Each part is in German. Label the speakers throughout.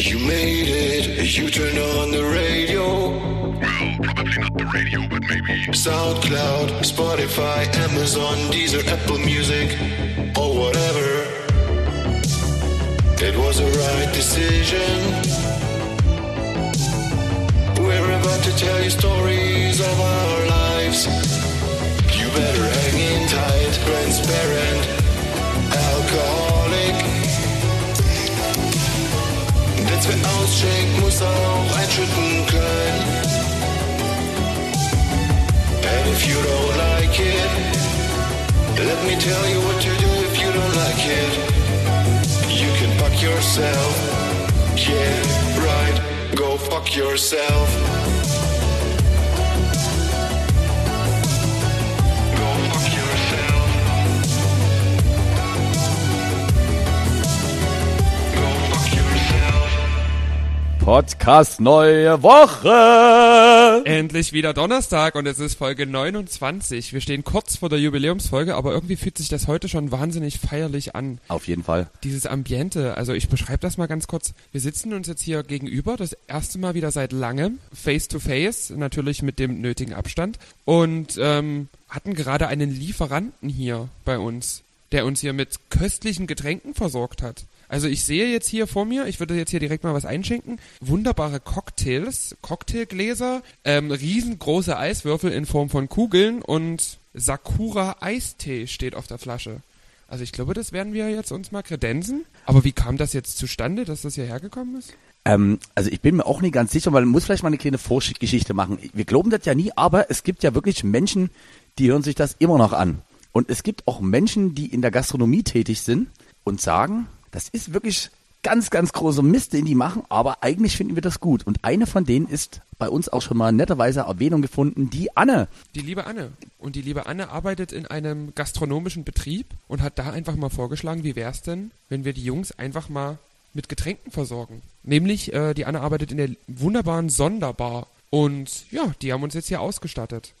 Speaker 1: You made it, you turned on the radio.
Speaker 2: Well, probably not the radio, but maybe.
Speaker 1: SoundCloud, Spotify, Amazon, Deezer, Apple Music, or whatever. It was a right decision. We're about to tell you stories of our lives. You better hang in tight, transparent, Denn wer ausschenkt, muss auch einschütten können. And if you don't like it, let me tell you what to do if you don't like it. You can fuck yourself. Yeah, right. Go fuck yourself.
Speaker 3: Podcast neue Woche.
Speaker 4: Endlich wieder Donnerstag und es ist Folge 29. Wir stehen kurz vor der Jubiläumsfolge, aber irgendwie fühlt sich das heute schon wahnsinnig feierlich an.
Speaker 3: Auf jeden Fall.
Speaker 4: Dieses Ambiente, also ich beschreibe das mal ganz kurz. Wir sitzen uns jetzt hier gegenüber, das erste Mal wieder seit langem, face to face, natürlich mit dem nötigen Abstand und ähm, hatten gerade einen Lieferanten hier bei uns, der uns hier mit köstlichen Getränken versorgt hat. Also ich sehe jetzt hier vor mir, ich würde jetzt hier direkt mal was einschenken, wunderbare Cocktails, Cocktailgläser, ähm, riesengroße Eiswürfel in Form von Kugeln und Sakura Eistee steht auf der Flasche. Also ich glaube, das werden wir jetzt uns mal kredenzen. Aber wie kam das jetzt zustande, dass das hierher gekommen ist?
Speaker 3: Ähm, also ich bin mir auch nicht ganz sicher, weil man muss vielleicht mal eine kleine Vorgeschichte machen. Wir glauben das ja nie, aber es gibt ja wirklich Menschen, die hören sich das immer noch an. Und es gibt auch Menschen, die in der Gastronomie tätig sind und sagen, das ist wirklich ganz, ganz großer Mist, den die machen, aber eigentlich finden wir das gut. Und eine von denen ist bei uns auch schon mal netterweise Erwähnung gefunden, die Anne.
Speaker 4: Die liebe Anne. Und die liebe Anne arbeitet in einem gastronomischen Betrieb und hat da einfach mal vorgeschlagen, wie wär's denn, wenn wir die Jungs einfach mal mit Getränken versorgen. Nämlich, äh, die Anne arbeitet in der wunderbaren Sonderbar. Und ja, die haben uns jetzt hier ausgestattet.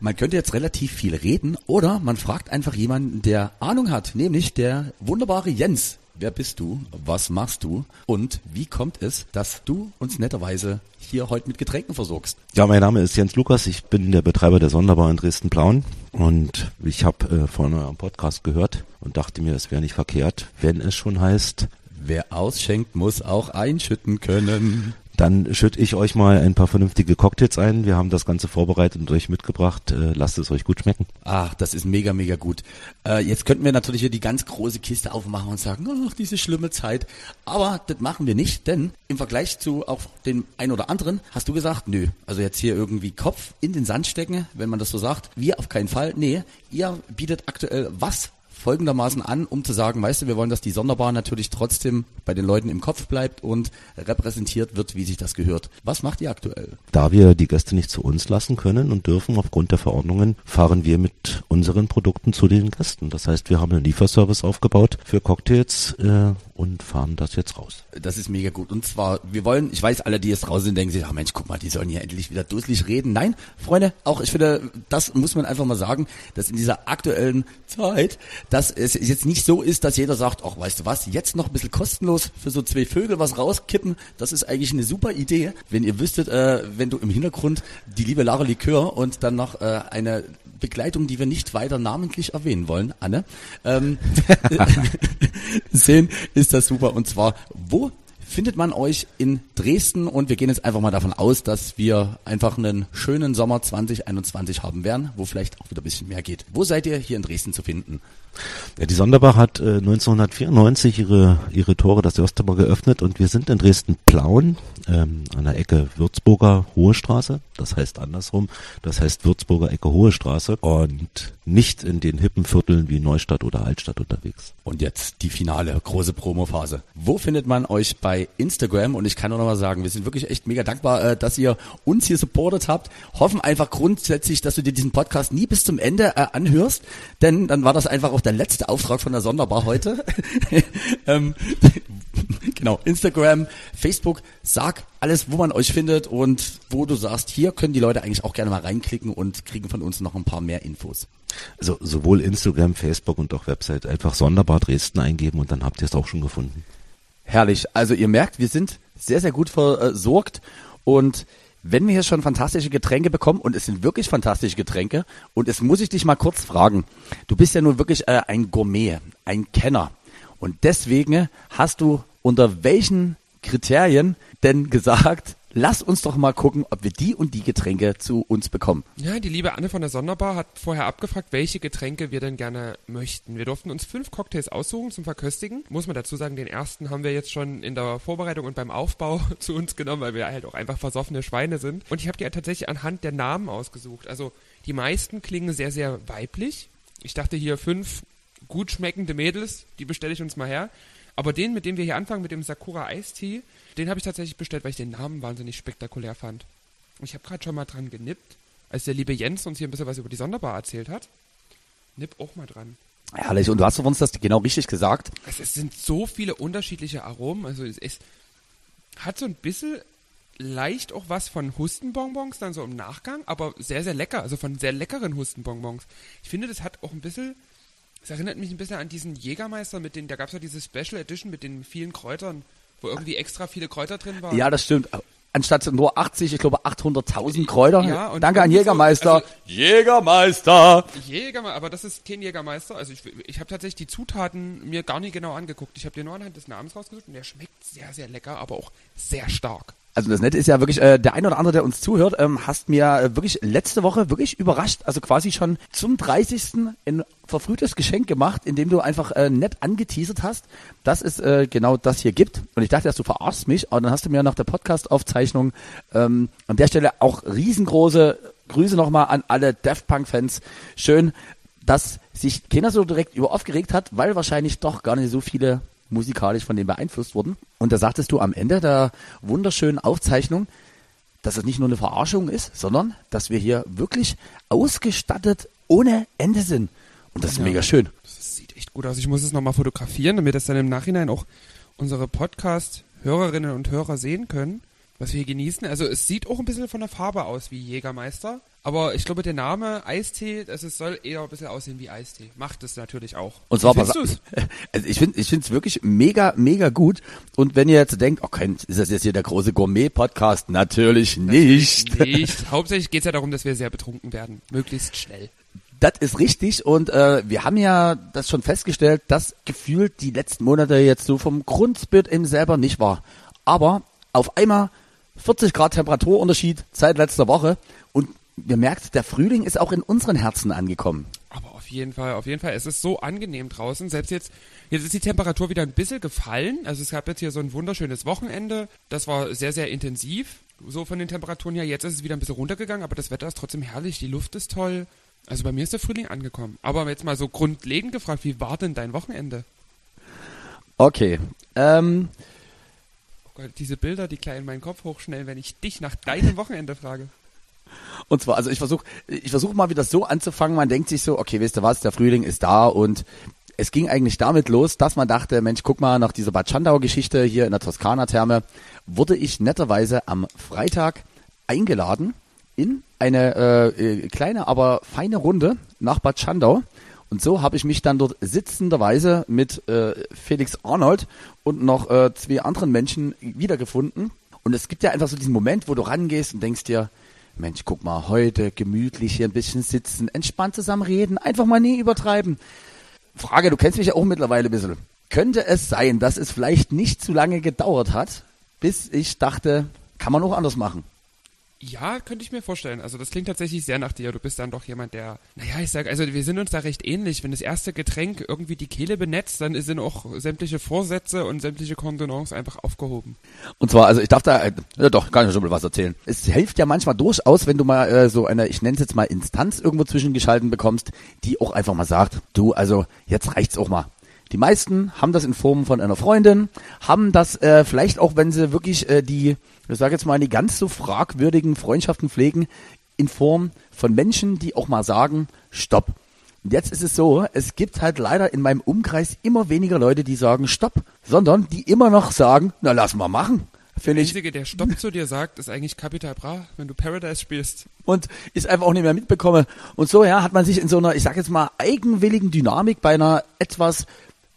Speaker 3: Man könnte jetzt relativ viel reden oder man fragt einfach jemanden, der Ahnung hat, nämlich der wunderbare Jens. Wer bist du? Was machst du? Und wie kommt es, dass du uns netterweise hier heute mit Getränken versorgst?
Speaker 5: Ja, mein Name ist Jens Lukas, ich bin der Betreiber der Sonderbar in Dresden-Plauen und ich habe äh, von eurem Podcast gehört und dachte mir, es wäre nicht verkehrt, wenn es schon heißt,
Speaker 3: Wer ausschenkt, muss auch einschütten können.
Speaker 5: Dann schütte ich euch mal ein paar vernünftige Cocktails ein. Wir haben das Ganze vorbereitet und euch mitgebracht. Äh, lasst es euch gut schmecken.
Speaker 3: Ach, das ist mega, mega gut. Äh, jetzt könnten wir natürlich hier die ganz große Kiste aufmachen und sagen, ach, diese schlimme Zeit. Aber das machen wir nicht, denn im Vergleich zu auch den ein oder anderen hast du gesagt, nö, also jetzt hier irgendwie Kopf in den Sand stecken, wenn man das so sagt. Wir auf keinen Fall. Nee, ihr bietet aktuell was folgendermaßen an, um zu sagen, weißt du, wir wollen, dass die Sonderbar natürlich trotzdem bei den Leuten im Kopf bleibt und repräsentiert wird, wie sich das gehört. Was macht ihr aktuell?
Speaker 5: Da wir die Gäste nicht zu uns lassen können und dürfen aufgrund der Verordnungen, fahren wir mit unseren Produkten zu den Gästen. Das heißt, wir haben einen Lieferservice aufgebaut für Cocktails äh, und fahren das jetzt raus.
Speaker 3: Das ist mega gut. Und zwar, wir wollen, ich weiß, alle, die jetzt draußen sind, denken sich, ah Mensch, guck mal, die sollen hier endlich wieder dusselig reden. Nein, Freunde, auch ich finde, das muss man einfach mal sagen, dass in dieser aktuellen Zeit, dass es jetzt nicht so ist, dass jeder sagt, ach, weißt du was, jetzt noch ein bisschen kostenlos für so zwei Vögel was rauskippen, das ist eigentlich eine super Idee. Wenn ihr wüsstet, äh, wenn du im Hintergrund die liebe Lara Likör und dann noch äh, eine Begleitung, die wir nicht weiter namentlich erwähnen wollen, Anne, ähm, sehen, ist das super. Und zwar, wo findet man euch in Dresden? Und wir gehen jetzt einfach mal davon aus, dass wir einfach einen schönen Sommer 2021 haben werden, wo vielleicht auch wieder ein bisschen mehr geht. Wo seid ihr hier in Dresden zu finden?
Speaker 5: Ja, die Sonderbar hat äh, 1994 ihre, ihre Tore das erste Mal geöffnet und wir sind in Dresden-Plauen ähm, an der Ecke Würzburger Hohe Straße. Das heißt andersrum, das heißt Würzburger Ecke Hohe Straße und nicht in den hippen Vierteln wie Neustadt oder Altstadt unterwegs.
Speaker 3: Und jetzt die finale große Promophase. Wo findet man euch bei Instagram? Und ich kann nur noch mal sagen, wir sind wirklich echt mega dankbar, äh, dass ihr uns hier supportet habt. Hoffen einfach grundsätzlich, dass du dir diesen Podcast nie bis zum Ende äh, anhörst, denn dann war das einfach auch der letzte Auftrag von der Sonderbar heute. ähm, genau, Instagram, Facebook, sag alles, wo man euch findet und wo du sagst, hier können die Leute eigentlich auch gerne mal reinklicken und kriegen von uns noch ein paar mehr Infos.
Speaker 5: Also sowohl Instagram, Facebook und auch Website einfach Sonderbar Dresden eingeben und dann habt ihr es auch schon gefunden.
Speaker 3: Herrlich. Also ihr merkt, wir sind sehr, sehr gut versorgt. Und wenn wir hier schon fantastische Getränke bekommen, und es sind wirklich fantastische Getränke, und es muss ich dich mal kurz fragen, du bist ja nun wirklich äh, ein Gourmet, ein Kenner. Und deswegen hast du unter welchen Kriterien denn gesagt, lass uns doch mal gucken, ob wir die und die Getränke zu uns bekommen.
Speaker 4: Ja, die liebe Anne von der Sonderbar hat vorher abgefragt, welche Getränke wir denn gerne möchten. Wir durften uns fünf Cocktails aussuchen zum Verköstigen. Muss man dazu sagen, den ersten haben wir jetzt schon in der Vorbereitung und beim Aufbau zu uns genommen, weil wir halt auch einfach versoffene Schweine sind. Und ich habe die halt tatsächlich anhand der Namen ausgesucht. Also die meisten klingen sehr, sehr weiblich. Ich dachte hier fünf gut schmeckende Mädels, die bestelle ich uns mal her. Aber den, mit dem wir hier anfangen, mit dem Sakura Eistee, den habe ich tatsächlich bestellt, weil ich den Namen wahnsinnig spektakulär fand. Und ich habe gerade schon mal dran genippt, als der liebe Jens uns hier ein bisschen was über die Sonderbar erzählt hat. Nipp auch mal dran.
Speaker 3: Herrlich. Und du hast uns das genau richtig gesagt.
Speaker 4: Es, es sind so viele unterschiedliche Aromen. Also es, es hat so ein bisschen leicht auch was von Hustenbonbons dann so im Nachgang, aber sehr, sehr lecker. Also von sehr leckeren Hustenbonbons. Ich finde, das hat auch ein bisschen es erinnert mich ein bisschen an diesen Jägermeister mit den, da gab es ja diese Special Edition mit den vielen Kräutern, wo irgendwie extra viele Kräuter drin waren.
Speaker 3: Ja, das stimmt. Anstatt nur 80, ich glaube 800.000 Kräuter.
Speaker 4: Ja, und
Speaker 3: Danke an Jägermeister.
Speaker 4: also-
Speaker 3: Jägermeister.
Speaker 4: Jägermeister, aber das ist kein Jägermeister. Also ich, ich habe tatsächlich die Zutaten mir gar nicht genau angeguckt. Ich habe dir nur anhand des Namens rausgesucht und der schmeckt sehr, sehr lecker, aber auch sehr stark.
Speaker 3: Also das Nette ist ja wirklich, äh, der ein oder andere, der uns zuhört, ähm, hast mir äh, wirklich letzte Woche wirklich überrascht, also quasi schon zum 30. ein verfrühtes Geschenk gemacht, indem du einfach äh, nett angeteasert hast, dass es äh, genau das hier gibt. Und ich dachte, dass du verarschst mich, aber dann hast du mir nach der Podcast-Aufzeichnung ähm, an der Stelle auch riesengroße Grüße nochmal an alle Daft Punk-Fans. Schön, dass sich keiner so direkt über aufgeregt hat, weil wahrscheinlich doch gar nicht so viele musikalisch von dem beeinflusst wurden. Und da sagtest du am Ende der wunderschönen Aufzeichnung, dass es nicht nur eine Verarschung ist, sondern dass wir hier wirklich ausgestattet ohne Ende sind. Und das ist
Speaker 4: Ja.
Speaker 3: mega schön.
Speaker 4: Das sieht echt gut aus. Ich muss es nochmal fotografieren, damit das dann im Nachhinein auch unsere Podcast-Hörerinnen und Hörer sehen können, was wir hier genießen. Also es sieht auch ein bisschen von der Farbe aus wie Jägermeister. Aber ich glaube, der Name Eistee, also es soll eher ein bisschen aussehen wie Eistee. Macht es natürlich auch.
Speaker 3: Und zwar pass? Also ich finde ich finde es wirklich mega mega gut und wenn ihr jetzt denkt, okay, ist das jetzt hier der große Gourmet Podcast? Natürlich nicht.
Speaker 4: Nicht. Hauptsächlich geht es ja darum, dass wir sehr betrunken werden. Möglichst schnell.
Speaker 3: Das ist richtig und äh, wir haben ja das schon festgestellt, dass gefühlt die letzten Monate jetzt so vom Grundspirit eben selber nicht war. Aber auf einmal 40 Grad Temperaturunterschied seit letzter Woche und ihr merkt, der Frühling ist auch in unseren Herzen angekommen.
Speaker 4: Aber auf jeden Fall, auf jeden Fall. Es ist so angenehm draußen. Selbst jetzt, jetzt ist die Temperatur wieder ein bisschen gefallen. Also es gab jetzt hier so ein wunderschönes Wochenende. Das war sehr, sehr intensiv. So von den Temperaturen her. Jetzt ist es wieder ein bisschen runtergegangen, aber das Wetter ist trotzdem herrlich. Die Luft ist toll. Also bei mir ist der Frühling angekommen. Aber jetzt mal so grundlegend gefragt, wie war denn dein Wochenende?
Speaker 3: Okay, ähm,
Speaker 4: Gott, diese Bilder, die gleich in meinen Kopf hochschnellen, wenn ich dich nach deinem Wochenende frage.
Speaker 3: Und zwar, also ich versuche ich versuch mal wieder so anzufangen, man denkt sich so, okay, wisst ihr was, der Frühling ist da und es ging eigentlich damit los, dass man dachte, Mensch, guck mal, nach dieser Bad Schandau-Geschichte hier in der Toskana-Therme wurde ich netterweise am Freitag eingeladen in eine äh, äh, kleine, aber feine Runde nach Bad Schandau. Und so habe ich mich dann dort sitzenderweise mit äh, Felix Arnold und noch äh, zwei anderen Menschen wiedergefunden. Und es gibt ja einfach so diesen Moment, wo du rangehst und denkst dir, Mensch, guck mal, heute gemütlich hier ein bisschen sitzen, entspannt zusammen reden, einfach mal nie übertreiben. Frage, du kennst mich ja auch mittlerweile ein bisschen. Könnte es sein, dass es vielleicht nicht zu lange gedauert hat, bis ich dachte, kann man auch anders machen?
Speaker 4: Ja, könnte ich mir vorstellen. Also das klingt tatsächlich sehr nach dir. Du bist dann doch jemand, der, naja, ich sag, also wir sind uns da recht ähnlich. Wenn das erste Getränk irgendwie die Kehle benetzt, dann sind auch sämtliche Vorsätze und sämtliche Kontenance einfach aufgehoben.
Speaker 3: Und zwar, also ich darf da, äh, ja doch, kann ich schon mal was erzählen. Es hilft ja manchmal durchaus, wenn du mal äh, so eine, ich nenne es jetzt mal Instanz irgendwo zwischengeschalten bekommst, die auch einfach mal sagt, du, also jetzt reicht's auch mal. Die meisten haben das in Form von einer Freundin, haben das äh, vielleicht auch, wenn sie wirklich äh, die, ich sage jetzt mal, die ganz so fragwürdigen Freundschaften pflegen, in Form von Menschen, die auch mal sagen, stopp. Und jetzt ist es so, es gibt halt leider in meinem Umkreis immer weniger Leute, die sagen Stopp, sondern die immer noch sagen, na lass mal machen.
Speaker 4: Der
Speaker 3: Finde ich.
Speaker 4: Einzige, der Stopp zu dir sagt, ist eigentlich Capital Bra, wenn du Paradise spielst.
Speaker 3: Und ich einfach auch nicht mehr mitbekomme. Und so, ja, hat man sich in so einer, ich sag jetzt mal, eigenwilligen Dynamik bei einer etwas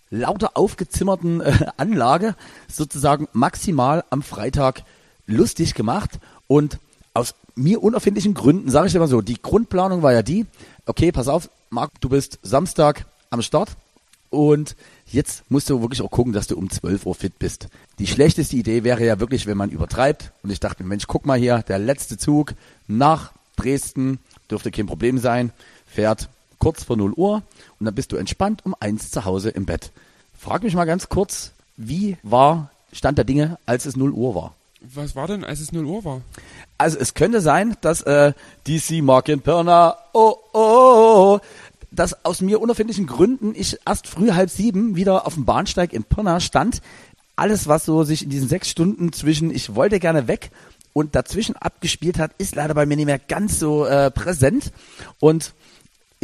Speaker 3: lauter aufgezimmerten äh, Anlage sozusagen maximal am Freitag lustig gemacht und aus mir unerfindlichen Gründen, sage ich dir mal so, die Grundplanung war ja die, okay, pass auf, Marc, du bist Samstag am Start und jetzt musst du wirklich auch gucken, dass du um 12 Uhr fit bist. Die schlechteste Idee wäre ja wirklich, wenn man übertreibt und ich dachte mir, Mensch, guck mal hier, der letzte Zug nach Dresden dürfte kein Problem sein, fährt kurz vor 0 Uhr und dann bist du entspannt um eins zu Hause im Bett. Frag mich mal ganz kurz, wie war Stand der Dinge, als es 0 Uhr war?
Speaker 4: Was war denn, als es 0 Uhr war?
Speaker 3: Also es könnte sein, dass äh, DC Markin Pirna, oh, oh, oh, dass aus mir unerfindlichen Gründen ich erst früh halb sieben wieder auf dem Bahnsteig in Pirna stand. Alles, was so sich in diesen sechs Stunden zwischen ich wollte gerne weg und dazwischen abgespielt hat, ist leider bei mir nicht mehr ganz so äh, präsent. Und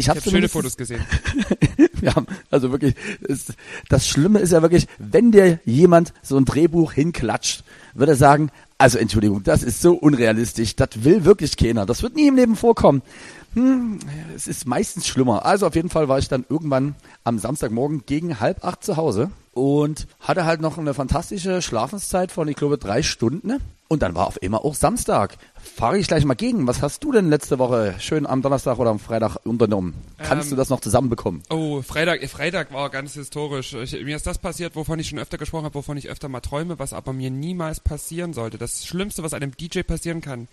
Speaker 3: ich habe
Speaker 4: habe schöne Fotos gesehen.
Speaker 3: ja, also wirklich, es, das Schlimme ist ja wirklich, wenn dir jemand so ein Drehbuch hinklatscht, würde er sagen, also Entschuldigung, das ist so unrealistisch, das will wirklich keiner, das wird nie im Leben vorkommen. Hm, es ist meistens schlimmer. Also auf jeden Fall war ich dann irgendwann am Samstagmorgen gegen halb acht zu Hause und hatte halt noch eine fantastische Schlafenszeit von, ich glaube, drei Stunden. Und dann war auf einmal auch Samstag. Fahre ich gleich mal gegen. Was hast du denn letzte Woche schön am Donnerstag oder am Freitag unternommen? Kannst
Speaker 4: Ähm,
Speaker 3: du das noch zusammenbekommen?
Speaker 4: Oh, Freitag, äh, Freitag war ganz historisch. Ich, mir ist das passiert, wovon ich schon öfter gesprochen habe, wovon ich öfter mal träume, was aber mir niemals passieren sollte. Das Schlimmste, was einem DJ passieren kann.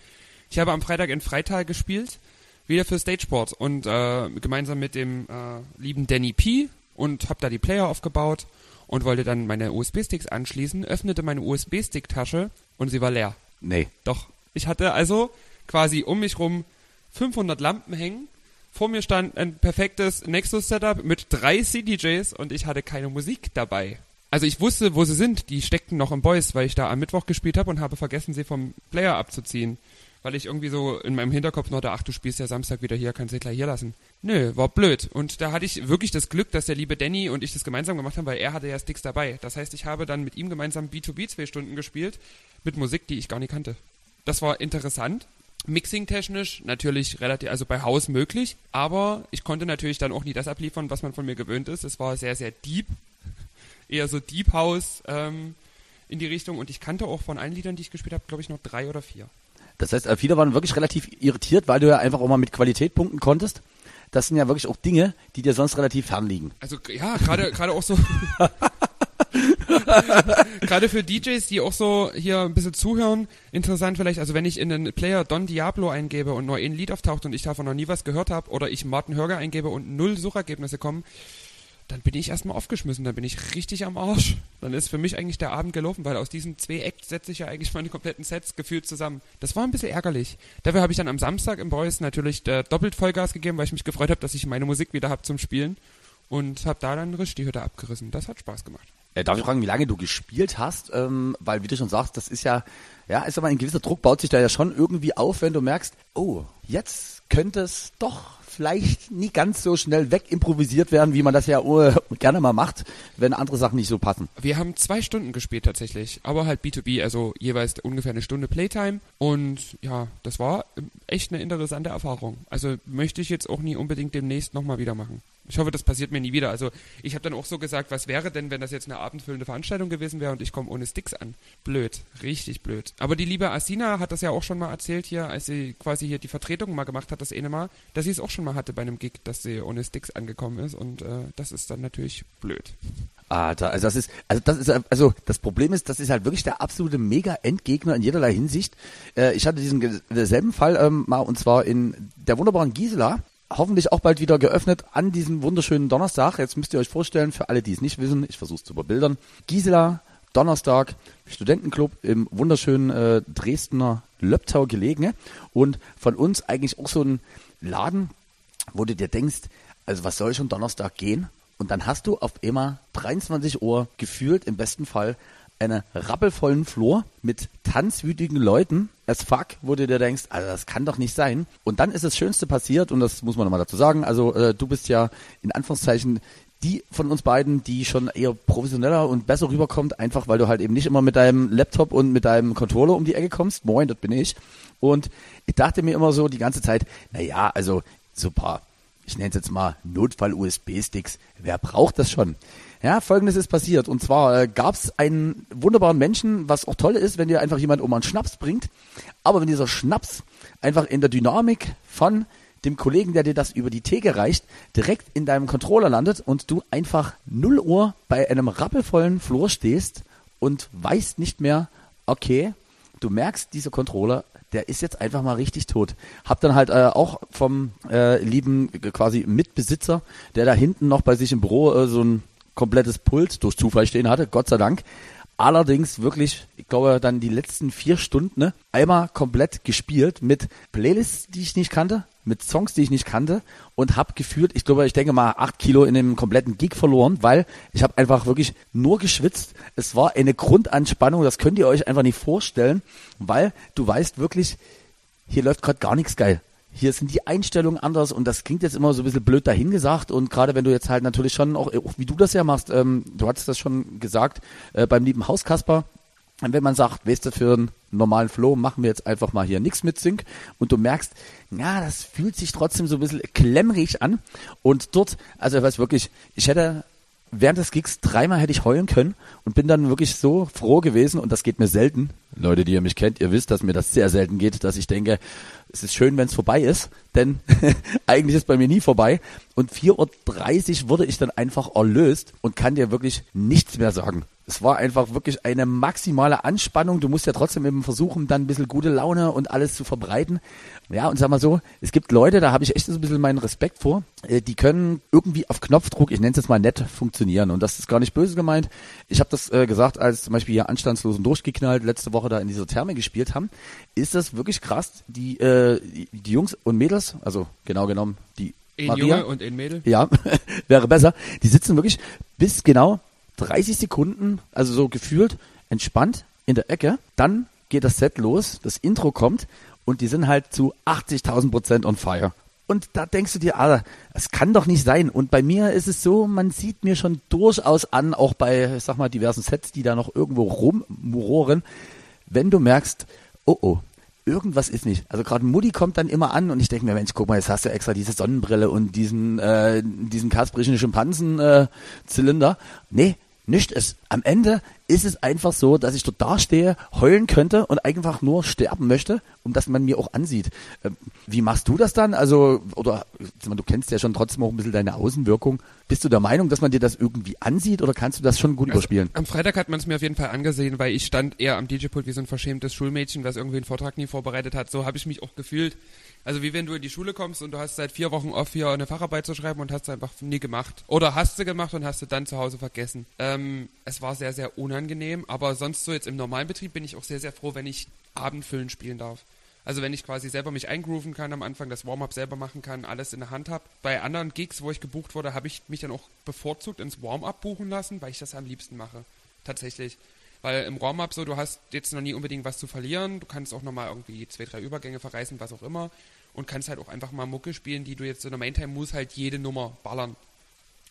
Speaker 4: Ich habe am Freitag in Freital gespielt, wieder für Stageport und äh, gemeinsam mit dem äh, lieben Danny P. und habe da die Player aufgebaut und wollte dann meine USB-Sticks anschließen, öffnete meine USB-Stick-Tasche und sie war leer.
Speaker 3: Nee.
Speaker 4: Doch. Ich hatte also quasi um mich rum 500 Lampen hängen. Vor mir stand ein perfektes Nexus-Setup mit drei CDJs und ich hatte keine Musik dabei. Also ich wusste, wo sie sind. Die steckten noch im Boys, weil ich da am Mittwoch gespielt habe und habe vergessen, sie vom Player abzuziehen. Weil ich irgendwie so in meinem Hinterkopf noch da, ach, du spielst ja Samstag wieder hier, kannst du gleich hier lassen. Nö, war blöd. Und da hatte ich wirklich das Glück, dass der liebe Danny und ich das gemeinsam gemacht haben, weil er hatte ja Sticks dabei. Das heißt, ich habe dann mit ihm gemeinsam B2B zwei Stunden gespielt mit Musik, die ich gar nicht kannte. Das war interessant. Mixing-technisch natürlich relativ, also bei Haus möglich, aber ich konnte natürlich dann auch nie das abliefern, was man von mir gewöhnt ist. Es war sehr, sehr deep, eher so Deep House ähm, in die Richtung und ich kannte auch von allen Liedern, die ich gespielt habe, glaube ich, noch drei oder vier.
Speaker 3: Das heißt, äh, viele waren wirklich relativ irritiert, weil du ja einfach auch mal mit Qualität punkten konntest. Das sind ja wirklich auch Dinge, die dir sonst relativ fern liegen.
Speaker 4: Also ja, gerade gerade auch so gerade für DJs, die auch so hier ein bisschen zuhören, interessant vielleicht, also wenn ich in den Player Don Diablo eingebe und nur ein Lied auftaucht und ich davon noch nie was gehört habe oder ich Martin Hörger eingebe und null Suchergebnisse kommen, dann bin ich erstmal aufgeschmissen, dann bin ich richtig am Arsch. Dann ist für mich eigentlich der Abend gelaufen, weil aus diesen zwei Acts setze ich ja eigentlich meine kompletten Sets gefühlt zusammen. Das war ein bisschen ärgerlich. Dafür habe ich dann am Samstag im Boys natürlich äh, doppelt Vollgas gegeben, weil ich mich gefreut habe, dass ich meine Musik wieder habe zum Spielen und habe da dann richtig die Hütte abgerissen. Das hat Spaß gemacht.
Speaker 3: Äh, darf ich fragen, wie lange du gespielt hast? Ähm, weil, wie du schon sagst, das ist ja, ja, ist aber ein gewisser Druck baut sich da ja schon irgendwie auf, wenn du merkst, oh, jetzt könnte es doch vielleicht nie ganz so schnell wegimprovisiert werden, wie man das ja äh, gerne mal macht, wenn andere Sachen nicht so passen.
Speaker 4: Wir haben zwei Stunden gespielt tatsächlich, aber halt B2B, also jeweils ungefähr eine Stunde Playtime. Und ja, das war echt eine interessante Erfahrung. Also möchte ich jetzt auch nie unbedingt demnächst nochmal wieder machen. Ich hoffe, das passiert mir nie wieder. Also ich habe dann auch so gesagt, was wäre denn, wenn das jetzt eine abendfüllende Veranstaltung gewesen wäre und ich komme ohne Sticks an? Blöd, richtig blöd. Aber die liebe Asina hat das ja auch schon mal erzählt hier, als sie quasi hier die Vertretung mal gemacht hat, das eine Mal, dass sie es auch schon mal hatte bei einem Gig, dass sie ohne Sticks angekommen ist und äh, das ist dann natürlich blöd.
Speaker 3: Alter, also das ist, also das ist, also das Problem ist, das ist halt wirklich der absolute Mega-Endgegner in jederlei Hinsicht. Äh, ich hatte diesen selben Fall ähm, mal und zwar in der wunderbaren Gisela. Hoffentlich auch bald wieder geöffnet an diesem wunderschönen Donnerstag. Jetzt müsst ihr euch vorstellen, für alle, die es nicht wissen, ich versuche es zu überbildern. Gisela, Donnerstag, Studentenclub im wunderschönen äh, Dresdner Löbtau gelegen. ne? Und von uns eigentlich auch so ein Laden, wo du dir denkst, also was soll schon Donnerstag gehen? Und dann hast du auf immer 23 Uhr gefühlt im besten Fall einen rappelvollen Flur mit tanzwütigen Leuten as fuck, wo du dir denkst, also das kann doch nicht sein. Und dann ist das Schönste passiert und das muss man nochmal dazu sagen. Also äh, du bist ja in Anführungszeichen die von uns beiden, die schon eher professioneller und besser rüberkommt, einfach weil du halt eben nicht immer mit deinem Laptop und mit deinem Controller um die Ecke kommst. Moin, das bin ich. Und ich dachte mir immer so die ganze Zeit, na ja, also paar, ich nenne es jetzt mal Notfall-USB-Sticks, wer braucht das schon? Ja, folgendes ist passiert. Und zwar äh, gab es einen wunderbaren Menschen, was auch toll ist, wenn dir einfach jemand um einen Schnaps bringt. Aber wenn dieser Schnaps einfach in der Dynamik von dem Kollegen, der dir das über die Theke reicht, direkt in deinem Controller landet und du einfach 0 Uhr bei einem rappelvollen Flur stehst und weißt nicht mehr, okay, du merkst, dieser Controller, der ist jetzt einfach mal richtig tot. Hab dann halt äh, auch vom äh, lieben quasi Mitbesitzer, der da hinten noch bei sich im Büro äh, so ein komplettes Pult durch Zufall stehen hatte, Gott sei Dank. Allerdings wirklich, ich glaube, dann die letzten vier Stunden ne, einmal komplett gespielt mit Playlists, die ich nicht kannte, mit Songs, die ich nicht kannte und habe gefühlt, ich glaube, ich denke mal acht Kilo in dem kompletten Gig verloren, weil ich habe einfach wirklich nur geschwitzt. Es war eine Grundanspannung, das könnt ihr euch einfach nicht vorstellen, weil du weißt wirklich, hier läuft gerade gar nichts geil. Hier sind die Einstellungen anders und das klingt jetzt immer so ein bisschen blöd dahingesagt und gerade wenn du jetzt halt natürlich schon auch, auch wie du das ja machst, ähm, du hattest das schon gesagt, äh, beim lieben Haus Kasper, wenn man sagt, weißt du, für einen normalen Flow machen wir jetzt einfach mal hier nichts mit Sync und du merkst, ja, das fühlt sich trotzdem so ein bisschen klemmerig an und dort, also ich weiß wirklich, ich hätte während des Gigs dreimal hätte ich heulen können und bin dann wirklich so froh gewesen und das geht mir selten. Leute, die ihr mich kennt, ihr wisst, dass mir das sehr selten geht, dass ich denke, es ist schön, wenn es vorbei ist, denn eigentlich ist bei mir nie vorbei. Und 4.30 Uhr wurde ich dann einfach erlöst und kann dir wirklich nichts mehr sagen. Es war einfach wirklich eine maximale Anspannung. Du musst ja trotzdem eben versuchen, dann ein bisschen gute Laune und alles zu verbreiten. Ja, und sag mal so, es gibt Leute, da habe ich echt so ein bisschen meinen Respekt vor, äh, die können irgendwie auf Knopfdruck, ich nenne es jetzt mal nett, funktionieren. Und das ist gar nicht böse gemeint. Ich habe das äh, gesagt, als zum Beispiel hier anstandslos und durchgeknallt letzte Woche da in dieser Therme gespielt haben, ist das wirklich krass. Die, äh, die Jungs und Mädels, also genau genommen die
Speaker 4: Ein
Speaker 3: Maria,
Speaker 4: Junge und ein Mädel.
Speaker 3: ja, wäre besser. Die sitzen wirklich bis genau 30 Sekunden, also so gefühlt entspannt in der Ecke. Dann geht das Set los, das Intro kommt und die sind halt zu 80.000 Prozent on fire. Und da denkst du dir, Alter, es kann doch nicht sein. Und bei mir ist es so, man sieht mir schon durchaus an, auch bei, ich sag mal, diversen Sets, die da noch irgendwo rummuroren, wenn du merkst, oh oh, irgendwas ist nicht. Also gerade Mutti kommt dann immer an und ich denke mir, Mensch, guck mal, jetzt hast du extra diese Sonnenbrille und diesen, äh, diesen kasprischen Schimpansen-Zylinder. nee, nicht es. Am Ende ist es einfach so, dass ich dort dastehe, heulen könnte und einfach nur sterben möchte, um dass man mir auch ansieht. Ähm, wie machst du das dann? Also, oder du kennst ja schon trotzdem auch ein bisschen deine Außenwirkung. Bist du der Meinung, dass man dir das irgendwie ansieht oder kannst du das schon gut überspielen?
Speaker 4: Am Freitag hat man es mir auf jeden Fall angesehen, weil ich stand eher am DJ-Pult wie so ein verschämtes Schulmädchen, was irgendwie einen Vortrag nie vorbereitet hat. So habe ich mich auch gefühlt. Also wie wenn du in die Schule kommst und du hast seit vier Wochen off hier eine Facharbeit zu schreiben und hast sie einfach nie gemacht. Oder hast sie gemacht und hast sie dann zu Hause vergessen. Ähm, es war sehr, sehr unangenehm, aber sonst so jetzt im normalen Betrieb bin ich auch sehr, sehr froh, wenn ich Abendfüllen spielen darf. Also wenn ich quasi selber mich eingrooven kann am Anfang, das Warm-up selber machen kann, alles in der Hand habe. Bei anderen Gigs, wo ich gebucht wurde, habe ich mich dann auch bevorzugt ins Warm-up buchen lassen, weil ich das am liebsten mache. Tatsächlich. Weil im Warm-up so, du hast jetzt noch nie unbedingt was zu verlieren, du kannst auch nochmal irgendwie zwei, drei Übergänge verreißen, was auch immer. Und kannst halt auch einfach mal Mucke spielen, die du jetzt in der Maintime muss halt jede Nummer ballern.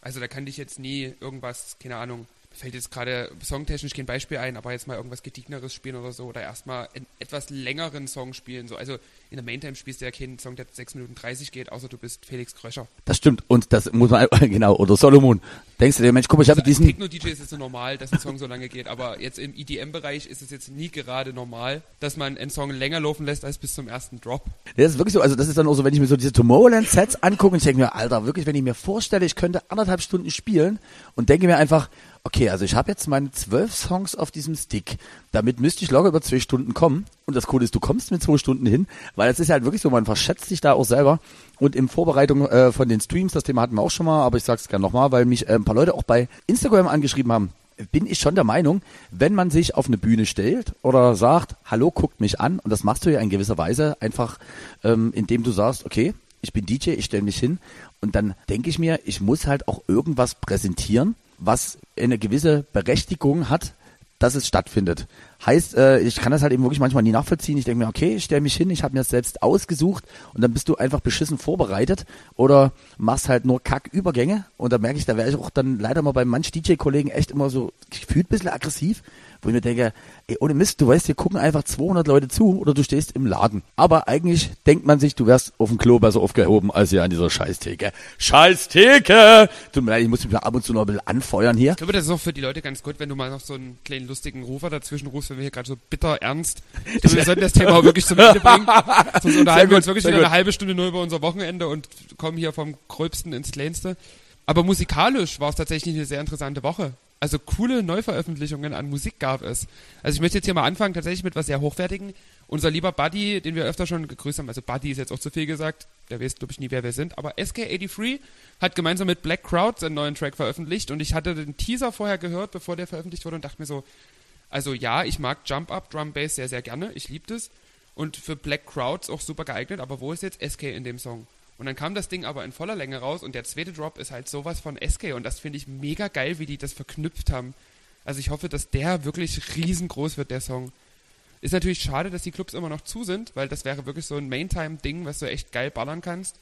Speaker 4: Also da kann dich jetzt nie irgendwas, keine Ahnung, fällt jetzt gerade songtechnisch kein Beispiel ein, aber jetzt mal irgendwas Gedieneres spielen oder so oder erstmal einen etwas längeren Song spielen. So, also in der Maintime spielst du ja keinen Song, der 6 Minuten 30 geht, außer du bist Felix Kröscher.
Speaker 3: Das stimmt. Und das muss man, genau, oder Solomon. Denkst du dir, Mensch, guck mal, ich habe
Speaker 4: Also als
Speaker 3: diesen,
Speaker 4: Techno-DJ ist es so normal, dass ein Song so lange geht, aber jetzt im EDM-Bereich ist es jetzt nie gerade normal, dass man einen Song länger laufen lässt als bis zum ersten Drop.
Speaker 3: Das ist wirklich so, also das ist dann auch so, wenn ich mir so diese Tomorrowland-Sets angucke und ich denke mir, Alter, wirklich, wenn ich mir vorstelle, ich könnte anderthalb Stunden spielen und denke mir einfach, okay, also ich habe jetzt meine zwölf Songs auf diesem Stick, damit müsste ich locker über zwei Stunden kommen. Und das Coole ist, du kommst mit zwei Stunden hin, weil es ist halt wirklich so, man verschätzt sich da auch selber. Und in Vorbereitung äh, von den Streams, das Thema hatten wir auch schon mal, aber ich sag's gerne nochmal, weil mich äh, ein paar Leute auch bei Instagram angeschrieben haben, bin ich schon der Meinung, wenn man sich auf eine Bühne stellt oder sagt, hallo, guckt mich an, und das machst du ja in gewisser Weise einfach, ähm, indem du sagst, okay, ich bin DJ, ich stelle mich hin, und dann denke ich mir, ich muss halt auch irgendwas präsentieren, was eine gewisse Berechtigung hat, dass es stattfindet. Heißt, äh, ich kann das halt eben wirklich manchmal nie nachvollziehen. Ich denke mir, okay, ich stelle mich hin, ich habe mir das selbst ausgesucht und dann bist du einfach beschissen vorbereitet oder machst halt nur Kackübergänge und da merke ich, da wäre ich auch dann leider mal bei manch DJ-Kollegen echt immer so gefühlt ein bisschen aggressiv, wo ich mir denke, ey, ohne Mist, du weißt, hier gucken einfach 200 Leute zu oder du stehst im Laden. Aber eigentlich denkt man sich, du wärst auf dem Klo besser aufgehoben als hier an dieser Scheißtheke. Scheißtheke! Tut mir leid, ich muss mich ab und zu noch ein bisschen anfeuern hier.
Speaker 4: Ich glaube, das ist auch für die Leute ganz gut, wenn du mal noch so einen kleinen lustigen Rufer dazwischen rufst, wenn wir hier gerade so bitter ernst. Glaube, wir sollten das Thema auch wirklich zum Ende bringen. Sonst unterhalten wir uns wirklich wieder eine halbe Stunde nur über unser Wochenende und kommen hier vom Gröbsten ins Kleinste. Aber musikalisch war es tatsächlich eine sehr interessante Woche. Also coole Neuveröffentlichungen an Musik gab es. Also ich möchte jetzt hier mal anfangen, tatsächlich mit was sehr Hochwertigen. Unser lieber Buddy, den wir öfter schon gegrüßt haben, also Buddy ist jetzt auch zu viel gesagt, der weiß, glaube ich, nie, wer wir sind, aber SK83 hat gemeinsam mit Black Crowd seinen neuen Track veröffentlicht und ich hatte den Teaser vorher gehört, bevor der veröffentlicht wurde und dachte mir so, also ja, ich mag Jump Up, Drum Bass sehr, sehr gerne, ich liebe das und für Black Crowds auch super geeignet, aber wo ist jetzt SK in dem Song? Und dann kam das Ding aber in voller Länge raus und der zweite Drop ist halt sowas von SK und das finde ich mega geil, wie die das verknüpft haben. Also ich hoffe, dass der wirklich riesengroß wird, der Song. Ist natürlich schade, dass die Clubs immer noch zu sind, weil das wäre wirklich so ein Main-Time-Ding, was du echt geil ballern kannst.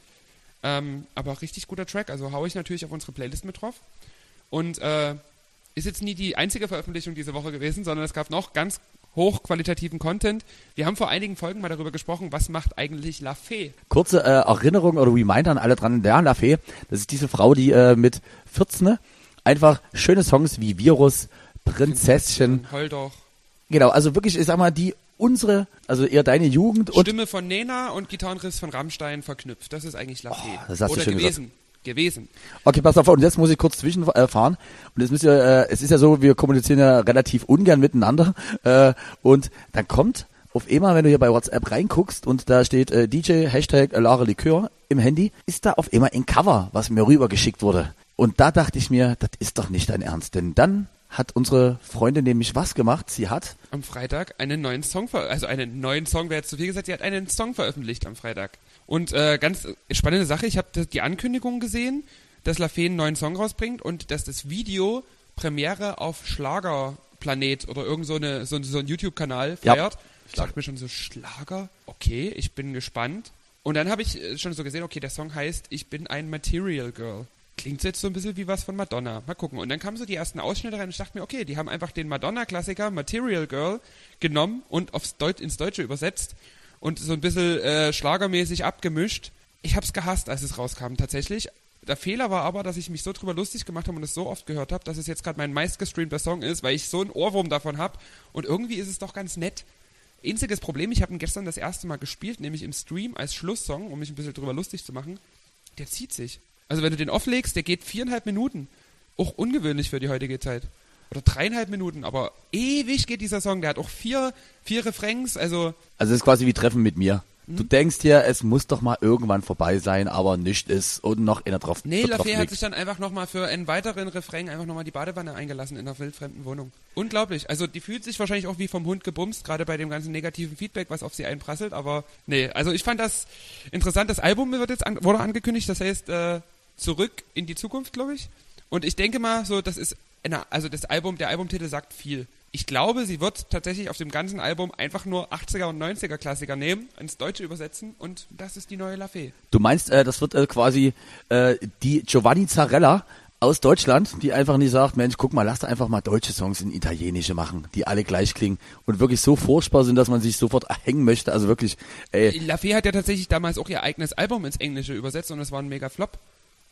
Speaker 4: Ähm, aber richtig guter Track, also hau ich natürlich auf unsere Playlist mit drauf. Und äh, ist jetzt nie die einzige Veröffentlichung diese Woche gewesen, sondern es gab noch ganz hochqualitativen Content. Wir haben vor einigen Folgen mal darüber gesprochen, was macht eigentlich La Fee?
Speaker 3: Kurze äh, Erinnerung oder Reminder an alle dran, der Lafay, das ist diese Frau, die äh, mit 14 einfach schöne Songs wie Virus, Prinzesschen,
Speaker 4: Heul doch.
Speaker 3: genau, also wirklich, ich sag mal, die unsere, also eher deine Jugend und
Speaker 4: Stimme von Nena und Gitarrenriss von Rammstein verknüpft. Das ist eigentlich La Fee.
Speaker 3: Oh, das hast du
Speaker 4: Oder
Speaker 3: schön
Speaker 4: gewesen. Gewesen.
Speaker 3: Okay, pass auf, und jetzt muss ich kurz zwischenfahren. Und jetzt müsst ihr, äh, es ist ja so, wir kommunizieren ja relativ ungern miteinander. Äh, und dann kommt auf einmal, wenn du hier bei WhatsApp reinguckst und da steht äh, DJ Hashtag Lara Likör im Handy, ist da auf einmal ein Cover, was mir rübergeschickt wurde. Und da dachte ich mir, das ist doch nicht dein Ernst. Denn dann hat unsere Freundin nämlich was gemacht. Sie hat
Speaker 4: am Freitag einen neuen Song, ver also einen neuen Song wäre jetzt zu viel gesagt, sie hat einen Song veröffentlicht am Freitag. Und äh, ganz spannende Sache, ich habe die Ankündigung gesehen, dass Lafay einen neuen Song rausbringt und dass das Video Premiere auf Schlagerplanet oder irgend so, eine, so, so ein YouTube-Kanal
Speaker 3: Ja.
Speaker 4: feiert. Ich dachte mir schon so, Schlager? Okay, ich bin gespannt. Und dann habe ich äh, schon so gesehen, okay, der Song heißt Ich bin ein Material Girl. Klingt jetzt so ein bisschen wie was von Madonna. Mal gucken. Und dann kamen so die ersten Ausschnitte rein und ich dachte mir, okay, die haben einfach den Madonna-Klassiker Material Girl genommen und aufs Deut ins Deutsche übersetzt und so ein bisschen äh, schlagermäßig abgemischt. Ich hab's gehasst, als es rauskam, tatsächlich. Der Fehler war aber, dass ich mich so drüber lustig gemacht habe und es so oft gehört habe, dass es jetzt gerade mein meistgestreamter Song ist, weil ich so einen Ohrwurm davon habe. Und irgendwie ist es doch ganz nett. Einziges Problem, ich habe ihn gestern das erste Mal gespielt, nämlich im Stream als Schlusssong, um mich ein bisschen drüber lustig zu machen. Der zieht sich. Also wenn du den offlegst, der geht viereinhalb Minuten. Auch ungewöhnlich für die heutige Zeit. Oder dreieinhalb Minuten, aber ewig geht dieser Song. Der hat auch vier, vier Refrains, also
Speaker 3: Also es ist quasi wie Treffen mit mir. Du
Speaker 4: Hm?
Speaker 3: denkst dir, es muss doch mal irgendwann vorbei sein, aber nicht ist und noch einer drauf.
Speaker 4: Nee,
Speaker 3: wird
Speaker 4: Lafay
Speaker 3: drauf
Speaker 4: hat sich dann einfach nochmal für einen weiteren Refrain einfach nochmal die Badewanne eingelassen in einer wildfremden Wohnung. Unglaublich. Also die fühlt sich wahrscheinlich auch wie vom Hund gebumst, gerade bei dem ganzen negativen Feedback, was auf sie einprasselt, aber nee, also ich fand das interessant. Das Album wird jetzt an, wurde angekündigt, das heißt äh, zurück in die Zukunft, glaube ich. Und ich denke mal, so, das ist, also das Album, der Albumtitel sagt viel. Ich glaube, sie wird tatsächlich auf dem ganzen Album einfach nur 80er und 90er Klassiker nehmen, ins Deutsche übersetzen und das ist die neue Lafay.
Speaker 3: Du meinst, äh, das wird äh, quasi äh, die Giovanni Zarella aus Deutschland, die einfach nicht sagt, Mensch, guck mal, lass da einfach mal deutsche Songs in italienische machen, die alle gleich klingen und wirklich so furchtbar sind, dass man sich sofort hängen möchte. Also wirklich, ey,
Speaker 4: Lafay hat ja tatsächlich damals auch ihr eigenes Album ins Englische übersetzt und es war ein mega Flop.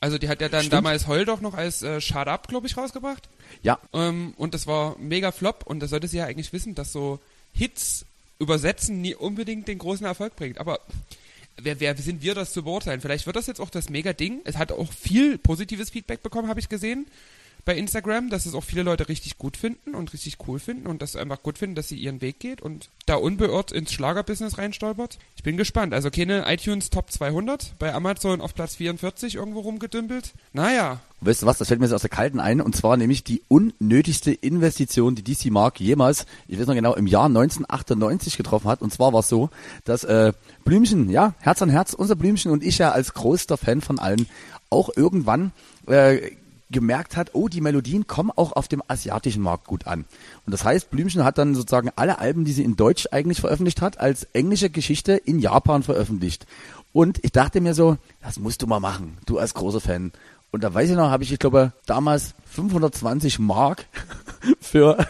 Speaker 4: Also die hat ja dann
Speaker 3: Stimmt.
Speaker 4: damals Heul doch noch als äh, Shut Up, glaube ich, rausgebracht.
Speaker 3: ja,
Speaker 4: Ähm, und das war mega Flop und da sollte sie ja eigentlich wissen, dass so Hits übersetzen nie unbedingt den großen Erfolg bringt. Aber wer, wer sind wir, das zu beurteilen? Vielleicht wird das jetzt auch das Mega-Ding. Es hat auch viel positives Feedback bekommen, habe ich gesehen bei Instagram, dass es auch viele Leute richtig gut finden und richtig cool finden und sie einfach gut finden, dass sie ihren Weg geht und da unbeirrt ins Schlagerbusiness reinstolpert. Ich bin gespannt. Also keine iTunes Top 200, bei Amazon auf Platz 44 irgendwo rumgedümpelt. Naja,
Speaker 3: weißt du was, das fällt mir jetzt aus der Kalten ein und zwar nämlich die unnötigste Investition, die DC Mark jemals, ich weiß noch genau, im Jahr 1998 getroffen hat. Und zwar war es so, dass äh, Blümchen, ja, Herz an Herz, unser Blümchen und ich ja als größter Fan von allen auch irgendwann äh, gemerkt hat, oh, die Melodien kommen auch auf dem asiatischen Markt gut an. Und das heißt, Blümchen hat dann sozusagen alle Alben, die sie in Deutsch eigentlich veröffentlicht hat, als englische Geschichte in Japan veröffentlicht. Und ich dachte mir so, das musst du mal machen, du als großer Fan. Und da weiß ich noch, habe ich, ich glaube, damals 520 Mark für,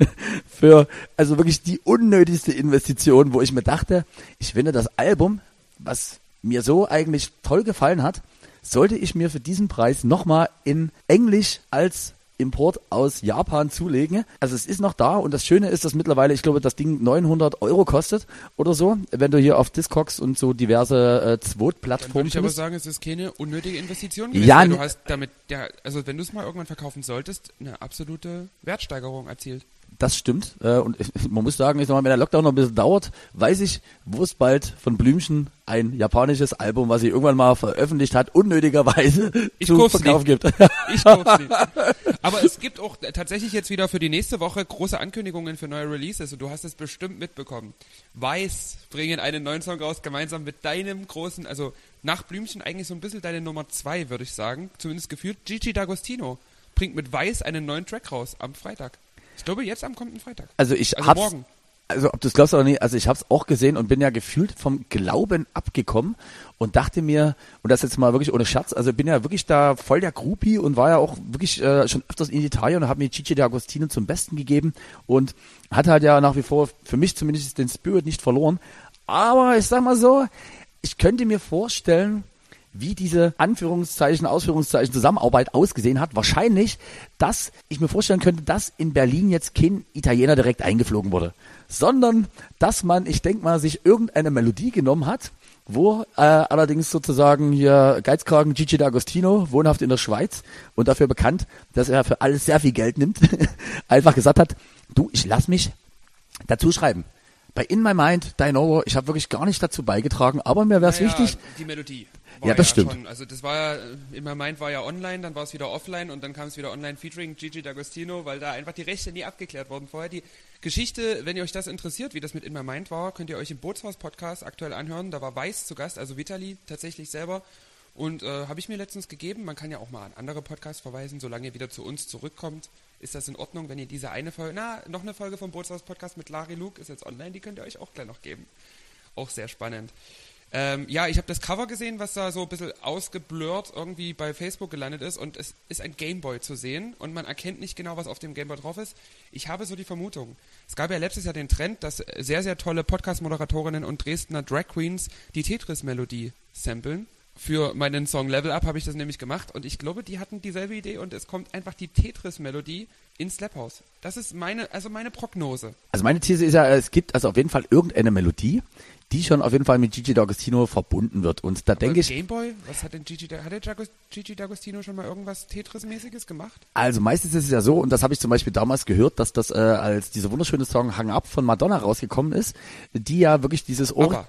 Speaker 3: für, also wirklich die unnötigste Investition, wo ich mir dachte, ich finde das Album, was mir so eigentlich toll gefallen hat, sollte ich mir für diesen Preis nochmal in Englisch als Import aus Japan zulegen. Also es ist noch da und das Schöne ist, dass mittlerweile, ich glaube, das Ding 900 Euro kostet oder so, wenn du hier auf Discogs und so diverse äh,
Speaker 4: Dann würde
Speaker 3: Zwot-Plattformen
Speaker 4: ich aber
Speaker 3: findest.
Speaker 4: sagen, es ist keine unnötige Investition gewesen.
Speaker 3: Ja,
Speaker 4: du hast damit, ja, also wenn du es mal irgendwann verkaufen solltest, eine absolute Wertsteigerung erzielt.
Speaker 3: Das stimmt. Äh, und man muss sagen, ich sag mal, wenn der Lockdown noch ein bisschen dauert, weiß ich, wo es bald von Blümchen ein japanisches Album, was sie irgendwann mal veröffentlicht hat, unnötigerweise
Speaker 4: Ich
Speaker 3: zu Verkauf gibt.
Speaker 4: Ich nicht. Aber es gibt auch tatsächlich jetzt wieder für die nächste Woche große Ankündigungen für neue Releases und du hast es bestimmt mitbekommen. Weiß bringen einen neuen Song raus, gemeinsam mit deinem großen, also nach Blümchen eigentlich so ein bisschen deine Nummer zwei, würde ich sagen. Zumindest gefühlt. Gigi D'Agostino bringt mit Weiß einen neuen Track raus am Freitag. Ich glaube, jetzt am kommenden Freitag.
Speaker 3: Also ich
Speaker 4: Also
Speaker 3: hab's,
Speaker 4: morgen.
Speaker 3: also ob du es glaubst oder nicht, also ich hab's auch gesehen und bin ja gefühlt vom Glauben abgekommen und dachte mir, und das jetzt mal wirklich ohne Scherz, also bin ja wirklich da voll der Groupie und war ja auch wirklich äh, schon öfters in Italien und habe mir Gigi D'Agostino zum Besten gegeben und hat halt ja nach wie vor für mich zumindest den Spirit nicht verloren. Aber ich sag mal so, ich könnte mir vorstellen, wie diese Anführungszeichen, Ausführungszeichen Zusammenarbeit ausgesehen hat. Wahrscheinlich, dass ich mir vorstellen könnte, dass in Berlin jetzt kein Italiener direkt eingeflogen wurde, sondern dass man, ich denke mal, sich irgendeine Melodie genommen hat, wo äh, allerdings sozusagen hier Geizkragen Gigi D'Agostino, wohnhaft in der Schweiz und dafür bekannt, dass er für alles sehr viel Geld nimmt, einfach gesagt hat, du, ich lass mich dazu schreiben. Bei In My Mind, Dino, ich habe wirklich gar nicht dazu beigetragen, aber mir wäre es
Speaker 4: Naja,
Speaker 3: wichtig,
Speaker 4: Die Melodie.
Speaker 3: Ja, das stimmt.
Speaker 4: Schon. Also das war ja, in meinem Mind war ja online, dann war es wieder offline und dann kam es wieder online featuring Gigi D'Agostino, weil da einfach die Rechte nie abgeklärt wurden vorher. Die Geschichte, wenn ihr euch das interessiert, wie das mit In My Mind war, könnt ihr euch im Bootshaus-Podcast aktuell anhören. Da war Weiß zu Gast, also Vitali tatsächlich selber. Und äh, habe ich mir letztens gegeben. Man kann ja auch mal an andere Podcasts verweisen, solange ihr wieder zu uns zurückkommt. Ist das in Ordnung, wenn ihr diese eine Folge, na, noch eine Folge vom Bootshaus-Podcast mit Lari Luke ist jetzt online, die könnt ihr euch auch gleich noch geben. Auch sehr spannend. Ähm, ja, ich habe das Cover gesehen, was da so ein bisschen ausgeblurrt irgendwie bei Facebook gelandet ist und es ist ein Gameboy zu sehen und man erkennt nicht genau, was auf dem Gameboy drauf ist. Ich habe so die Vermutung. Es gab ja letztes Jahr den Trend, dass sehr, sehr tolle Podcast-Moderatorinnen und Dresdner Drag Queens die Tetris-Melodie samplen. Für meinen Song Level Up habe ich das nämlich gemacht und ich glaube, die hatten dieselbe Idee und es kommt einfach die Tetris-Melodie ins Slap House. Das ist meine, also meine Prognose.
Speaker 3: Also meine These ist ja, es gibt also auf jeden Fall irgendeine Melodie, die schon auf jeden Fall mit Gigi D'Agostino verbunden wird. Und da denke ich,
Speaker 4: Gameboy, was hat denn Gigi, hat der Gigi D'Agostino schon mal irgendwas Tetris-mäßiges gemacht?
Speaker 3: also meistens ist es ja so, und das habe ich zum Beispiel damals gehört, dass das äh, als dieser wunderschöne Song Hang Up von Madonna rausgekommen ist, die ja wirklich dieses Or
Speaker 4: Aber.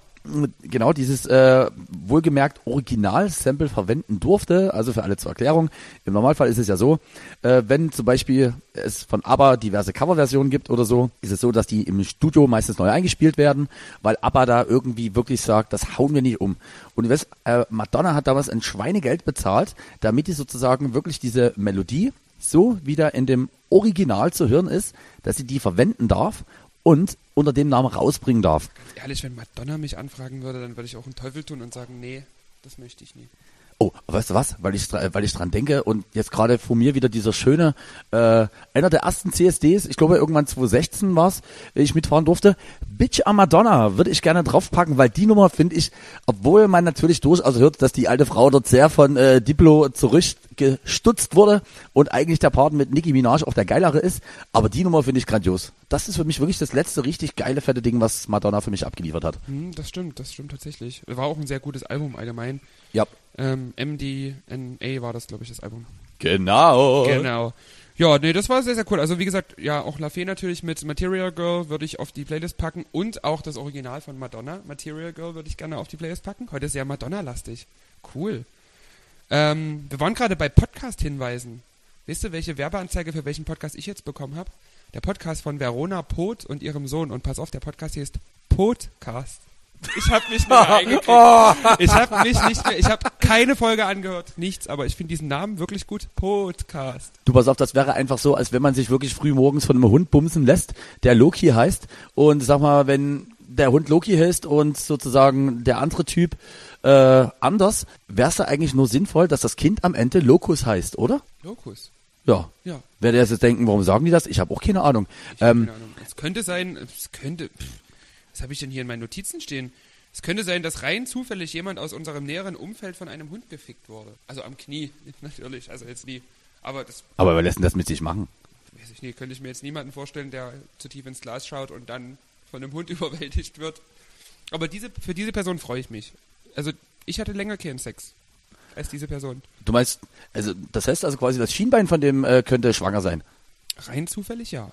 Speaker 3: Genau dieses äh, wohlgemerkt Original-Sample verwenden durfte. Also für alle zur Erklärung. Im Normalfall ist es ja so, äh, wenn zum Beispiel es von ABBA diverse Coverversionen gibt oder so, ist es so, dass die im Studio meistens neu eingespielt werden, weil ABBA da irgendwie wirklich sagt, das hauen wir nicht um. Und du weißt, äh, Madonna hat damals ein Schweinegeld bezahlt, damit die sozusagen wirklich diese Melodie so wieder in dem Original zu hören ist, dass sie die verwenden darf und unter dem Namen rausbringen darf.
Speaker 4: Ehrlich, wenn Madonna mich anfragen würde, dann würde ich auch einen Teufel tun und sagen, nee, das möchte ich nie.
Speaker 3: Oh, weißt du was? Weil ich, weil ich dran denke und jetzt gerade vor mir wieder dieser schöne, äh, einer der ersten CSDs, ich glaube irgendwann 2016 war's, ich mitfahren durfte. Bitch a Madonna würde ich gerne draufpacken, weil die Nummer finde ich, obwohl man natürlich durchaus hört, dass die alte Frau dort sehr von äh, Diplo zurückgestutzt wurde und eigentlich der Part mit Nicki Minaj auch der geilere ist, aber die Nummer finde ich grandios. Das ist für mich wirklich das letzte richtig geile, fette Ding, was Madonna für mich abgeliefert hat.
Speaker 4: Hm, das stimmt, das stimmt tatsächlich. War auch ein sehr gutes Album allgemein.
Speaker 3: Ja.
Speaker 4: Ähm, MDNA war das, glaube ich, das Album.
Speaker 3: Genau.
Speaker 4: Genau. Ja, nee, das war sehr, sehr cool. Also wie gesagt, ja, auch La Fee natürlich mit Material Girl würde ich auf die Playlist packen und auch das Original von Madonna, Material Girl, würde ich gerne auf die Playlist packen. Heute ist sehr Madonna-lastig. Cool. Ähm, wir waren gerade bei Podcast-Hinweisen. Weißt du, welche Werbeanzeige für welchen Podcast ich jetzt bekommen habe? Der Podcast von Verona Pot und ihrem Sohn. Und pass auf, der Podcast hier ist Podcast. Ich habe mich nicht mehr eingekriegt. Ich habe mich nicht mehr, ich habe keine Folge angehört, nichts, aber ich finde diesen Namen wirklich gut. Podcast.
Speaker 3: Du pass auf, das wäre einfach so, als wenn man sich wirklich früh morgens von einem Hund bumsen lässt, der Loki heißt. Und sag mal, wenn der Hund Loki heißt und sozusagen der andere Typ äh, anders, wäre es da eigentlich nur sinnvoll, dass das Kind am Ende Locus heißt, oder?
Speaker 4: Lokus.
Speaker 3: Ja.
Speaker 4: Ja.
Speaker 3: Wer der jetzt denken, warum sagen die das? Ich habe auch keine Ahnung. Ähm,
Speaker 4: Keine Ahnung. Es könnte sein, es könnte, pff, was habe ich denn hier in meinen Notizen stehen? Es könnte sein, dass rein zufällig jemand aus unserem näheren Umfeld von einem Hund gefickt wurde. Also am Knie, natürlich, also jetzt nie. Aber das
Speaker 3: aber wer lässt denn das mit sich machen?
Speaker 4: weiß ich nicht, könnte ich mir jetzt niemanden vorstellen, der zu tief ins Glas schaut und dann von einem Hund überwältigt wird. Aber diese, für diese Person freue ich mich. Also ich hatte länger keinen Sex als diese Person.
Speaker 3: Du meinst, also das heißt also quasi, das Schienbein von dem äh, könnte schwanger sein.
Speaker 4: Rein zufällig ja.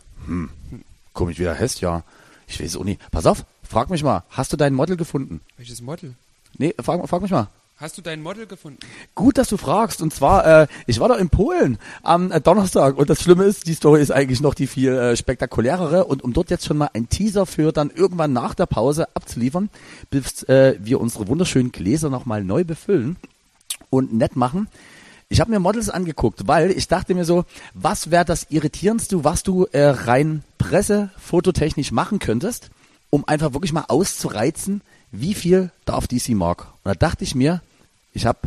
Speaker 3: Komisch, wie der heißt, ja. Ich weiß auch nicht. Pass auf, frag mich mal, hast du dein Model gefunden?
Speaker 4: Welches Model?
Speaker 3: Nee, frag, frag mich mal.
Speaker 4: Hast du dein Model gefunden?
Speaker 3: Gut, dass du fragst. Und zwar, äh, ich war da in Polen am äh, Donnerstag. Und das Schlimme ist, die Story ist eigentlich noch die viel äh, spektakulärere. Und um dort jetzt schon mal ein Teaser für dann irgendwann nach der Pause abzuliefern, bis äh, wir unsere wunderschönen Gläser nochmal neu befüllen und nett machen. Ich habe mir Models angeguckt, weil ich dachte mir so, was wäre das Irritierendste, was du äh, rein pressefototechnisch machen könntest, um einfach wirklich mal auszureizen, wie viel darf DC Mark. Und da dachte ich mir, ich habe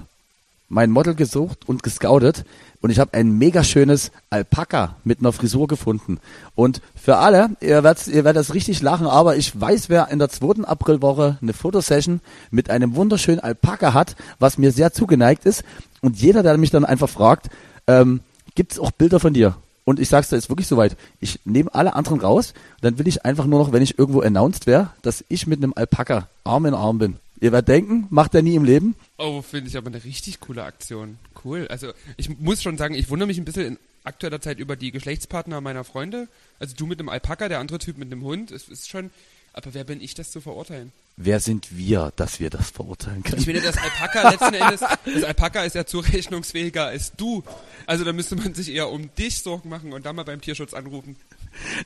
Speaker 3: mein Model gesucht und gescoutet und ich habe ein mega schönes Alpaka mit einer Frisur gefunden. Und für alle, ihr werdet, ihr werdet das richtig lachen, aber ich weiß, wer in der zweiten Aprilwoche eine Fotosession mit einem wunderschönen Alpaka hat, was mir sehr zugeneigt ist. Und jeder, der mich dann einfach fragt, ähm, gibt es auch Bilder von dir? Und ich sag's dir, ist wirklich soweit. Ich nehme alle anderen raus, dann will ich einfach nur noch, wenn ich irgendwo announced wäre, dass ich mit einem Alpaka Arm in Arm bin. Ihr werdet denken, macht er nie im Leben.
Speaker 4: Oh, finde ich aber eine richtig coole Aktion. Cool. Also ich muss schon sagen, ich wundere mich ein bisschen in aktueller Zeit über die Geschlechtspartner meiner Freunde. Also du mit einem Alpaka, der andere Typ mit einem Hund. Es ist schon. Aber wer bin ich, das zu verurteilen?
Speaker 3: Wer sind wir, dass wir das verurteilen können?
Speaker 4: Ich finde, das Alpaka letzten Endes, das Alpaka ist ja zurechnungsfähiger als du. Also da müsste man sich eher um dich Sorgen machen und da mal beim Tierschutz anrufen.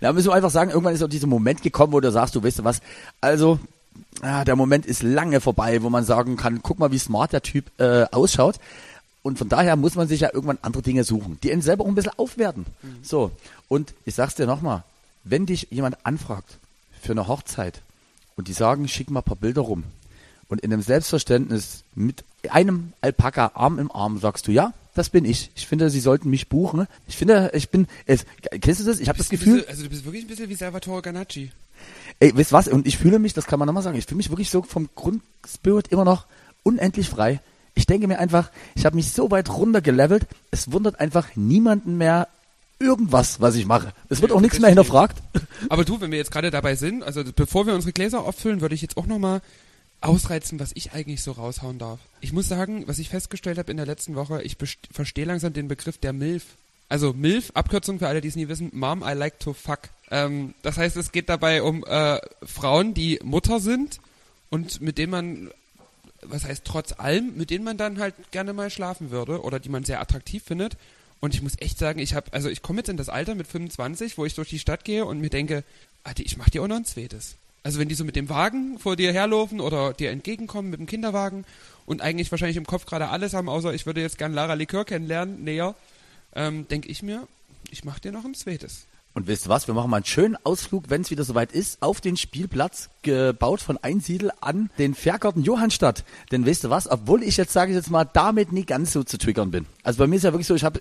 Speaker 3: Da müssen wir einfach sagen, irgendwann ist auch dieser Moment gekommen, wo du sagst, du weißt du was, also ah, der Moment ist lange vorbei, wo man sagen kann, guck mal, wie smart der Typ äh, ausschaut. Und von daher muss man sich ja irgendwann andere Dinge suchen, die einen selber auch ein bisschen aufwerten. So, und ich sag's dir nochmal, wenn dich jemand anfragt für eine Hochzeit und die sagen, schick mal ein paar Bilder rum und in einem Selbstverständnis mit einem Alpaka Arm im Arm sagst du, ja, das bin ich. Ich finde, sie sollten mich buchen. Ich finde, ich bin, es, kennst du das? Ich habe das Gefühl,
Speaker 4: bisschen- also du bist wirklich ein bisschen wie Salvatore Ganacci.
Speaker 3: Ey, wisst was? Und ich fühle mich, das kann man nochmal sagen, ich fühle mich wirklich so vom Grundspirit immer noch unendlich frei. Ich denke mir einfach, ich habe mich so weit runtergelevelt, es wundert einfach niemanden mehr irgendwas, was ich mache. Es wird
Speaker 4: Ja,
Speaker 3: auch nichts mehr hinterfragt.
Speaker 4: Aber du, wenn wir jetzt gerade dabei sind, also bevor wir unsere Gläser auffüllen, würde ich jetzt auch nochmal ausreizen, was ich eigentlich so raushauen darf. Ich muss sagen, was ich festgestellt habe in der letzten Woche, ich verstehe langsam den Begriff der MILF. Also MILF, Abkürzung für alle, die es nie wissen, Mom, I like to fuck. Ähm, das heißt, es geht dabei um äh, Frauen, die Mutter sind und mit denen man, was heißt trotz allem, mit denen man dann halt gerne mal schlafen würde oder die man sehr attraktiv findet. Und ich muss echt sagen, ich habe, also ich komme jetzt in das Alter mit 25, wo ich durch die Stadt gehe und mir denke, Alter, ich mach dir auch noch ein zweites. Also wenn die so mit dem Wagen vor dir herlaufen oder dir entgegenkommen mit dem Kinderwagen und eigentlich wahrscheinlich im Kopf gerade alles haben, außer ich würde jetzt gern Lara Likör kennenlernen, näher, ähm, denke ich mir, ich mach dir noch ein zweites.
Speaker 3: Und wisst ihr was? Wir machen mal einen schönen Ausflug, wenn es wieder soweit ist, auf den Spielplatz, gebaut von Einsiedel an den Fährgarten Johannstadt. Denn wisst ihr was? Obwohl ich jetzt, sage ich jetzt mal, damit nie ganz so zu triggern bin. Also bei mir ist ja wirklich so, ich habe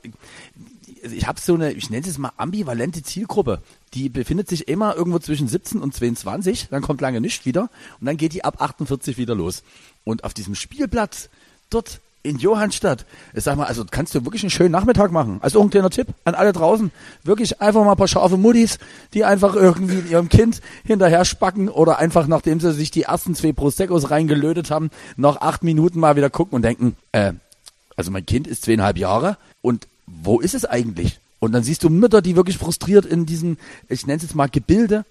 Speaker 3: ich habe so eine, ich nenne es mal ambivalente Zielgruppe. Die befindet sich immer irgendwo zwischen 17 und 22, dann kommt lange nichts wieder und dann geht die ab 48 wieder los. Und auf diesem Spielplatz, dort in Johannstadt, ich sag mal, also kannst du wirklich einen schönen Nachmittag machen. Also auch ein kleiner Tipp an alle draußen. Wirklich einfach mal ein paar scharfe Muttis, die einfach irgendwie ihrem Kind hinterher spacken oder einfach, nachdem sie sich die ersten zwei Proseccos reingelötet haben, nach acht Minuten mal wieder gucken und denken, äh, also mein Kind ist zweieinhalb Jahre und wo ist es eigentlich? Und dann siehst du Mütter, die wirklich frustriert in diesem, ich nenne es jetzt mal Gebilde,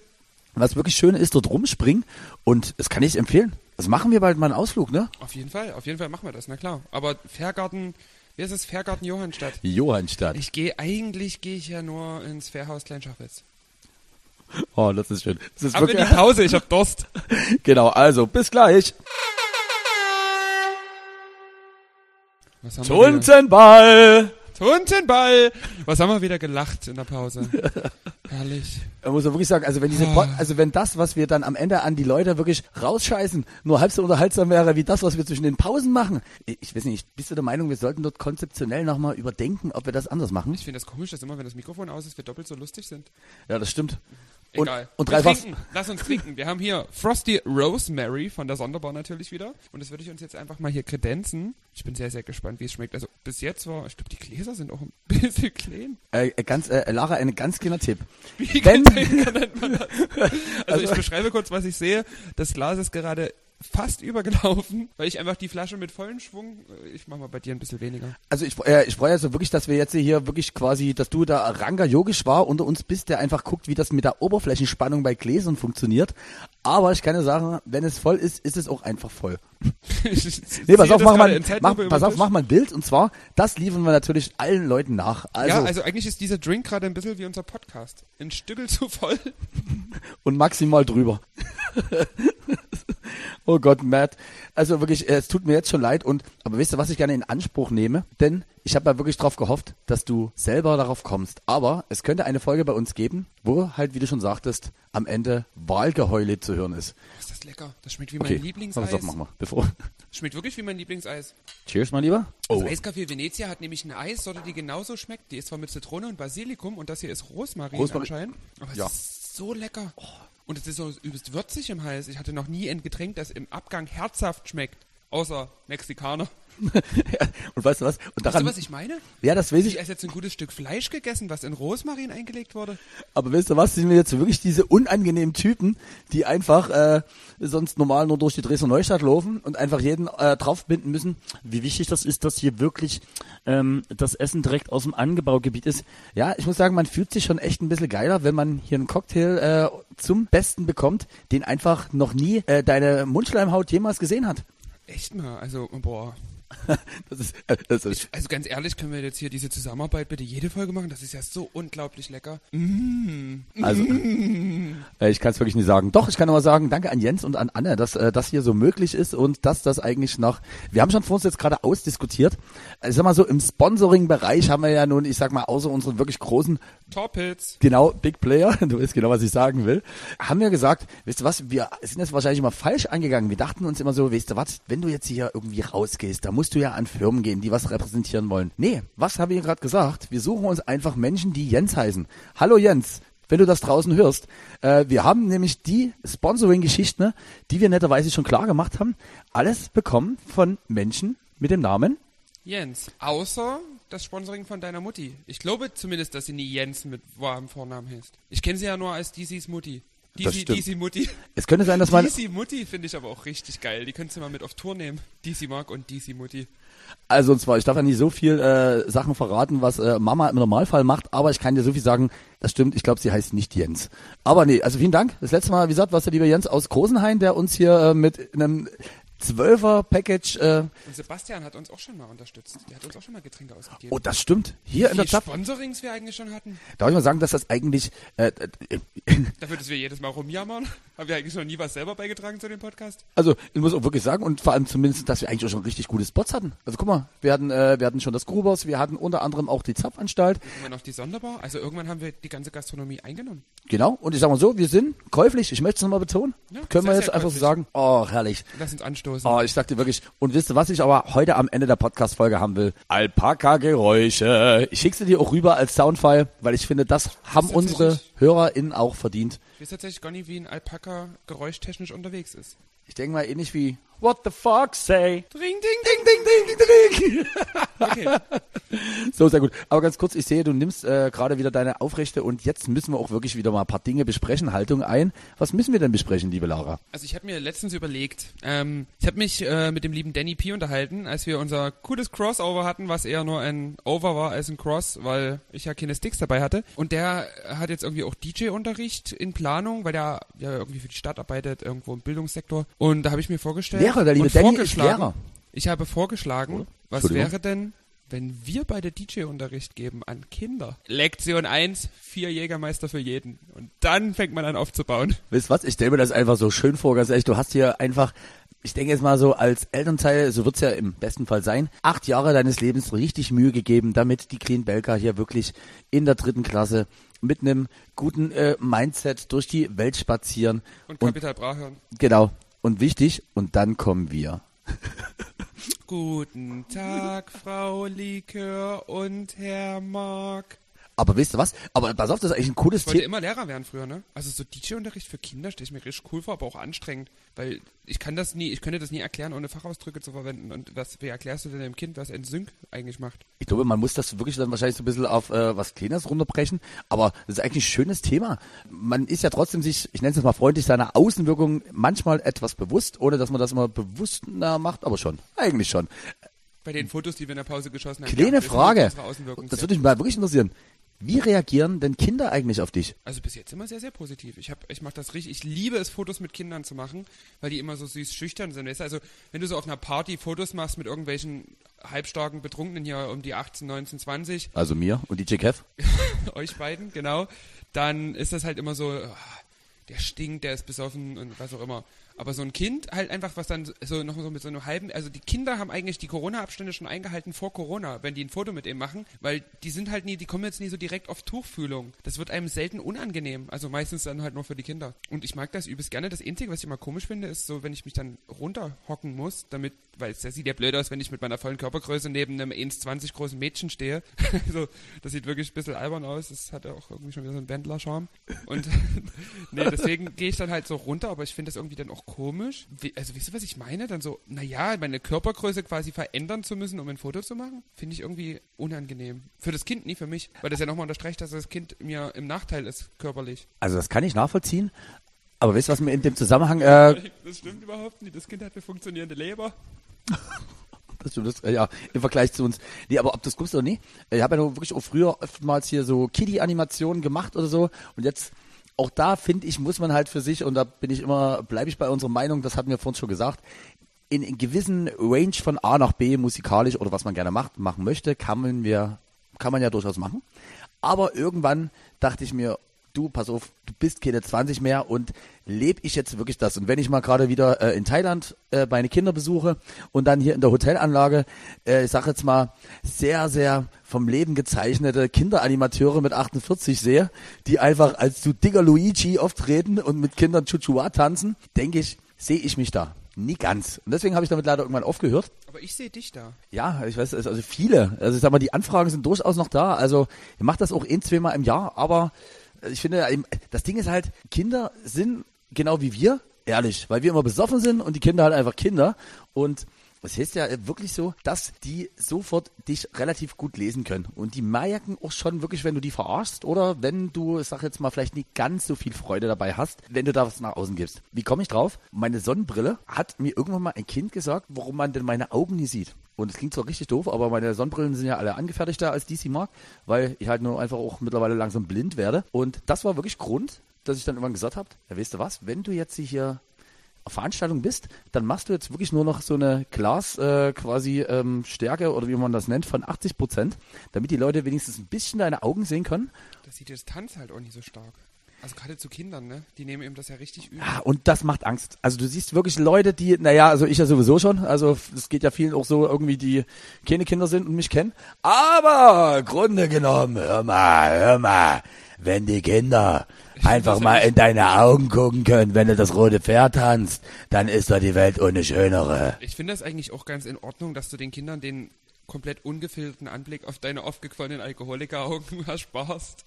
Speaker 3: was wirklich schön ist, dort rumspringen. Und das kann ich empfehlen. Das machen wir bald mal einen Ausflug, ne?
Speaker 4: Auf jeden Fall, auf jeden Fall machen wir das, na klar. Aber Fährgarten, wie ist es? Fährgarten Johannstadt.
Speaker 3: Johannstadt.
Speaker 4: Ich gehe, eigentlich gehe ich ja nur ins Fährhaus Kleinschachwitz.
Speaker 3: Oh, das ist schön. Das ist
Speaker 4: Ab in die
Speaker 3: wirklich,
Speaker 4: Pause, ich hab Durst.
Speaker 3: genau, also bis gleich.
Speaker 4: Was
Speaker 3: Tuntenball!
Speaker 4: Tuntenball! Was haben wir wieder gelacht in der Pause? Herrlich.
Speaker 3: Man muss ja wirklich sagen, also wenn diese, Pod- also wenn das, was wir dann am Ende an die Leute wirklich rausscheißen, nur halb so unterhaltsam wäre wie das, was wir zwischen den Pausen machen. Ich, ich weiß nicht, bist du der Meinung, wir sollten dort konzeptionell nochmal überdenken, ob wir das anders machen?
Speaker 4: Ich finde das komisch, dass immer, wenn das Mikrofon aus ist, wir doppelt so lustig sind.
Speaker 3: Ja, das stimmt. Und,
Speaker 4: Egal.
Speaker 3: und
Speaker 4: wir
Speaker 3: dreifach,
Speaker 4: trinken. Lass uns trinken. Wir haben hier Frosty Rosemary von der Sonderbar natürlich wieder. Und das würde ich uns jetzt einfach mal hier kredenzen. Ich bin sehr, sehr gespannt, wie es schmeckt. Also bis jetzt war, ich glaube, die Gläser sind auch ein bisschen klein.
Speaker 3: äh, ganz, äh, Lara, ein ganz kleiner Tipp.
Speaker 4: Wie
Speaker 3: Wenn-
Speaker 4: nennt man das? Also ich beschreibe kurz, was ich sehe. Das Glas ist gerade fast übergelaufen, weil ich einfach die Flasche mit vollem Schwung, äh, ich mach mal bei dir ein bisschen weniger.
Speaker 3: Also ich, äh, ich freue also wirklich, dass wir jetzt hier wirklich quasi, dass du da Ranga Yogisch war unter uns bist, der einfach guckt, wie das mit der Oberflächenspannung bei Gläsern funktioniert. Aber ich kann dir sagen, wenn es voll ist, ist es auch einfach voll. Nee, pass auf, mach mal, mach, pass auf, mach mal ein Bild und zwar, das liefern wir natürlich allen Leuten nach. Also,
Speaker 4: ja, also eigentlich ist dieser Drink gerade ein bisschen wie unser Podcast. Ein Stückel zu voll.
Speaker 3: und maximal drüber. Oh Gott, Matt. Also wirklich, äh, es tut mir jetzt schon leid und, aber wisst ihr, was ich gerne in Anspruch nehme? Denn ich habe ja wirklich drauf gehofft, dass du selber darauf kommst. Aber es könnte eine Folge bei uns geben, wo halt, wie du schon sagtest, am Ende Wahlgeheule zu hören ist.
Speaker 4: Ist das lecker? Das schmeckt wie mein
Speaker 3: Okay,
Speaker 4: Lieblingseis.
Speaker 3: pass auf, mach mal, bevor.
Speaker 4: Schmeckt wirklich wie mein Lieblingseis.
Speaker 3: Cheers, mein Lieber.
Speaker 4: Das
Speaker 3: Oh,
Speaker 4: Eiscafé Venezia hat nämlich eine Eissorte, die genauso schmeckt. Die ist zwar mit Zitrone und Basilikum und das hier ist Rosmarin,
Speaker 3: Rosmarin.
Speaker 4: anscheinend. Aber es
Speaker 3: Ja.
Speaker 4: ist so lecker. Und es ist so übelst würzig im Hals. Ich hatte noch nie ein Getränk, das im Abgang herzhaft schmeckt. Außer Mexikaner.
Speaker 3: und weißt du was? Und
Speaker 4: Weißt du,
Speaker 3: daran,
Speaker 4: was ich meine?
Speaker 3: ja, das weiß
Speaker 4: Ich
Speaker 3: ich.
Speaker 4: esse jetzt ein gutes Stück Fleisch gegessen, was in Rosmarin eingelegt wurde.
Speaker 3: Aber weißt du was, sind wir jetzt wirklich diese unangenehmen Typen, die einfach äh, sonst normal nur durch die Dresdner Neustadt laufen und einfach jeden äh, draufbinden müssen, wie wichtig das ist, dass hier wirklich ähm, das Essen direkt aus dem Angebaugebiet ist. Ja, ich muss sagen, man fühlt sich schon echt ein bisschen geiler, wenn man hier einen Cocktail äh, zum Besten bekommt, den einfach noch nie äh, deine Mundschleimhaut jemals gesehen hat.
Speaker 4: Echt mal, also, boah.
Speaker 3: Das ist, äh, das ist
Speaker 4: Also ganz ehrlich, können wir jetzt hier diese Zusammenarbeit bitte jede Folge machen? Das ist ja so unglaublich lecker.
Speaker 3: Also, äh, ich kann es wirklich nicht sagen. Doch, ich kann aber sagen, danke an Jens und an Anne, dass äh, das hier so möglich ist und dass das eigentlich noch. Wir haben schon vor uns jetzt gerade ausdiskutiert. Ich sag mal so, im Sponsoring-Bereich haben wir ja nun, ich sag mal, außer unseren wirklich großen,
Speaker 4: Torpilz.
Speaker 3: genau, Big Player, du weißt genau, was ich sagen will, haben wir gesagt, weißt du was, wir sind das wahrscheinlich immer falsch angegangen. Wir dachten uns immer so, weißt du was, wenn du jetzt hier irgendwie rausgehst, da musst du ja an Firmen gehen, die was repräsentieren wollen. Nee, was habe ich gerade gesagt? Wir suchen uns einfach Menschen, die Jens heißen. Hallo Jens, wenn du das draußen hörst. Äh, wir haben nämlich die Sponsoring-Geschichten, ne, die wir netterweise schon klar gemacht haben, alles bekommen von Menschen mit dem Namen.
Speaker 4: Jens. Außer das Sponsoring von deiner Mutti. Ich glaube zumindest, dass sie nie Jens mit wahrem Vornamen heißt. Ich kenne sie ja nur als Dizis Mutti.
Speaker 3: Stimmt.
Speaker 4: Dizzy Mutti.
Speaker 3: Es könnte sein, dass man
Speaker 4: Dizzy Mutti finde ich aber auch richtig geil. Die könntest du mal mit auf Tour nehmen. Dizzy Mark und Dizzy Mutti.
Speaker 3: Also und zwar, ich darf ja nicht so viel äh, Sachen verraten, was äh, Mama im Normalfall macht, aber ich kann dir so viel sagen, das stimmt, ich glaube, sie heißt nicht Jens. Aber nee, also vielen Dank. Das letzte Mal, wie gesagt, war es der liebe Jens aus Großenhain, der uns hier äh, mit einem Zwölfer-Package, äh,
Speaker 4: Und Sebastian hat uns auch schon mal unterstützt. Der hat uns auch schon mal Getränke ausgegeben.
Speaker 3: oh, das stimmt, hier in
Speaker 4: Wie
Speaker 3: der Stadt.
Speaker 4: Sponsorings wir eigentlich schon hatten.
Speaker 3: Darf ich mal sagen, dass das eigentlich, äh, äh,
Speaker 4: Dafür, dass wir jedes Mal rumjammern. Haben wir eigentlich noch nie was selber beigetragen zu dem Podcast?
Speaker 3: also ich muss auch wirklich sagen und vor allem zumindest, dass wir eigentlich auch schon richtig gute Spots hatten. Also guck mal, wir hatten, äh, wir hatten schon das Grubers, wir hatten unter anderem auch die Zapfanstalt,
Speaker 4: Irgendwann auf die Sonderbar. Also irgendwann haben wir die ganze Gastronomie eingenommen.
Speaker 3: genau. Und ich sag mal so, wir sind käuflich, ich möchte es nochmal betonen.
Speaker 4: Ja,
Speaker 3: Können wir jetzt einfach so sagen. Oh, herrlich.
Speaker 4: Lass uns anstoßen.
Speaker 3: Oh, ich sagte wirklich. Und wisst ihr, was ich aber heute am Ende der Podcast-Folge haben will? Alpaka-Geräusche. Ich schick's dir auch rüber als Soundfile, weil ich finde, das haben unsere HörerInnen auch verdient.
Speaker 4: Ich weiß tatsächlich gar nicht, wie ein Alpaka geräuschtechnisch unterwegs ist.
Speaker 3: Ich denke mal ähnlich wie What the fuck say?
Speaker 4: Ding, ding,
Speaker 3: Ding, ding, ding, ding, ding.
Speaker 4: Okay.
Speaker 3: So, sehr gut. Aber ganz kurz, ich sehe, du nimmst äh, gerade wieder deine Aufrechte und jetzt müssen wir auch wirklich wieder mal ein paar Dinge besprechen. Haltung ein. Was müssen wir denn besprechen, liebe Lara?
Speaker 4: Also ich habe mir letztens überlegt, ähm, ich habe mich äh, mit dem lieben Danny P unterhalten, als wir unser cooles Crossover hatten, was eher nur ein Over war als ein Cross, weil ich ja keine Sticks dabei hatte. Und der hat jetzt irgendwie auch DJ-Unterricht in Planung, weil der ja irgendwie für die Stadt arbeitet, irgendwo im Bildungssektor. Und da habe ich mir vorgestellt
Speaker 3: Lehrer, der liebe Danny ist
Speaker 4: vorgeschlagen,
Speaker 3: Lehrer.
Speaker 4: ich habe vorgeschlagen, was wäre denn, wenn wir beide DJ-Unterricht geben an Kinder? Lektion 1, vier Jägermeister für jeden. Und dann fängt man an aufzubauen.
Speaker 3: Wisst was? Ich stelle mir das einfach so schön vor, ganz ehrlich. Du hast hier einfach ich denke jetzt mal so als Elternteil, so wird's ja im besten Fall sein, acht Jahre deines Lebens richtig Mühe gegeben, damit die Clean Belka hier wirklich in der dritten Klasse mit einem guten äh, Mindset durch die Welt spazieren.
Speaker 4: Und Kapital Bra hören.
Speaker 3: Genau. Und wichtig, und dann kommen wir.
Speaker 4: Guten Tag, Frau Likör und Herr Mark.
Speaker 3: Aber wisst ihr was? Aber pass auf, das ist eigentlich ein cooles
Speaker 4: Ich wollte
Speaker 3: Thema.
Speaker 4: immer Lehrer werden früher, ne? Also so DJ-Unterricht für Kinder stelle ich mir richtig cool vor, aber auch anstrengend. Weil ich kann das nie, ich könnte das nie erklären, ohne Fachausdrücke zu verwenden. Und was, wie erklärst du denn dem Kind, was ein Sync eigentlich macht?
Speaker 3: Ich glaube, man muss das wirklich dann wahrscheinlich so ein bisschen auf äh, was Kleines runterbrechen. Aber das ist eigentlich ein schönes Thema. Man ist ja trotzdem sich, ich nenne es jetzt mal freundlich, seiner Außenwirkung manchmal etwas bewusst, ohne dass man das immer bewusst macht, aber schon. Eigentlich schon.
Speaker 4: Bei den Fotos, die wir in der Pause geschossen haben.
Speaker 3: Kleine Frage. Das würde mich mal wirklich interessieren. Wie reagieren denn Kinder eigentlich auf dich?
Speaker 4: Also bis jetzt immer sehr, sehr positiv. Ich hab, ich mache das richtig. Ich liebe es, Fotos mit Kindern zu machen, weil die immer so süß schüchtern sind. Weißt du? Also wenn du so auf einer Party Fotos machst mit irgendwelchen halbstarken Betrunkenen hier um die 18, 19, 20,
Speaker 3: Also mir und DJ Kev?
Speaker 4: euch beiden, genau, dann ist das halt immer so, ah, der stinkt, der ist besoffen und was auch immer. Aber so ein Kind halt einfach, was dann so noch so mit so einem halben, also die Kinder haben eigentlich die Corona-Abstände schon eingehalten vor Corona, wenn die ein Foto mit ihm machen, weil die sind halt nie, die kommen jetzt nie so direkt auf Tuchfühlung. Das wird einem selten unangenehm, also meistens dann halt nur für die Kinder. Und ich mag das übelst gerne. Das Einzige, was ich immer komisch finde, ist so, wenn ich mich dann runterhocken muss, damit, weil es sieht ja blöd aus, wenn ich mit meiner vollen Körpergröße neben einem 1,20 großen Mädchen stehe. so, das sieht wirklich ein bisschen albern aus. Das hat ja auch irgendwie schon wieder so einen Wendler-Charme. Und nee, deswegen gehe ich dann halt so runter, aber ich finde das irgendwie dann auch komisch. Wie, also, wisst ihr, was ich meine? Dann so, naja, meine Körpergröße quasi verändern zu müssen, um ein Foto zu machen, finde ich irgendwie unangenehm. Für das Kind, nie für mich. Weil das ja nochmal unterstreicht, dass das Kind mir im Nachteil ist, körperlich.
Speaker 3: Also das kann ich nachvollziehen. Aber wisst ihr, was mir in dem Zusammenhang, äh,
Speaker 4: Das stimmt überhaupt nicht. Das Kind hat eine funktionierende Leber.
Speaker 3: Das das, äh, ja, im Vergleich zu uns. Nee, aber ob das guckst oder nie, äh, ich habe ja wirklich auch früher oftmals hier so Kiddie-Animationen gemacht oder so. Und jetzt, auch da finde ich, muss man halt für sich, und da bin ich immer, bleibe ich bei unserer Meinung, das hatten wir vorhin schon gesagt, in, in gewissen Range von A nach B musikalisch oder was man gerne macht, machen möchte, kann man wir, kann man ja durchaus machen. Aber irgendwann dachte ich mir, du, pass auf, du bist keine 20 mehr und lebe ich jetzt wirklich das? Und wenn ich mal gerade wieder äh, in Thailand äh, meine Kinder besuche und dann hier in der Hotelanlage, äh, ich sag jetzt mal, sehr, sehr vom Leben gezeichnete Kinderanimateure mit 48 sehe, die einfach als du Digger Luigi auftreten und mit Kindern Chuchua tanzen, denke ich, sehe ich mich da. Nie ganz. Und deswegen habe ich damit leider irgendwann aufgehört.
Speaker 4: Aber ich sehe dich da.
Speaker 3: Ja, ich weiß, also viele. Also ich sag mal, die Anfragen sind durchaus noch da. Also ich mache das auch ein, zweimal im Jahr, aber ich finde, das Ding ist halt, Kinder sind genau wie wir, ehrlich, weil wir immer besoffen sind und die Kinder halt einfach Kinder. Und es heißt ja wirklich so, dass die sofort dich relativ gut lesen können. Und die merken auch schon wirklich, wenn du die verarschst oder wenn du, sag jetzt mal, vielleicht nicht ganz so viel Freude dabei hast, wenn du da was nach außen gibst. Wie komme ich drauf? Meine Sonnenbrille hat mir irgendwann mal ein Kind gesagt, warum man denn meine Augen nie sieht. Und es klingt zwar richtig doof, aber meine Sonnenbrillen sind ja alle angefertigter als DC Mark, weil ich halt nur einfach auch mittlerweile langsam blind werde. Und das war wirklich Grund, dass ich dann irgendwann gesagt habe, ja, weißt du was, wenn du jetzt hier Veranstaltung bist, dann machst du jetzt wirklich nur noch so eine Glas äh, quasi ähm, Stärke oder wie man das nennt von 80 Prozent, damit die Leute wenigstens ein bisschen deine Augen sehen können.
Speaker 4: Das sieht die Distanz halt auch nicht so stark. Also gerade zu Kindern, ne? Die nehmen eben das ja richtig übel.
Speaker 3: Ja, und das macht Angst. Also du siehst wirklich Leute, die, naja, also ich ja sowieso schon, also es geht ja vielen auch so irgendwie, die keine Kinder sind und mich kennen. Aber Grunde genommen, hör mal, hör mal, wenn die Kinder einfach mal in deine Augen gucken können, wenn du das rote Pferd tanzt, dann ist doch die Welt ohne schönere.
Speaker 4: Ich finde das eigentlich auch ganz in Ordnung, dass du den Kindern den komplett ungefilterten Anblick auf deine aufgequollenen Alkoholikeraugen ersparst.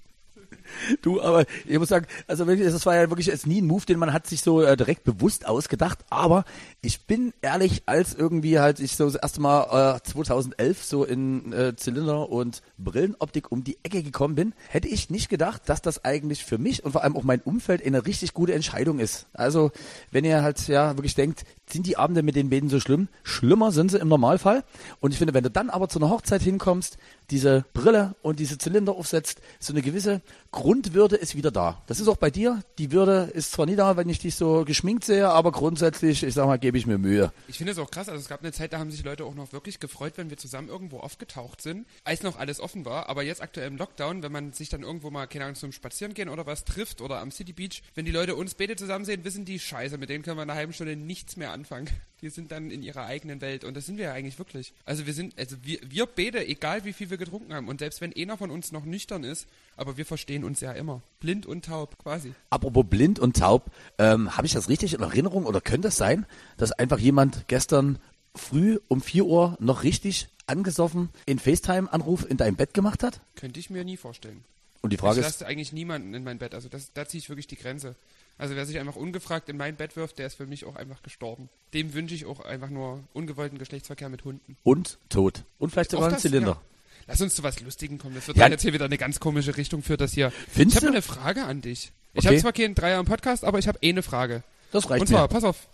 Speaker 3: Du, aber ich muss sagen, also wirklich, das war ja wirklich jetzt nie ein Move, den man hat sich so äh, direkt bewusst ausgedacht. Aber ich bin ehrlich, als irgendwie halt ich so das erste Mal äh, 2011 so in äh, Zylinder und Brillenoptik um die Ecke gekommen bin, hätte ich nicht gedacht, dass das eigentlich für mich und vor allem auch mein Umfeld eine richtig gute Entscheidung ist. Also wenn ihr halt ja wirklich denkt, sind die Abende mit den Bäden so schlimm? Schlimmer sind sie im Normalfall. Und ich finde, wenn du dann aber zu einer Hochzeit hinkommst, diese Brille und diese Zylinder aufsetzt, so eine gewisse Grundwürde ist wieder da. Das ist auch bei dir. Die Würde ist zwar nie da, wenn ich dich so geschminkt sehe, aber grundsätzlich, ich sag mal, gebe ich mir Mühe.
Speaker 4: Ich finde es auch krass, also es gab eine Zeit, da haben sich Leute auch noch wirklich gefreut, wenn wir zusammen irgendwo aufgetaucht sind, als noch alles offen war, aber jetzt aktuell im Lockdown, wenn man sich dann irgendwo mal, keine Ahnung, zum Spazierengehen oder was trifft oder am City Beach, wenn die Leute uns beide zusammen sehen, wissen die, scheiße, mit denen können wir in einer halben Stunde nichts mehr anfangen. Die sind dann in ihrer eigenen Welt und das sind wir ja eigentlich wirklich. Also wir sind, also wir, wir beide, egal wie viel wir getrunken haben und selbst wenn einer von uns noch nüchtern ist, aber wir verstehen uns ja immer. Blind und taub quasi.
Speaker 3: Apropos blind und taub, ähm, habe ich das richtig in Erinnerung oder könnte es sein, dass einfach jemand gestern früh um 4 Uhr noch richtig angesoffen in FaceTime-Anruf in deinem Bett gemacht hat?
Speaker 4: Könnte ich mir nie vorstellen.
Speaker 3: Und die Frage
Speaker 4: ich
Speaker 3: ist,
Speaker 4: lasse eigentlich niemanden in mein Bett. Also das, da ziehe ich wirklich die Grenze. Also wer sich einfach ungefragt in mein Bett wirft, der ist für mich auch einfach gestorben. Dem wünsche ich auch einfach nur ungewollten Geschlechtsverkehr mit Hunden.
Speaker 3: und tot. Und vielleicht sogar
Speaker 4: Auch
Speaker 3: ein
Speaker 4: das,
Speaker 3: Zylinder.
Speaker 4: ja. Lass uns zu was Lustigem kommen. Das wird
Speaker 3: Ja.
Speaker 4: dann jetzt hier wieder eine ganz komische Richtung für das hier.
Speaker 3: Findest
Speaker 4: ich habe eine Frage an dich. Ich
Speaker 3: Okay.
Speaker 4: habe zwar keinen Dreier im Podcast, aber ich habe eh eine Frage.
Speaker 3: Das reicht
Speaker 4: Und zwar,
Speaker 3: mir.
Speaker 4: pass auf.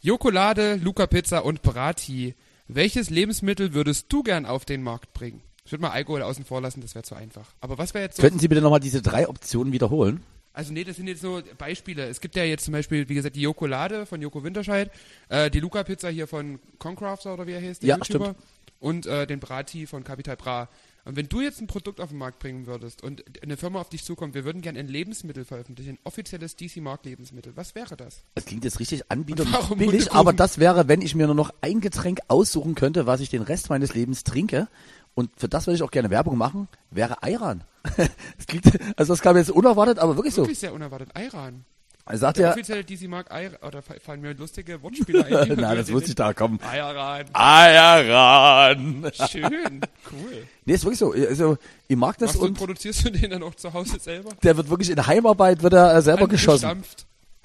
Speaker 4: Jokolade, Luca Pizza und Brati. Welches Lebensmittel würdest du gern auf den Markt bringen? Ich würde mal Alkohol außen vor lassen, das wäre zu einfach. Aber was wäre jetzt so
Speaker 3: Könnten Sie bitte nochmal diese drei Optionen wiederholen?
Speaker 4: Also nee, das sind jetzt nur Beispiele. Es gibt ja jetzt zum Beispiel, wie gesagt, die Jokolade von Joko Winterscheid, äh, die Luca-Pizza hier von Concrafter oder wie er heißt, der
Speaker 3: Ja,
Speaker 4: YouTuber, und äh, den Brati von Capital Bra. Und wenn du jetzt ein Produkt auf den Markt bringen würdest und eine Firma auf dich zukommt, wir würden gerne ein Lebensmittel veröffentlichen, ein offizielles DC Mark Lebensmittel, was wäre das?
Speaker 3: Das klingt jetzt richtig Anbieter
Speaker 4: Und warum
Speaker 3: billig,
Speaker 4: Hundekuchen?
Speaker 3: aber das wäre, wenn ich mir nur noch ein Getränk aussuchen könnte, was ich den Rest meines Lebens trinke. Und für das würde ich auch gerne Werbung machen, wäre Ayran. das klingt, also das kam jetzt unerwartet, aber wirklich so.
Speaker 4: Wirklich sehr unerwartet. Ayran.
Speaker 3: Er sagt
Speaker 4: Der
Speaker 3: ja,
Speaker 4: offizielle DC Mark Ayran, oder fa- fallen mir lustige Wortspiele ein.
Speaker 3: nein, das
Speaker 4: wir
Speaker 3: wusste ich da kommen.
Speaker 4: Ayran.
Speaker 3: Ayran.
Speaker 4: Schön. Cool.
Speaker 3: Nee, ist wirklich so. Also, ich mag das
Speaker 4: Machst du,
Speaker 3: und
Speaker 4: produzierst du den dann auch zu Hause selber?
Speaker 3: der wird wirklich in Heimarbeit, wird er äh, selber geschossen.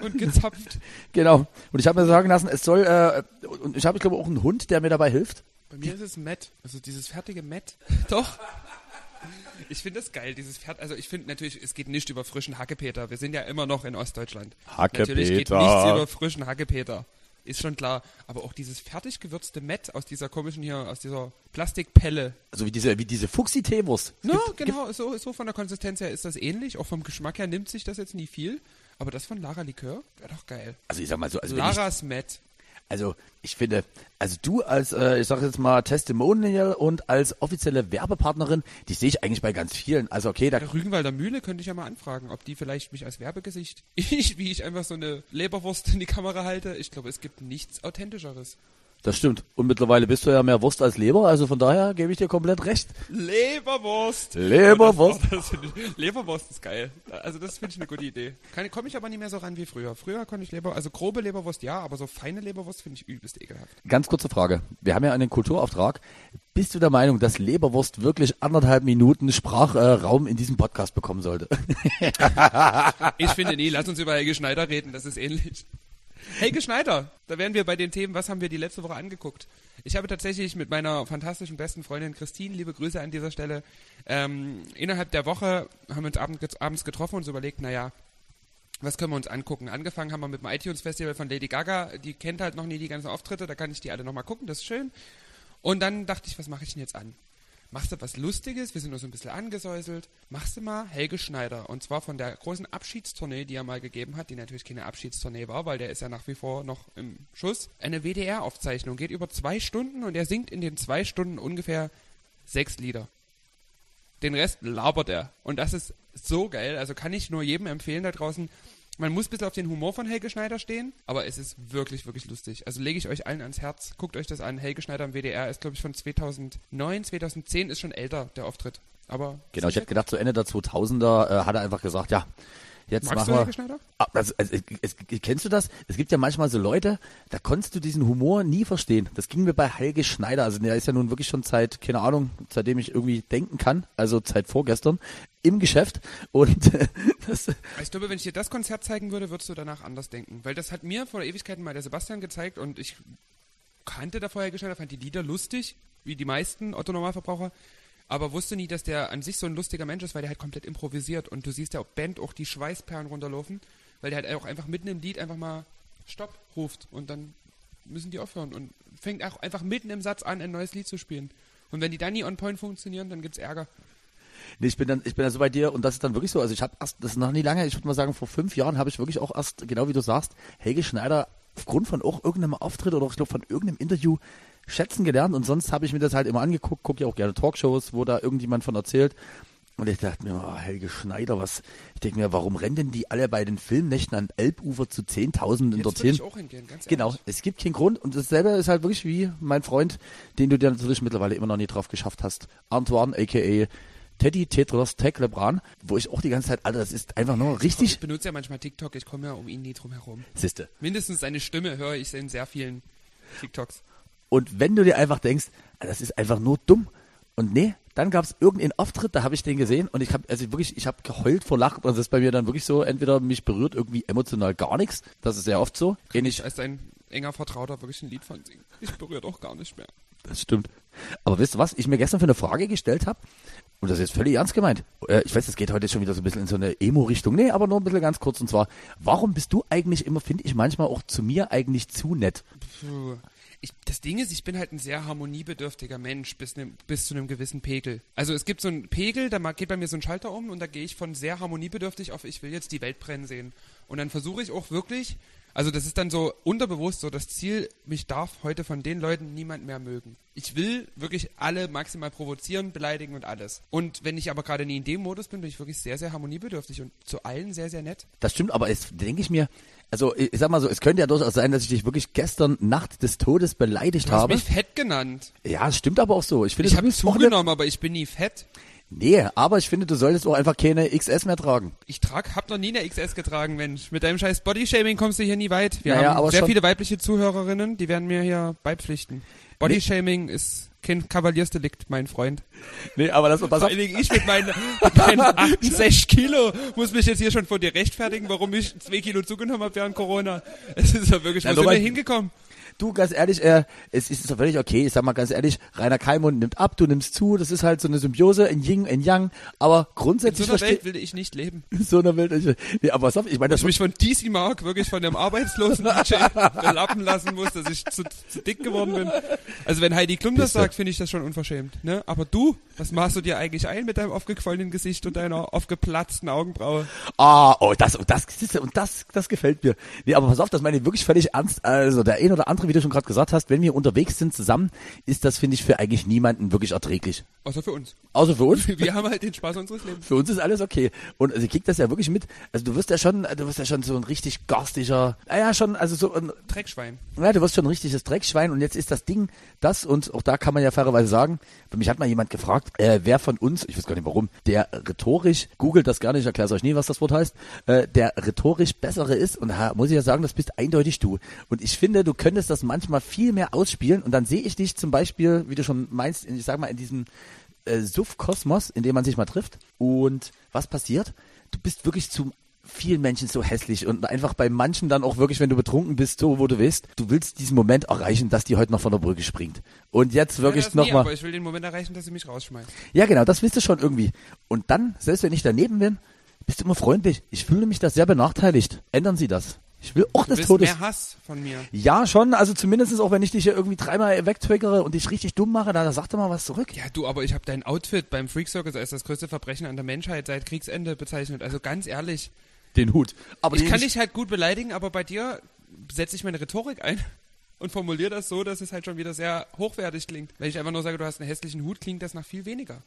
Speaker 4: Und gezapft.
Speaker 3: Genau. Und ich habe mir sagen lassen, es soll, äh, und ich habe, ich glaube, auch einen Hund, der mir dabei hilft.
Speaker 4: Bei mir ist es Matt. Also dieses fertige Matt. Doch. Ich finde das geil, dieses Pferd. Also ich finde natürlich, es geht nicht über frischen Hackepeter. Wir sind ja immer noch in Ostdeutschland.
Speaker 3: Hackepeter.
Speaker 4: Natürlich geht nichts über frischen Hackepeter. Ist schon klar. Aber auch dieses fertig gewürzte Matt aus dieser komischen hier, aus dieser Plastikpelle.
Speaker 3: Also wie diese, wie diese Fuchsi-Teewurst.
Speaker 4: No, genau, so, so von der Konsistenz her ist das ähnlich. Auch vom Geschmack her nimmt sich das jetzt nie viel. Aber das von Lara Likör wäre doch geil.
Speaker 3: Also ich sag mal so, also
Speaker 4: Laras Matt.
Speaker 3: Also ich finde, also du als, äh, ich sage jetzt mal Testimonial und als offizielle Werbepartnerin, die sehe ich eigentlich bei ganz vielen. Also okay, da,
Speaker 4: Der Rügenwalder Mühle könnte ich ja mal anfragen, ob die vielleicht mich als Werbegesicht, ich, wie ich einfach so eine Leberwurst in die Kamera halte. Ich glaube, es gibt nichts Authentischeres.
Speaker 3: Das stimmt. Und mittlerweile bist du ja mehr Wurst als Leber, also von daher gebe ich dir komplett recht.
Speaker 4: Leberwurst.
Speaker 3: Leberwurst.
Speaker 4: Das, das find ich, Leberwurst ist geil. Also das finde ich eine gute Idee. Komme ich aber nicht mehr so ran wie früher. Früher konnte ich Leber, also grobe Leberwurst ja, aber so feine Leberwurst finde ich übelst ekelhaft.
Speaker 3: Ganz kurze Frage. Wir haben ja einen Kulturauftrag. Bist du der Meinung, dass Leberwurst wirklich anderthalb Minuten Sprachraum in diesem Podcast bekommen sollte?
Speaker 4: Ich finde nie, lass uns über Helge Schneider reden, das ist ähnlich. Helge Schneider, da wären wir bei den Themen, was haben wir die letzte Woche angeguckt? Ich habe tatsächlich mit meiner fantastischen besten Freundin Christine, liebe Grüße an dieser Stelle, ähm, innerhalb der Woche haben wir uns abend, abends getroffen und uns überlegt, naja, was können wir uns angucken? Angefangen haben wir mit dem iTunes Festival von Lady Gaga, die kennt halt noch nie die ganzen Auftritte, da kann ich die alle nochmal gucken, das ist schön. Und dann dachte ich, was mache ich denn jetzt an? Machst du was Lustiges? Wir sind nur so ein bisschen angesäuselt. Machst du mal Helge Schneider. Und zwar von der großen Abschiedstournee, die er mal gegeben hat, die natürlich keine Abschiedstournee war, weil der ist ja nach wie vor noch im Schuss. Eine WDR-Aufzeichnung geht über zwei Stunden und er singt in den zwei Stunden ungefähr sechs Lieder. Den Rest labert er. Und das ist so geil. Also kann ich nur jedem empfehlen da draußen. Man muss ein bisschen auf den Humor von Helge Schneider stehen, aber es ist wirklich, wirklich lustig. Also lege ich euch allen ans Herz, guckt euch das an. Helge Schneider im WDR ist, glaube ich, von 2009, 2010 ist schon älter, der Auftritt. Aber
Speaker 3: Genau, ich hätte gedacht, zu Ende der 2000er äh, hat er einfach gesagt, ja, jetzt
Speaker 4: Magst
Speaker 3: machen
Speaker 4: du
Speaker 3: wir... Ah, Also, also, es, kennst du das? Es gibt ja manchmal so Leute, da konntest du diesen Humor nie verstehen. Das ging mir bei Helge Schneider. Also der ist ja nun wirklich schon seit, keine Ahnung, seitdem ich irgendwie denken kann, also seit vorgestern, im Geschäft. Und äh, das,
Speaker 4: Ich glaube, wenn ich dir das Konzert zeigen würde, würdest du danach anders denken. Weil das hat mir vor Ewigkeiten mal der Sebastian gezeigt und ich kannte da vorher Schneider, fand die Lieder lustig, wie die meisten Otto-Normalverbraucher, aber wusste nie, dass der an sich so ein lustiger Mensch ist, weil der halt komplett improvisiert und du siehst ja auch Band auch die Schweißperlen runterlaufen, weil der halt auch einfach mitten im Lied einfach mal Stopp ruft und dann müssen die aufhören und fängt auch einfach mitten im Satz an, ein neues Lied zu spielen. Und wenn die dann nie on point funktionieren, dann gibt's Ärger.
Speaker 3: nee, ich bin dann, ich bin dann so bei dir und das ist dann wirklich so. Also ich habe erst, das ist noch nie lange, ich würde mal sagen, vor fünf Jahren habe ich wirklich auch erst, genau wie du sagst, Helge Schneider aufgrund von auch irgendeinem Auftritt oder ich glaube von irgendeinem Interview schätzen gelernt und sonst habe ich mir das halt immer angeguckt, gucke ja auch gerne Talkshows, wo da irgendjemand von erzählt. Und ich dachte mir, oh, Helge Schneider, was, ich denke mir, warum rennen denn die alle bei den Filmnächten an Elbufer zu Zehntausenden dorthin?
Speaker 4: ich auch hingehen, ganz
Speaker 3: Genau,
Speaker 4: ehrlich.
Speaker 3: es gibt keinen Grund und dasselbe ist halt wirklich wie mein Freund, den du dir natürlich mittlerweile immer noch nie drauf geschafft hast. Antoine, aka Teddy Tetros Tech Lebran, wo ich auch die ganze Zeit, Alter, das ist einfach nur
Speaker 4: Ich
Speaker 3: richtig.
Speaker 4: benutze ja manchmal TikTok, ich komme ja um ihn nie drum herum.
Speaker 3: Siehste.
Speaker 4: Mindestens seine Stimme höre ich in sehr vielen TikToks.
Speaker 3: Und wenn du dir einfach denkst, Alter, das ist einfach nur dumm. Und nee, dann gab es irgendeinen Auftritt, da habe ich den gesehen und ich habe also wirklich, ich habe geheult vor Lachen. Und das ist bei mir dann wirklich so, entweder mich berührt irgendwie emotional gar nichts, das ist sehr oft so. Ähnlich,
Speaker 4: Als ein enger Vertrauter wirklich ein Lied von singen. Ich berührt auch gar nicht mehr.
Speaker 3: Das stimmt. Aber wisst ihr was, ich mir gestern für eine Frage gestellt habe, und das ist jetzt völlig ernst gemeint. Äh, ich weiß, das geht heute schon wieder so ein bisschen in so eine Emo-Richtung. Nee, aber nur ein bisschen ganz kurz. Und zwar, warum bist du eigentlich immer, finde ich manchmal auch zu mir eigentlich zu nett?
Speaker 4: Puh. Ich, das Ding ist, ich bin halt ein sehr harmoniebedürftiger Mensch bis, ne, bis zu einem gewissen Pegel. Also es gibt so einen Pegel, da geht bei mir so ein Schalter um und da gehe ich von sehr harmoniebedürftig auf, ich will jetzt die Welt brennen sehen. Und dann versuche ich auch wirklich, also das ist dann so unterbewusst so das Ziel, mich darf heute von den Leuten niemand mehr mögen. Ich will wirklich alle maximal provozieren, beleidigen und alles. Und wenn ich aber gerade nie in dem Modus bin, bin ich wirklich sehr, sehr harmoniebedürftig und zu allen sehr, sehr nett.
Speaker 3: Das stimmt, aber es denke ich mir, also ich, sag mal so, es könnte ja durchaus sein, dass ich dich wirklich gestern Nacht des Todes beleidigt
Speaker 4: Du hast
Speaker 3: habe.
Speaker 4: mich fett genannt.
Speaker 3: Ja, es stimmt aber auch so. Ich finde,
Speaker 4: Ich habe zugenommen, aber ich bin nie fett.
Speaker 3: Nee, aber ich finde, du solltest auch einfach keine XS mehr tragen.
Speaker 4: Ich trag, hab noch nie eine XS getragen, Mensch. Mit deinem scheiß Bodyshaming kommst du hier nie weit. Wir
Speaker 3: Naja,
Speaker 4: haben sehr viele weibliche Zuhörerinnen, die werden mir hier beipflichten. Bodyshaming ist kein Kavaliersdelikt, mein Freund.
Speaker 3: Nee, aber das, pass
Speaker 4: Vor
Speaker 3: auf,
Speaker 4: ich mit meinen, mit meinen 68 Kilo muss mich jetzt hier schon vor dir rechtfertigen, warum ich zwei Kilo zugenommen habe während Corona. Es ist ja wirklich, wo
Speaker 3: Ja,
Speaker 4: sind wir hingekommen?
Speaker 3: Du, ganz ehrlich, äh, es ist doch völlig okay. Ich sag mal ganz ehrlich, Rainer Kalmund nimmt ab, du nimmst zu. Das ist halt so eine Symbiose in Yin, in Yang. Aber
Speaker 4: In so
Speaker 3: grundsätzlich
Speaker 4: einer Welt will ich nicht leben.
Speaker 3: in so einer Welt. Ich, nee, aber pass auf, ich meine, das
Speaker 4: Dass ich mich von DC Mark wirklich von dem arbeitslosen DJ belappen lassen muss, dass ich zu, zu dick geworden bin. Also wenn Heidi Klum das sagt, finde ich das schon unverschämt. Ne? Aber du, was machst du dir eigentlich ein mit deinem aufgequollenen Gesicht und deiner aufgeplatzten Augenbraue?
Speaker 3: Ah, oh, das und das und das das gefällt mir. Nee, aber pass auf, das meine ich wirklich völlig ernst. Also der ein oder andere, wie du schon gerade gesagt hast, wenn wir unterwegs sind zusammen, ist das finde ich für eigentlich niemanden wirklich erträglich.
Speaker 4: Außer für uns.
Speaker 3: Außer für uns.
Speaker 4: Wir haben halt den Spaß unseres Lebens.
Speaker 3: Für uns ist alles okay. Und also, ich krieg das ja wirklich mit. Also du wirst ja schon, du wirst ja schon so ein richtig garstiger, naja, schon, also so ein,
Speaker 4: Dreckschwein.
Speaker 3: ja, du wirst schon ein richtiges Dreckschwein. Und jetzt ist das Ding, das, und auch da kann man ja fairerweise sagen, für mich hat mal jemand gefragt, äh, wer von uns, ich weiß gar nicht warum, der rhetorisch, googelt das gerne, ich erkläre es euch nie, was das Wort heißt, äh, der rhetorisch bessere ist. Und da muss ich ja sagen, das bist eindeutig du. Und ich finde, du könntest das manchmal viel mehr ausspielen. Und dann sehe ich dich zum Beispiel, wie du schon meinst, in, ich sag mal, in diesem äh, Suff-Kosmos, in dem man sich mal trifft. Und was passiert? Du bist wirklich zu vielen Menschen so hässlich und einfach bei manchen dann auch wirklich, wenn du betrunken bist, so wo du willst, du willst diesen Moment erreichen, dass die heute noch von der Brücke springt. Und jetzt wirklich
Speaker 4: ja,
Speaker 3: nochmal.
Speaker 4: Aber ich will den Moment erreichen, dass sie mich rausschmeißt.
Speaker 3: Ja, genau, das willst du schon irgendwie. Und dann, selbst wenn ich daneben bin, bist du immer freundlich. Ich fühle mich da sehr benachteiligt. Ändern Sie das. Ich will auch
Speaker 4: Du
Speaker 3: des
Speaker 4: willst
Speaker 3: Todes.
Speaker 4: mehr Hass von mir.
Speaker 3: Ja, schon. Also zumindest auch, wenn ich dich hier irgendwie dreimal wegtriggere und dich richtig dumm mache, dann sag doch mal was zurück.
Speaker 4: Ja, du, aber ich habe dein Outfit beim Freak Circus als das größte Verbrechen an der Menschheit seit Kriegsende bezeichnet. Also ganz ehrlich,
Speaker 3: Den Hut. Aber
Speaker 4: ich kann dich halt gut beleidigen, aber bei dir setze ich meine Rhetorik ein und formuliere das so, dass es halt schon wieder sehr hochwertig klingt. Wenn ich einfach nur sage, du hast einen hässlichen Hut, klingt das nach viel weniger.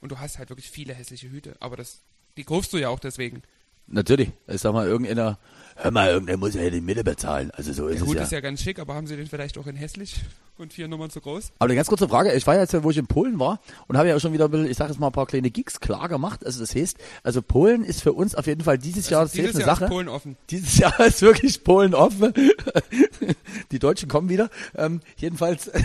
Speaker 4: Und du hast halt wirklich viele hässliche Hüte, aber das, die kaufst du ja auch deswegen.
Speaker 3: Natürlich. Ich sag mal, irgendeiner, hör mal, irgendeiner muss ja die Miete bezahlen. Also so ist
Speaker 4: Der
Speaker 3: es
Speaker 4: Hut
Speaker 3: ja.
Speaker 4: ist ja ganz schick, aber haben sie den vielleicht auch in hässlich und vier Nummern zu groß?
Speaker 3: Aber eine ganz kurze Frage. Ich war ja jetzt, wo ich in Polen war und habe ja auch schon wieder, ein bisschen, ich sage jetzt mal, ein paar kleine Gigs klar gemacht. Also das heißt, also Polen ist für uns auf jeden Fall dieses Jahr
Speaker 4: Also
Speaker 3: safe
Speaker 4: dieses
Speaker 3: eine
Speaker 4: Jahr
Speaker 3: Sache.
Speaker 4: ist Polen offen.
Speaker 3: Dieses Jahr ist wirklich Polen offen. Die Deutschen kommen wieder. Ähm, jedenfalls.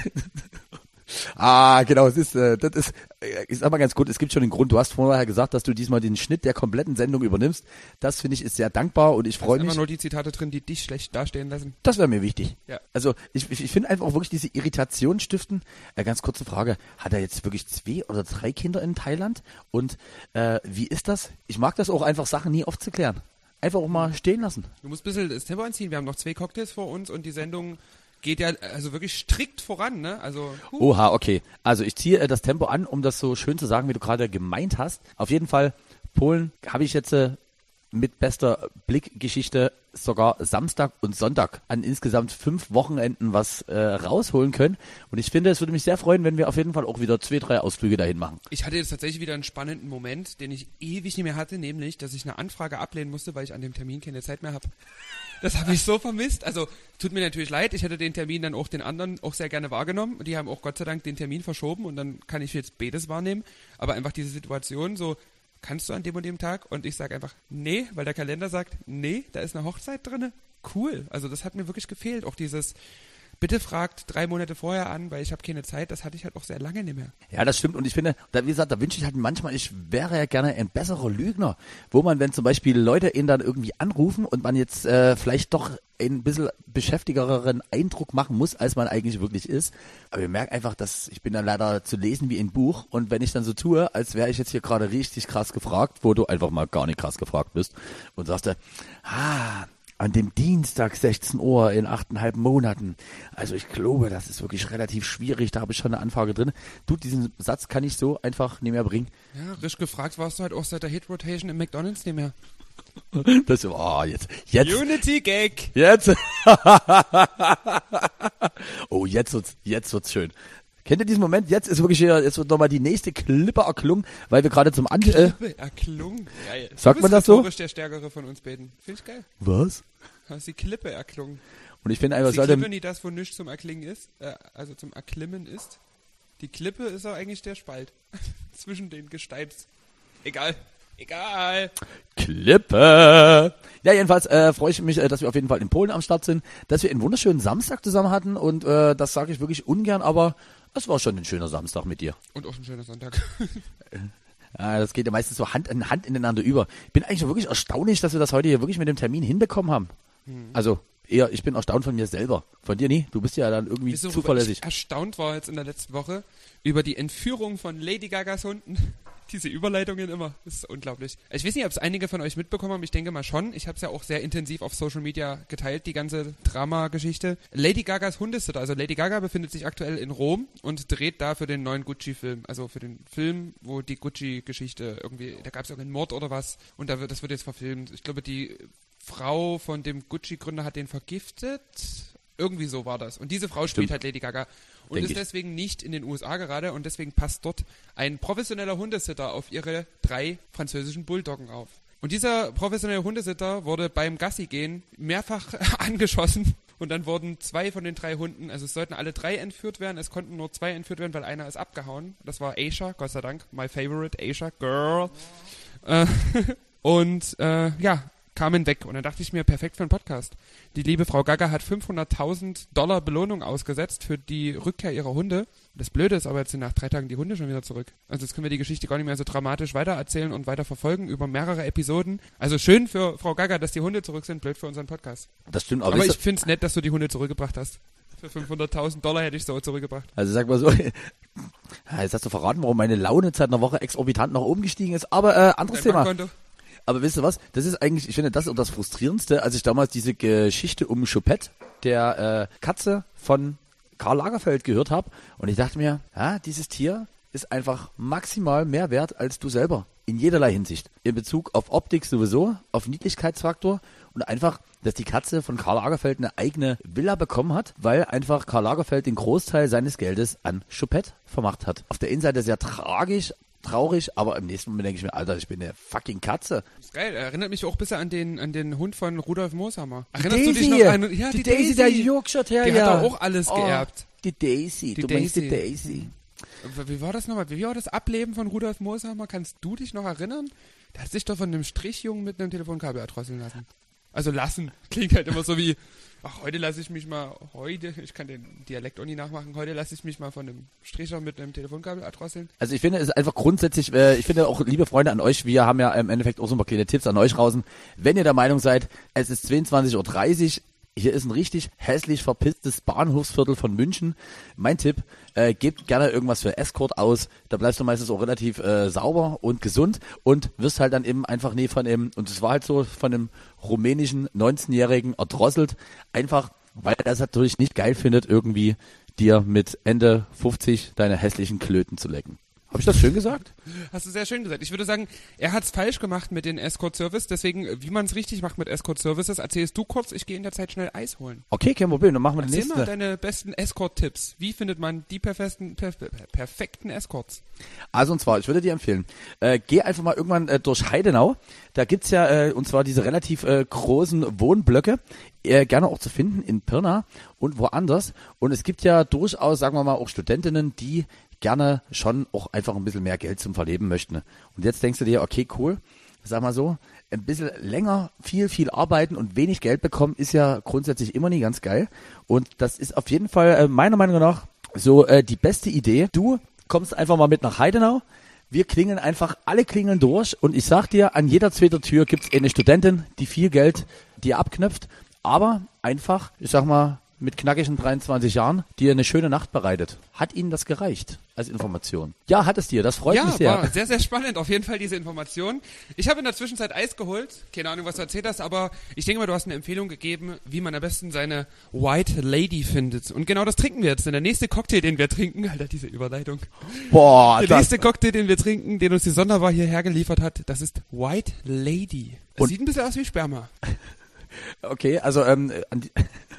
Speaker 3: ah, genau, es ist, äh, das ist, äh, ich sag mal ganz gut, es gibt schon den Grund. Du hast vorher gesagt, dass du diesmal den Schnitt der kompletten Sendung übernimmst. Das finde ich ist sehr dankbar und ich freue
Speaker 4: sind
Speaker 3: mich.
Speaker 4: immer nur die Zitate drin, die dich schlecht dastehen lassen.
Speaker 3: Das wäre mir wichtig.
Speaker 4: Ja.
Speaker 3: Also ich, ich, ich finde einfach auch wirklich diese Irritation stiften. Äh, ganz kurze Frage. Hat er jetzt wirklich zwei oder drei Kinder in Thailand? Und äh, wie ist das? Ich mag das auch einfach, Sachen nie aufzuklären. Einfach auch mal stehen lassen.
Speaker 4: Du musst ein bisschen das Tempo anziehen. Wir haben noch zwei Cocktails vor uns und die Sendung geht ja also wirklich strikt voran, ne? Also, huh.
Speaker 3: Oha, okay. Also ich ziehe äh, das Tempo an, um das so schön zu sagen, wie du gerade gemeint hast. Auf jeden Fall, Polen habe ich jetzt äh, mit bester Blickgeschichte sogar Samstag und Sonntag an insgesamt fünf Wochenenden was äh, rausholen können. Und ich finde, es würde mich sehr freuen, wenn wir auf jeden Fall auch wieder zwei, drei Ausflüge dahin machen.
Speaker 4: Ich hatte jetzt tatsächlich wieder einen spannenden Moment, den ich ewig nicht mehr hatte, nämlich, dass ich eine Anfrage ablehnen musste, weil ich an dem Termin keine Zeit mehr habe. Das habe ich so vermisst. Also tut mir natürlich leid, ich hätte den Termin dann auch den anderen auch sehr gerne wahrgenommen. Die haben auch Gott sei Dank den Termin verschoben und dann kann ich jetzt beides wahrnehmen. Aber einfach diese Situation so, kannst du an dem und dem Tag? Und ich sage einfach, nee, weil der Kalender sagt, nee, da ist eine Hochzeit drinne. Cool. Also das hat mir wirklich gefehlt. Auch dieses, bitte fragt drei Monate vorher an, weil ich habe keine Zeit. Das hatte ich halt auch sehr lange nicht mehr.
Speaker 3: Ja, das stimmt. Und ich finde, da, wie gesagt, da wünsche ich halt manchmal, ich wäre ja gerne ein besserer Lügner, wo man, wenn zum Beispiel Leute ihn dann irgendwie anrufen und man jetzt äh, vielleicht doch ein bisschen beschäftigeren Eindruck machen muss, als man eigentlich wirklich ist. Aber ich merke einfach, dass ich bin dann leider zu lesen wie ein Buch und wenn ich dann so tue, als wäre ich jetzt hier gerade richtig krass gefragt, wo du einfach mal gar nicht krass gefragt bist und sagst, du, ah, an dem Dienstag 16 Uhr in achteinhalb Monaten. Also ich glaube, das ist wirklich relativ schwierig. Da habe ich schon eine Anfrage drin. Du, diesen Satz kann ich so einfach nicht mehr bringen.
Speaker 4: Ja, risch gefragt warst du halt auch seit der Hit-Rotation im McDonalds nicht mehr.
Speaker 3: Das, oh, jetzt, jetzt,
Speaker 4: Unity-Gag!
Speaker 3: jetzt. oh, jetzt wird's, jetzt wird's schön. Kennt ihr diesen Moment? Jetzt ist wirklich hier, jetzt wird nochmal die nächste Klippe erklungen, weil wir gerade zum An, äh,
Speaker 4: Klippe erklungen. Geil.
Speaker 3: Sagt man das so?
Speaker 4: der Stärkere von uns beiden. Finde ich geil.
Speaker 3: was?
Speaker 4: Hast die Klippe erklungen.
Speaker 3: Und ich finde einfach,
Speaker 4: Ist die
Speaker 3: sollte,
Speaker 4: Klippe nicht das, wo nichts zum Erklingen ist? Äh, also zum Erklimmen ist? Die Klippe ist auch eigentlich der Spalt. Zwischen den Gesteins. Egal. Egal.
Speaker 3: Klippe. Ja, jedenfalls äh, freue ich mich, äh, dass wir auf jeden Fall in Polen am Start sind, dass wir einen wunderschönen Samstag zusammen hatten und äh, das sage ich wirklich ungern, aber es war schon ein schöner Samstag mit dir.
Speaker 4: Und auch ein schöner Sonntag.
Speaker 3: Ja, das geht ja meistens so Hand in Hand ineinander über. Ich bin eigentlich wirklich erstaunlich, dass wir das heute hier wirklich mit dem Termin hinbekommen haben.
Speaker 4: Hm.
Speaker 3: Also eher, ich bin erstaunt von mir selber. Von dir nie. Du bist ja dann irgendwie
Speaker 4: Wieso,
Speaker 3: zuverlässig.
Speaker 4: Ich erstaunt war jetzt in der letzten Woche über die Entführung von Lady Gagas Hunden. Diese Überleitungen immer. Das ist unglaublich. Ich weiß nicht, ob es einige von euch mitbekommen haben. Ich denke mal schon. Ich habe es ja auch sehr intensiv auf Social Media geteilt, die ganze Drama-Geschichte. Lady Gagas Hundesitter. Also Lady Gaga befindet sich aktuell in Rom und dreht da für den neuen Gucci-Film. Also für den Film, wo die Gucci-Geschichte irgendwie, da gab es irgendeinen Mord oder was. Und da wird, das wird jetzt verfilmt. Ich glaube, die Frau von dem Gucci-Gründer hat den vergiftet. Irgendwie so war das. Und diese Frau spielt
Speaker 3: Stimmt.
Speaker 4: halt Lady Gaga. Und
Speaker 3: Denk
Speaker 4: ist
Speaker 3: ich.
Speaker 4: deswegen nicht in den USA gerade und deswegen passt dort ein professioneller Hundesitter auf ihre drei französischen Bulldoggen auf. Und dieser professionelle Hundesitter wurde beim Gassi-Gehen mehrfach angeschossen und dann wurden zwei von den drei Hunden, also es sollten alle drei entführt werden, es konnten nur zwei entführt werden, weil einer ist abgehauen. Das war Aisha, Gott sei Dank, my favorite, Aisha, girl. Äh, und äh, ja, kamen weg. Und dann dachte ich mir, perfekt für einen Podcast. Die liebe Frau Gaga hat 500.000 Dollar Belohnung ausgesetzt für die Rückkehr ihrer Hunde. Das Blöde ist aber, jetzt sind nach drei Tagen die Hunde schon wieder zurück. Also jetzt können wir die Geschichte gar nicht mehr so dramatisch weitererzählen und weiter verfolgen über mehrere Episoden. Also schön für Frau Gaga, dass die Hunde zurück sind, blöd für unseren Podcast.
Speaker 3: Das stimmt, aber,
Speaker 4: Aber ich finde es nett, dass du die Hunde zurückgebracht hast. Für 500.000 Dollar hätte ich so zurückgebracht.
Speaker 3: Also sag mal so, jetzt hast du verraten, warum meine Laune seit einer Woche exorbitant nach oben gestiegen ist. Aber äh, anderes
Speaker 4: Dein
Speaker 3: Thema.
Speaker 4: Bankkonto?
Speaker 3: Aber wisst ihr was? Das ist eigentlich, ich finde, das ist das Frustrierendste, als ich damals diese Geschichte um Choupette, der äh, Katze von Karl Lagerfeld gehört habe. Und ich dachte mir, ja, dieses Tier ist einfach maximal mehr wert als du selber. In jederlei Hinsicht. In Bezug auf Optik sowieso, auf Niedlichkeitsfaktor und einfach, dass die Katze von Karl Lagerfeld eine eigene Villa bekommen hat, weil einfach Karl Lagerfeld den Großteil seines Geldes an Choupette vermacht hat. Auf der einen Seite sehr tragisch, traurig, aber im nächsten Moment denke ich mir, Alter, ich bin eine fucking Katze.
Speaker 4: Das ist geil. Erinnert mich auch ein bisschen an den, an den Hund von Rudolf Mooshammer.
Speaker 3: Die
Speaker 4: Erinnerst du dich
Speaker 3: Daisy.
Speaker 4: noch an? Ja,
Speaker 3: die, Daisy, der Yorkshire Terrier.
Speaker 4: Die hat doch auch alles
Speaker 3: Oh,
Speaker 4: geerbt.
Speaker 3: Die Daisy,
Speaker 4: Die
Speaker 3: du meinst die
Speaker 4: Daisy.
Speaker 3: Daisy.
Speaker 4: Wie war das nochmal? Wie war das Ableben von Rudolf Mooshammer? Kannst du dich noch erinnern? Der hat sich doch von einem Strichjungen mit einem Telefonkabel erdrosseln lassen. Also lassen. Klingt halt immer so wie, ach, heute lasse ich mich mal, heute, ich kann den Dialekt auch nie nachmachen, heute lasse ich mich mal von einem Stricher mit einem Telefonkabel erdrosseln.
Speaker 3: Also ich finde, es ist einfach grundsätzlich, äh, ich finde auch, liebe Freunde an euch, wir haben ja im Endeffekt auch so ein paar kleine Tipps an euch draußen. Wenn ihr der Meinung seid, es ist 22.30 Uhr, hier ist ein richtig hässlich verpisstes Bahnhofsviertel von München. Mein Tipp, äh, gebt gerne irgendwas für Escort aus. Da bleibst du meistens auch relativ äh, sauber und gesund und wirst halt dann eben einfach nie von dem, und es war halt so, von einem rumänischen 19-Jährigen erdrosselt. Einfach, weil er das natürlich nicht geil findet, irgendwie dir mit Ende 50 deine hässlichen Klöten zu lecken. Habe ich das schön gesagt?
Speaker 4: Hast du sehr schön gesagt. Ich würde sagen, er hat's falsch gemacht mit den Escort Service. Deswegen, wie man es richtig macht mit Escort Services, erzählst du kurz. Ich gehe in der Zeit schnell Eis holen.
Speaker 3: Okay, kein Problem, dann machen wir den
Speaker 4: Erzähl mal
Speaker 3: nächsten.
Speaker 4: deine besten Escort-Tipps. Wie findet man die perfekten, perf perfekten Escorts?
Speaker 3: Also und zwar, ich würde dir empfehlen, äh, geh einfach mal irgendwann äh, durch Heidenau. Da gibt's ja, äh, und zwar diese relativ äh, großen Wohnblöcke, äh, gerne auch zu finden in Pirna und woanders. Und es gibt ja durchaus, sagen wir mal, auch Studentinnen, die gerne schon auch einfach ein bisschen mehr Geld zum Verleben möchten. Und jetzt denkst du dir, okay, cool, sag mal so, ein bisschen länger viel, viel arbeiten und wenig Geld bekommen, ist ja grundsätzlich immer nie ganz geil. Und das ist auf jeden Fall äh, meiner Meinung nach so äh, die beste Idee. Du kommst einfach mal mit nach Heidenau. Wir klingeln einfach alle Klingeln durch und ich sag dir, an jeder zweiten Tür gibt's eine Studentin, die viel Geld dir abknöpft, aber einfach, ich sag mal, mit knackigen 23 Jahren dir eine schöne Nacht bereitet. Hat Ihnen das gereicht als Information? Ja, hat es dir. Das freut
Speaker 4: ja,
Speaker 3: mich sehr.
Speaker 4: war sehr, sehr spannend. Auf jeden Fall diese Information. Ich habe in der Zwischenzeit Eis geholt. Keine Ahnung, was du erzählt hast, aber ich denke mal, du hast eine Empfehlung gegeben, wie man am besten seine White Lady findet. Und genau das trinken wir jetzt. Denn der nächste Cocktail, den wir trinken, Alter, diese Überleitung.
Speaker 3: Boah,
Speaker 4: Der nächste Cocktail, den wir trinken, den uns die Sonderbar hierher geliefert hat, das ist White Lady. Das sieht ein bisschen aus wie Sperma.
Speaker 3: okay, also ähm, an die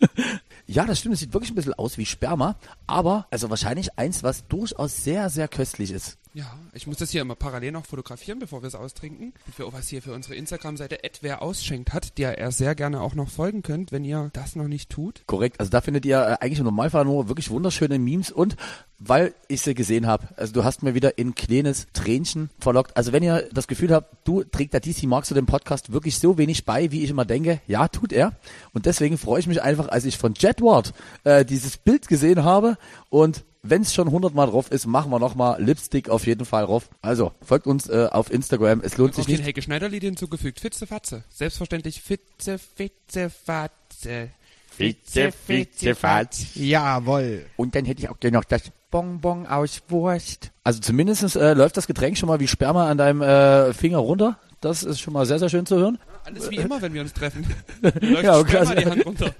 Speaker 3: Ja, das stimmt, es sieht wirklich ein bisschen aus wie Sperma, aber also wahrscheinlich eins, was durchaus sehr, sehr köstlich ist.
Speaker 4: Ja, ich muss das hier immer parallel noch fotografieren, bevor wir es austrinken. Und wir was hier für unsere Instagram-Seite wer ausschenkt hat, der ihr sehr gerne auch noch folgen könnt, wenn ihr das noch nicht tut.
Speaker 3: Korrekt, also da findet ihr äh, eigentlich im Normalfall nur wirklich wunderschöne Memes und weil ich sie gesehen habe, also du hast mir wieder ein kleines Tränchen verlockt. Also wenn ihr das Gefühl habt, du trägt der DC Mark zu dem Podcast wirklich so wenig bei, wie ich immer denke, ja, tut er. Und deswegen freue ich mich einfach, als ich von Jetward äh, dieses Bild gesehen habe und wenn es schon hundertmal drauf ist, machen wir nochmal Lipstick auf jeden Fall drauf. Also, folgt uns äh, auf Instagram. Es lohnt sich
Speaker 4: den
Speaker 3: nicht.
Speaker 4: Heike Schneiderlied hinzugefügt. Fitze Fatze. Selbstverständlich Fitze, Fitze, Fatze.
Speaker 3: Fitze, Fitze, Fatz.
Speaker 6: Jawoll.
Speaker 3: Und dann hätte ich auch gerne noch das Bonbon aus Wurst. Also zumindest äh, läuft das Getränk schon mal wie Sperma an deinem äh, Finger runter. Das ist schon mal sehr, sehr schön zu hören.
Speaker 4: Alles wie immer, wenn wir uns treffen. Läuft
Speaker 3: Ja, okay.
Speaker 4: die Hand runter.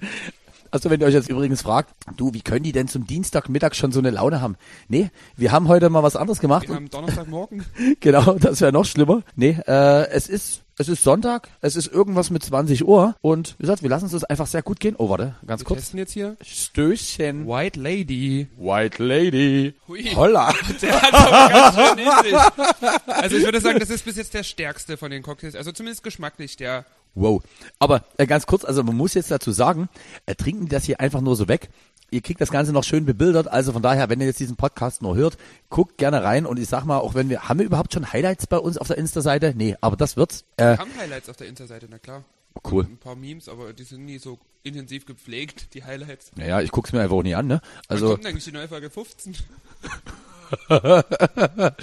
Speaker 3: Also wenn ihr euch jetzt übrigens fragt, du, wie können die denn zum Dienstagmittag schon so eine Laune haben? Nee, wir haben heute mal was anderes gemacht.
Speaker 4: Wir haben Donnerstagmorgen.
Speaker 3: genau, das wäre noch schlimmer. Nee, äh, es ist es ist Sonntag, es ist irgendwas mit 20 Uhr und wie gesagt, wir lassen es uns einfach sehr gut gehen. Oh, warte, ganz
Speaker 4: Wir
Speaker 3: kurz.
Speaker 4: testen jetzt hier.
Speaker 3: Stößchen.
Speaker 4: White Lady.
Speaker 3: White Lady.
Speaker 4: Hui.
Speaker 3: Holla.
Speaker 4: Der hat aber ganz schön in sich. Also ich würde sagen, das ist bis jetzt der stärkste von den Cocktails. Also zumindest geschmacklich der.
Speaker 3: Wow. Aber äh, ganz kurz, also man muss jetzt dazu sagen, äh, trinken die das hier einfach nur so weg. Ihr kriegt das Ganze noch schön bebildert, also von daher, wenn ihr jetzt diesen Podcast nur hört, guckt gerne rein und ich sag mal, auch wenn wir, haben wir überhaupt schon Highlights bei uns auf der Insta-Seite? Nee, aber das wird's. Äh,
Speaker 4: Wir haben Highlights auf der Insta-Seite, na klar.
Speaker 3: cool.
Speaker 4: Ein paar Memes, aber die sind nie so intensiv gepflegt, die Highlights.
Speaker 3: Naja, ich guck's mir einfach auch nie an, ne?
Speaker 4: Wann
Speaker 3: Also,
Speaker 4: kommt eigentlich die neue Folge 15?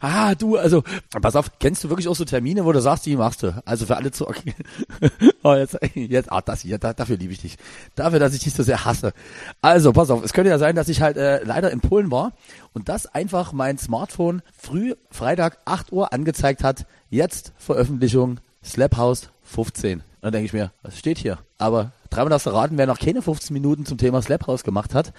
Speaker 3: ah, du, also, pass auf, kennst du wirklich auch so Termine, wo du sagst, die machst du? Also für alle zu, okay. oh, jetzt, jetzt, ah, das hier, da, dafür liebe ich dich. Dafür, dass ich dich so sehr hasse. Also, pass auf, es könnte ja sein, dass ich halt äh, leider in Polen war und das einfach mein Smartphone früh, Freitag, 8 Uhr angezeigt hat, jetzt Veröffentlichung, Slap House 15. Dann denke ich mir, was steht hier? Aber dreimal darfst du raten, wer noch keine 15 Minuten zum Thema Slap House gemacht hat.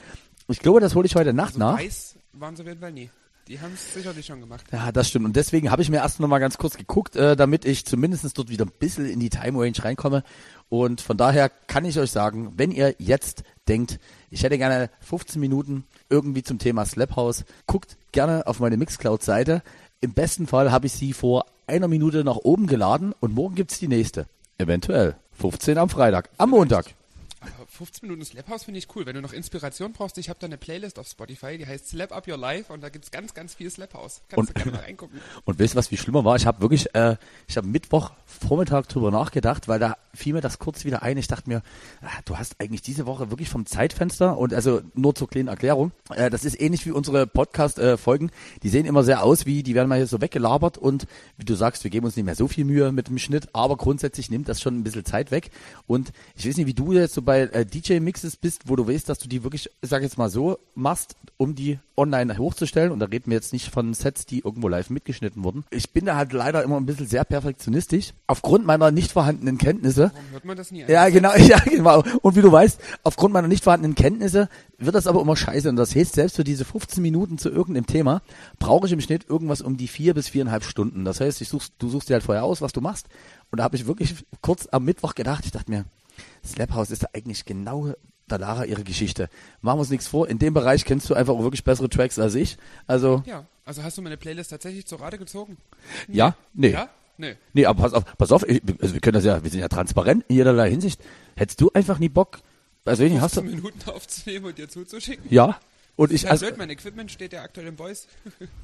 Speaker 3: Ich glaube, das hole ich heute Nacht
Speaker 4: Also
Speaker 3: nach.
Speaker 4: weiß waren sie auf nie. Die haben es sicherlich schon gemacht.
Speaker 3: Ja, das stimmt. Und deswegen habe ich mir erst noch mal ganz kurz geguckt, äh, damit ich zumindest dort wieder ein bisschen in die Time Range reinkomme. Und von daher kann ich euch sagen, wenn ihr jetzt denkt, ich hätte gerne 15 Minuten irgendwie zum Thema Slap House, guckt gerne auf meine Mixcloud-Seite. Im besten Fall habe ich sie vor einer Minute nach oben geladen und morgen gibt's die nächste. Eventuell. 15 am Freitag. Am Montag.
Speaker 4: Aber 15 Minuten Slap House finde ich cool. Wenn du noch Inspiration brauchst, ich habe da eine Playlist auf Spotify, die heißt Slap Up Your Life und da gibt's ganz, ganz viel Slap House. Kannst
Speaker 3: Und-
Speaker 4: du gerne mal reingucken.
Speaker 3: Und weißt du, was viel schlimmer war? Ich habe wirklich, äh, ich habe Mittwoch Vormittag drüber nachgedacht, weil da fiel mir das kurz wieder ein. Ich dachte mir, ah, du hast eigentlich diese Woche wirklich vom Zeitfenster und also nur zur kleinen Erklärung. Äh, das ist ähnlich wie unsere Podcast-Folgen. die sehen immer sehr aus wie, die werden mal hier so weggelabert und wie du sagst, wir geben uns nicht mehr so viel Mühe mit dem Schnitt, aber grundsätzlich nimmt das schon ein bisschen Zeit weg. Und ich weiß nicht, wie du jetzt so bei äh, DJ-Mixes bist, wo du weißt, dass du die wirklich, ich sag jetzt mal so, machst, um die online hochzustellen. Und da reden wir jetzt nicht von Sets, die irgendwo live mitgeschnitten wurden. Ich bin da halt leider immer ein bisschen sehr perfektionistisch. Aufgrund meiner nicht vorhandenen Kenntnisse Kenntnisse,
Speaker 4: Warum hört man das nie?
Speaker 3: ja, genau, ja, genau. Und wie du weißt, aufgrund meiner nicht vorhandenen Kenntnisse wird das aber immer scheiße. Und das heißt, selbst für diese 15 Minuten zu irgendeinem Thema brauche ich im Schnitt irgendwas um die vier bis viereinhalb Stunden. Das heißt, ich such, du suchst dir halt vorher aus, was du machst. Und da habe ich wirklich kurz am Mittwoch gedacht, ich dachte mir, Slap House ist ja eigentlich genau der Lara ihre Geschichte. Machen wir uns nichts vor. In dem Bereich kennst du einfach auch wirklich bessere Tracks als ich. Also,
Speaker 4: Ja, also hast du meine Playlist tatsächlich zur Rate gezogen?
Speaker 3: ja, nee.
Speaker 4: Ja? Nee.
Speaker 3: Nee, aber pass auf, pass auf, ich, also wir können das ja, wir sind ja transparent in jederlei Hinsicht. Hättest du einfach nie Bock, also wenig hast
Speaker 4: 15
Speaker 3: du,
Speaker 4: Minuten aufzunehmen und dir zuzuschicken?
Speaker 3: ja. Und ich, also,
Speaker 4: blöd, mein Equipment steht ja aktuell im Boys.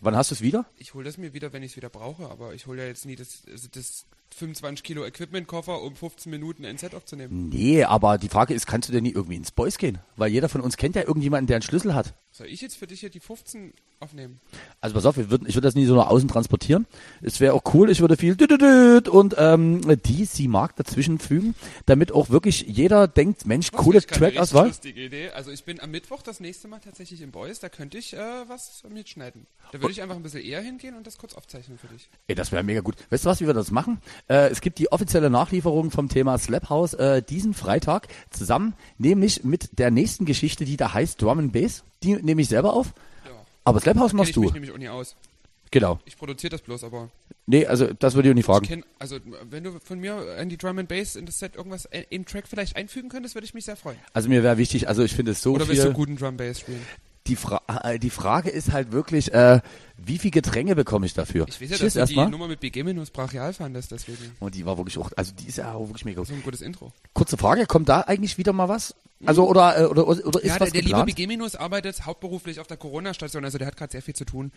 Speaker 3: wann hast du es wieder?
Speaker 4: Ich hole das mir wieder, wenn ich es wieder brauche, aber ich hole ja jetzt nie das, also das 25 Kilo Equipment-Koffer, um 15 Minuten ein Set aufzunehmen.
Speaker 3: Nee, aber die Frage ist, kannst du denn nie irgendwie ins Boys gehen? Weil jeder von uns kennt ja irgendjemanden, der einen Schlüssel hat.
Speaker 4: Soll ich jetzt für dich hier die 15 aufnehmen?
Speaker 3: Also pass auf, ich würde würd das nie so nach außen transportieren. Es wäre auch cool, ich würde viel und ähm, die sie mag dazwischen fügen, damit auch wirklich jeder denkt, Mensch,
Speaker 4: Was,
Speaker 3: coole Track-Auswahl.
Speaker 4: lustige Idee. Also ich bin am Mittwoch das nächste Mal tatsächlich im Boys, da könnte ich äh, was mitschneiden. Da würde ich einfach ein bisschen eher hingehen und das kurz aufzeichnen für dich.
Speaker 3: Ey, das wäre mega gut. Weißt du was, wie wir das machen? Äh, es gibt die offizielle Nachlieferung vom Thema Slap House äh, diesen Freitag zusammen, nämlich mit der nächsten Geschichte, die da heißt Drum and Bass. Die nehme ich selber auf.
Speaker 4: Ja.
Speaker 3: Aber Slap House
Speaker 4: Kenn
Speaker 3: machst
Speaker 4: ich
Speaker 3: du.
Speaker 4: mich nämlich auch nie aus.
Speaker 3: Genau.
Speaker 4: Ich produziere das bloß, aber
Speaker 3: Nee, also das würde ich auch nicht
Speaker 4: ich
Speaker 3: fragen.
Speaker 4: kenn, also wenn du von mir an die Drum and Bass in das Set irgendwas äh, im Track vielleicht einfügen könntest, würde ich mich sehr freuen.
Speaker 3: Also mir wäre wichtig, also ich finde es so
Speaker 4: Oder willst du guten Drum Bass spielen?
Speaker 3: Die, Fra äh, die Frage ist halt wirklich, äh, wie viel Getränke bekomme ich dafür?
Speaker 4: Ich weiß ja,
Speaker 3: Cheers
Speaker 4: dass du die. Nummer mit BG Minus brachial fandest, deswegen.
Speaker 3: Und die war wirklich auch, also die ist ja auch wirklich mega.
Speaker 4: So ein gutes Intro.
Speaker 3: Kurze Frage, kommt da eigentlich wieder mal was? Also oder äh, oder, oder ist
Speaker 4: Ja, der,
Speaker 3: was
Speaker 4: der liebe
Speaker 3: geplant?
Speaker 4: BG Minus arbeitet hauptberuflich auf der Corona-Station, also der hat gerade sehr viel zu tun.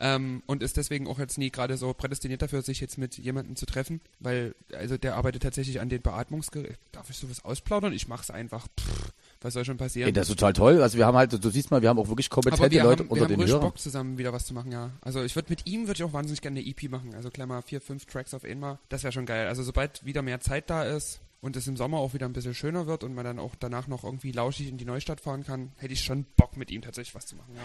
Speaker 4: Ähm, und ist deswegen auch jetzt nie gerade so prädestiniert dafür, sich jetzt mit jemandem zu treffen, weil, also der arbeitet tatsächlich an den Beatmungsgeräten. Darf ich sowas ausplaudern? Ich mach's einfach. Pff, was soll schon passieren?
Speaker 3: Ey, das ist total toll. Also wir haben halt, du siehst mal, wir haben auch wirklich
Speaker 4: Aber
Speaker 3: kompetente
Speaker 4: wir
Speaker 3: Leute
Speaker 4: haben, wir
Speaker 3: unter
Speaker 4: haben
Speaker 3: den
Speaker 4: richtig
Speaker 3: Hörern.
Speaker 4: Bock zusammen wieder was zu machen, ja. Also ich würde mit ihm würde ich auch wahnsinnig gerne eine EP machen. Also klar mal vier, fünf Tracks auf einmal. Das wäre schon geil. Also sobald wieder mehr Zeit da ist und es im Sommer auch wieder ein bisschen schöner wird und man dann auch danach noch irgendwie lauschig in die Neustadt fahren kann, hätte ich schon Bock mit ihm tatsächlich was zu machen, ja.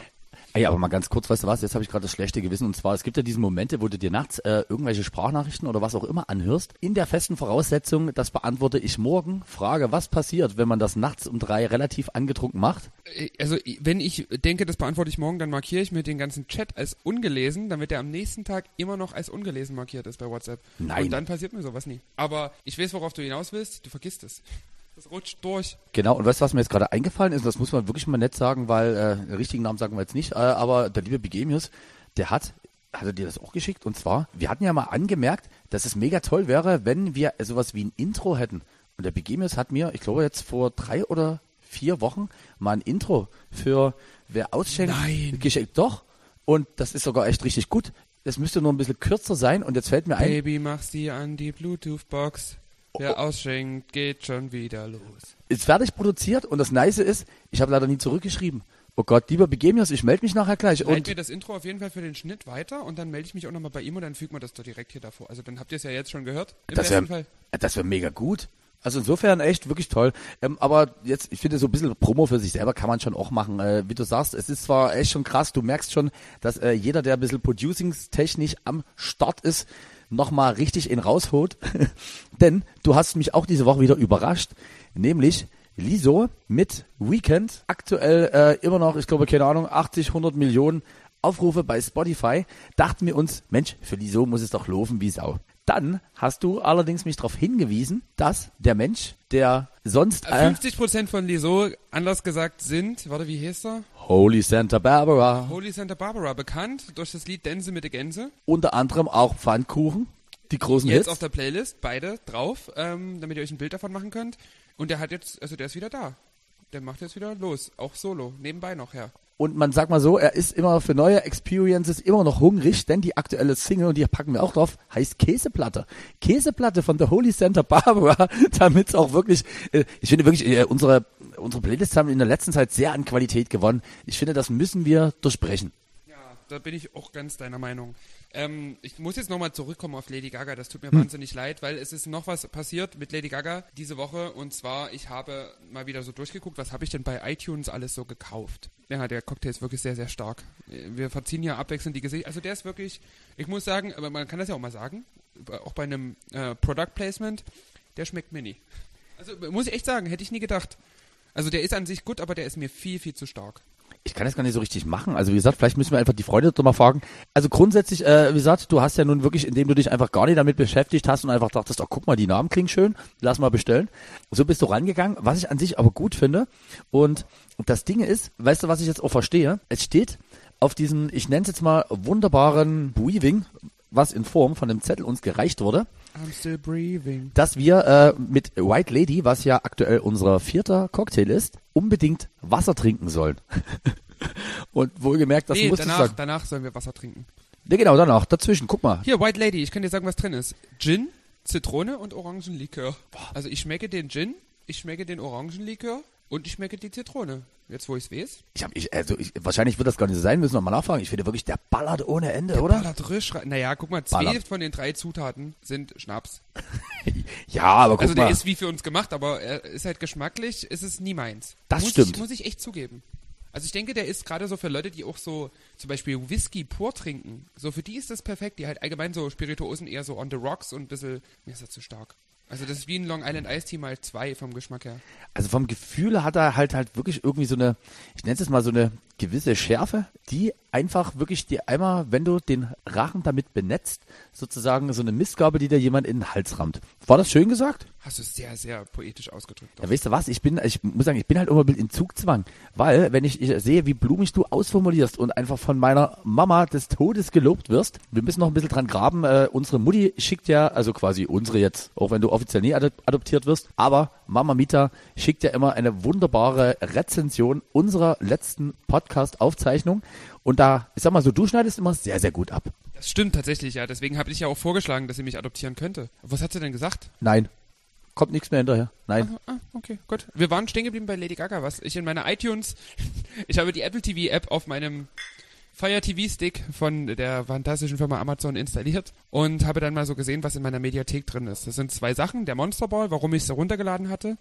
Speaker 3: Ey, aber mal ganz kurz, weißt du was, jetzt habe ich gerade das schlechte Gewissen und zwar, es gibt ja diese Momente, wo du dir nachts äh, irgendwelche Sprachnachrichten oder was auch immer anhörst, in der festen Voraussetzung, das beantworte ich morgen, frage, was passiert, wenn man das nachts um drei relativ angetrunken macht?
Speaker 4: Äh, Also wenn ich denke, das beantworte ich morgen, dann markiere ich mir den ganzen Chat als ungelesen, damit der am nächsten Tag immer noch als ungelesen markiert ist bei WhatsApp.
Speaker 3: Nein.
Speaker 4: Und dann passiert mir sowas nie. Aber ich weiß, worauf du hinaus willst. Du vergisst es. Das rutscht durch.
Speaker 3: Genau, und weißt du, was mir jetzt gerade eingefallen ist, und das muss man wirklich mal nett sagen, weil äh, den richtigen Namen sagen wir jetzt nicht, äh, aber der liebe Bigemius, der hat, hat er dir das auch geschickt? Und zwar, wir hatten ja mal angemerkt, dass es mega toll wäre, wenn wir sowas wie ein Intro hätten. Und der Bigemius hat mir, ich glaube jetzt vor drei oder vier Wochen, mal ein Intro für wer ausschenkt
Speaker 4: Nein.
Speaker 3: geschenkt. Doch. Und das ist sogar echt richtig gut. Das müsste nur ein bisschen kürzer sein und jetzt fällt mir ein,
Speaker 4: Baby, mach sie an die Bluetooth-Box.
Speaker 3: Oh,
Speaker 4: Wer ausschenkt, geht schon wieder los.
Speaker 3: ist fertig produziert und das Nice ist, ich habe leider nie zurückgeschrieben. Oh Gott, lieber Begemius, ich melde mich nachher gleich.
Speaker 4: Leit
Speaker 3: Und
Speaker 4: mir das Intro auf jeden Fall für den Schnitt weiter und dann melde ich mich auch nochmal bei ihm und dann fügt man das doch direkt hier davor. Also dann habt ihr es ja jetzt schon gehört. Im
Speaker 3: das wäre wär mega gut. Also insofern echt wirklich toll. Ähm, aber jetzt, ich finde so ein bisschen Promo für sich selber kann man schon auch machen. Äh, wie du sagst, es ist zwar echt schon krass, du merkst schon, dass äh, jeder, der ein bisschen producingstechnisch am Start ist, nochmal richtig in rausholt. Denn du hast mich auch diese Woche wieder überrascht, nämlich Liso mit Weekend, aktuell äh, immer noch, ich glaube, keine Ahnung, 80, 100 Millionen Aufrufe bei Spotify, dachten wir uns, Mensch, für Liso muss es doch laufen wie Sau. Dann hast du allerdings mich darauf hingewiesen, dass der Mensch, der sonst äh,
Speaker 4: 50% von Liso, anders gesagt, sind, warte, wie heißt er?
Speaker 3: Holy Santa Barbara,
Speaker 4: Holy Santa Barbara, bekannt durch das Lied Dänse mit der Gänse.
Speaker 3: unter anderem auch Pfannkuchen, die großen
Speaker 4: Jetzt
Speaker 3: Hits.
Speaker 4: auf der Playlist, beide drauf, ähm, damit ihr euch ein Bild davon machen könnt. Und der hat jetzt, also der ist wieder da. Der macht jetzt wieder los, auch solo, nebenbei noch, ja.
Speaker 3: Und man sagt mal so, er ist immer für neue Experiences immer noch hungrig, denn die aktuelle Single, und die packen wir auch drauf, heißt Käseplatte. Käseplatte von der Holy Santa Barbara, damit es auch wirklich, äh, ich finde wirklich, äh, unsere, unsere Playlists haben in der letzten Zeit sehr an Qualität gewonnen. Ich finde, das müssen wir durchbrechen.
Speaker 4: Ja, da bin ich auch ganz deiner Meinung. Ähm, ich muss jetzt nochmal zurückkommen auf Lady Gaga. Das tut mir
Speaker 3: Hm.
Speaker 4: wahnsinnig leid, weil es ist noch was passiert mit Lady Gaga diese Woche. Und zwar, ich habe mal wieder so durchgeguckt, was habe ich denn bei iTunes alles so gekauft. Ja, der Cocktail ist wirklich sehr, sehr stark. Wir verziehen ja abwechselnd die Gesichter. Also der ist wirklich, ich muss sagen, aber man kann das ja auch mal sagen, auch bei einem äh, Product Placement, der schmeckt mir nie. Also muss ich echt sagen, hätte ich nie gedacht. Also der ist an sich gut, aber der ist mir viel, viel zu stark.
Speaker 3: Ich kann das gar nicht so richtig machen. Also wie gesagt, vielleicht müssen wir einfach die Freunde doch mal fragen. Also grundsätzlich, äh, wie gesagt, du hast ja nun wirklich, indem du dich einfach gar nicht damit beschäftigt hast und einfach dachtest, ach guck mal, die Namen klingen schön, lass mal bestellen. So bist du rangegangen, was ich an sich aber gut finde. Und das Ding ist, weißt du, was ich jetzt auch verstehe? Es steht auf diesem, ich nenne es jetzt mal, wunderbaren Weaving, was in Form von einem Zettel uns gereicht wurde,
Speaker 4: I'm still breathing.
Speaker 3: dass wir äh, mit White Lady, was ja aktuell unser vierter Cocktail ist, unbedingt Wasser trinken sollen. Und wohlgemerkt, das
Speaker 4: nee,
Speaker 3: musst du
Speaker 4: danach,
Speaker 3: sagen.
Speaker 4: danach sollen wir Wasser trinken.
Speaker 3: Ne, genau, danach, dazwischen, guck mal.
Speaker 4: Hier, White Lady, ich kann dir sagen, was drin ist. Gin, Zitrone und Orangenlikör. Also ich schmecke den Gin, ich schmecke den Orangenlikör und ich schmecke die Zitrone. Jetzt, wo ich's weiß.
Speaker 3: Ich hab, ich, also ich, wahrscheinlich wird das gar nicht so sein, müssen wir mal nachfragen. Ich finde wirklich, der ballert ohne Ende, oder?
Speaker 4: Ballert risch. Naja, guck mal, zwei
Speaker 3: Ballert.
Speaker 4: von den drei Zutaten sind Schnaps.
Speaker 3: Ja, aber guck
Speaker 4: also der
Speaker 3: mal.
Speaker 4: ist wie für uns gemacht, aber er ist halt geschmacklich, ist es nie meins.
Speaker 3: Das
Speaker 4: muss
Speaker 3: stimmt.
Speaker 4: Ich, muss ich echt zugeben. Also ich denke, der ist gerade so für Leute, die auch so zum Beispiel Whisky pur trinken. So für die ist das perfekt. Die halt allgemein so Spirituosen eher so on the rocks und ein bisschen, mir ist das zu stark. Also das ist wie ein Long Island Ice Tea mal zwei vom Geschmack her.
Speaker 3: Also vom Gefühl hat er halt halt wirklich irgendwie so eine, ich nenne es jetzt mal so eine gewisse Schärfe, die einfach wirklich dir einmal, wenn du den Rachen damit benetzt, sozusagen so eine Mistgabe, die dir jemand in den Hals rammt. War das schön gesagt?
Speaker 4: Hast du sehr, sehr poetisch ausgedrückt.
Speaker 3: Ja, weißt du was? Ich bin, ich muss sagen, ich bin halt immer ein bisschen in Zugzwang, weil wenn ich, ich sehe, wie blumig du ausformulierst und einfach von meiner Mama des Todes gelobt wirst, wir müssen noch ein bisschen dran graben. Äh, unsere Mutti schickt ja, also quasi unsere jetzt, auch wenn du offiziell nie adop adoptiert wirst, aber Mama Mita schickt ja immer eine wunderbare Rezension unserer letzten Podcast-Aufzeichnung und da, ich sag mal so, du schneidest immer sehr, sehr gut ab.
Speaker 4: Das stimmt tatsächlich, ja. Deswegen habe ich ja auch vorgeschlagen, dass sie mich adoptieren könnte. Was hat sie denn gesagt?
Speaker 3: Nein, kommt nichts mehr hinterher. Nein.
Speaker 4: Ah, okay, gut. Wir waren stehen geblieben bei Lady Gaga, was ich in meiner iTunes, ich habe die Apple TV App auf meinem Fire TV Stick von der fantastischen Firma Amazon installiert und habe dann mal so gesehen, was in meiner Mediathek drin ist. Das sind zwei Sachen, der Monster Ball, warum ich es runtergeladen hatte,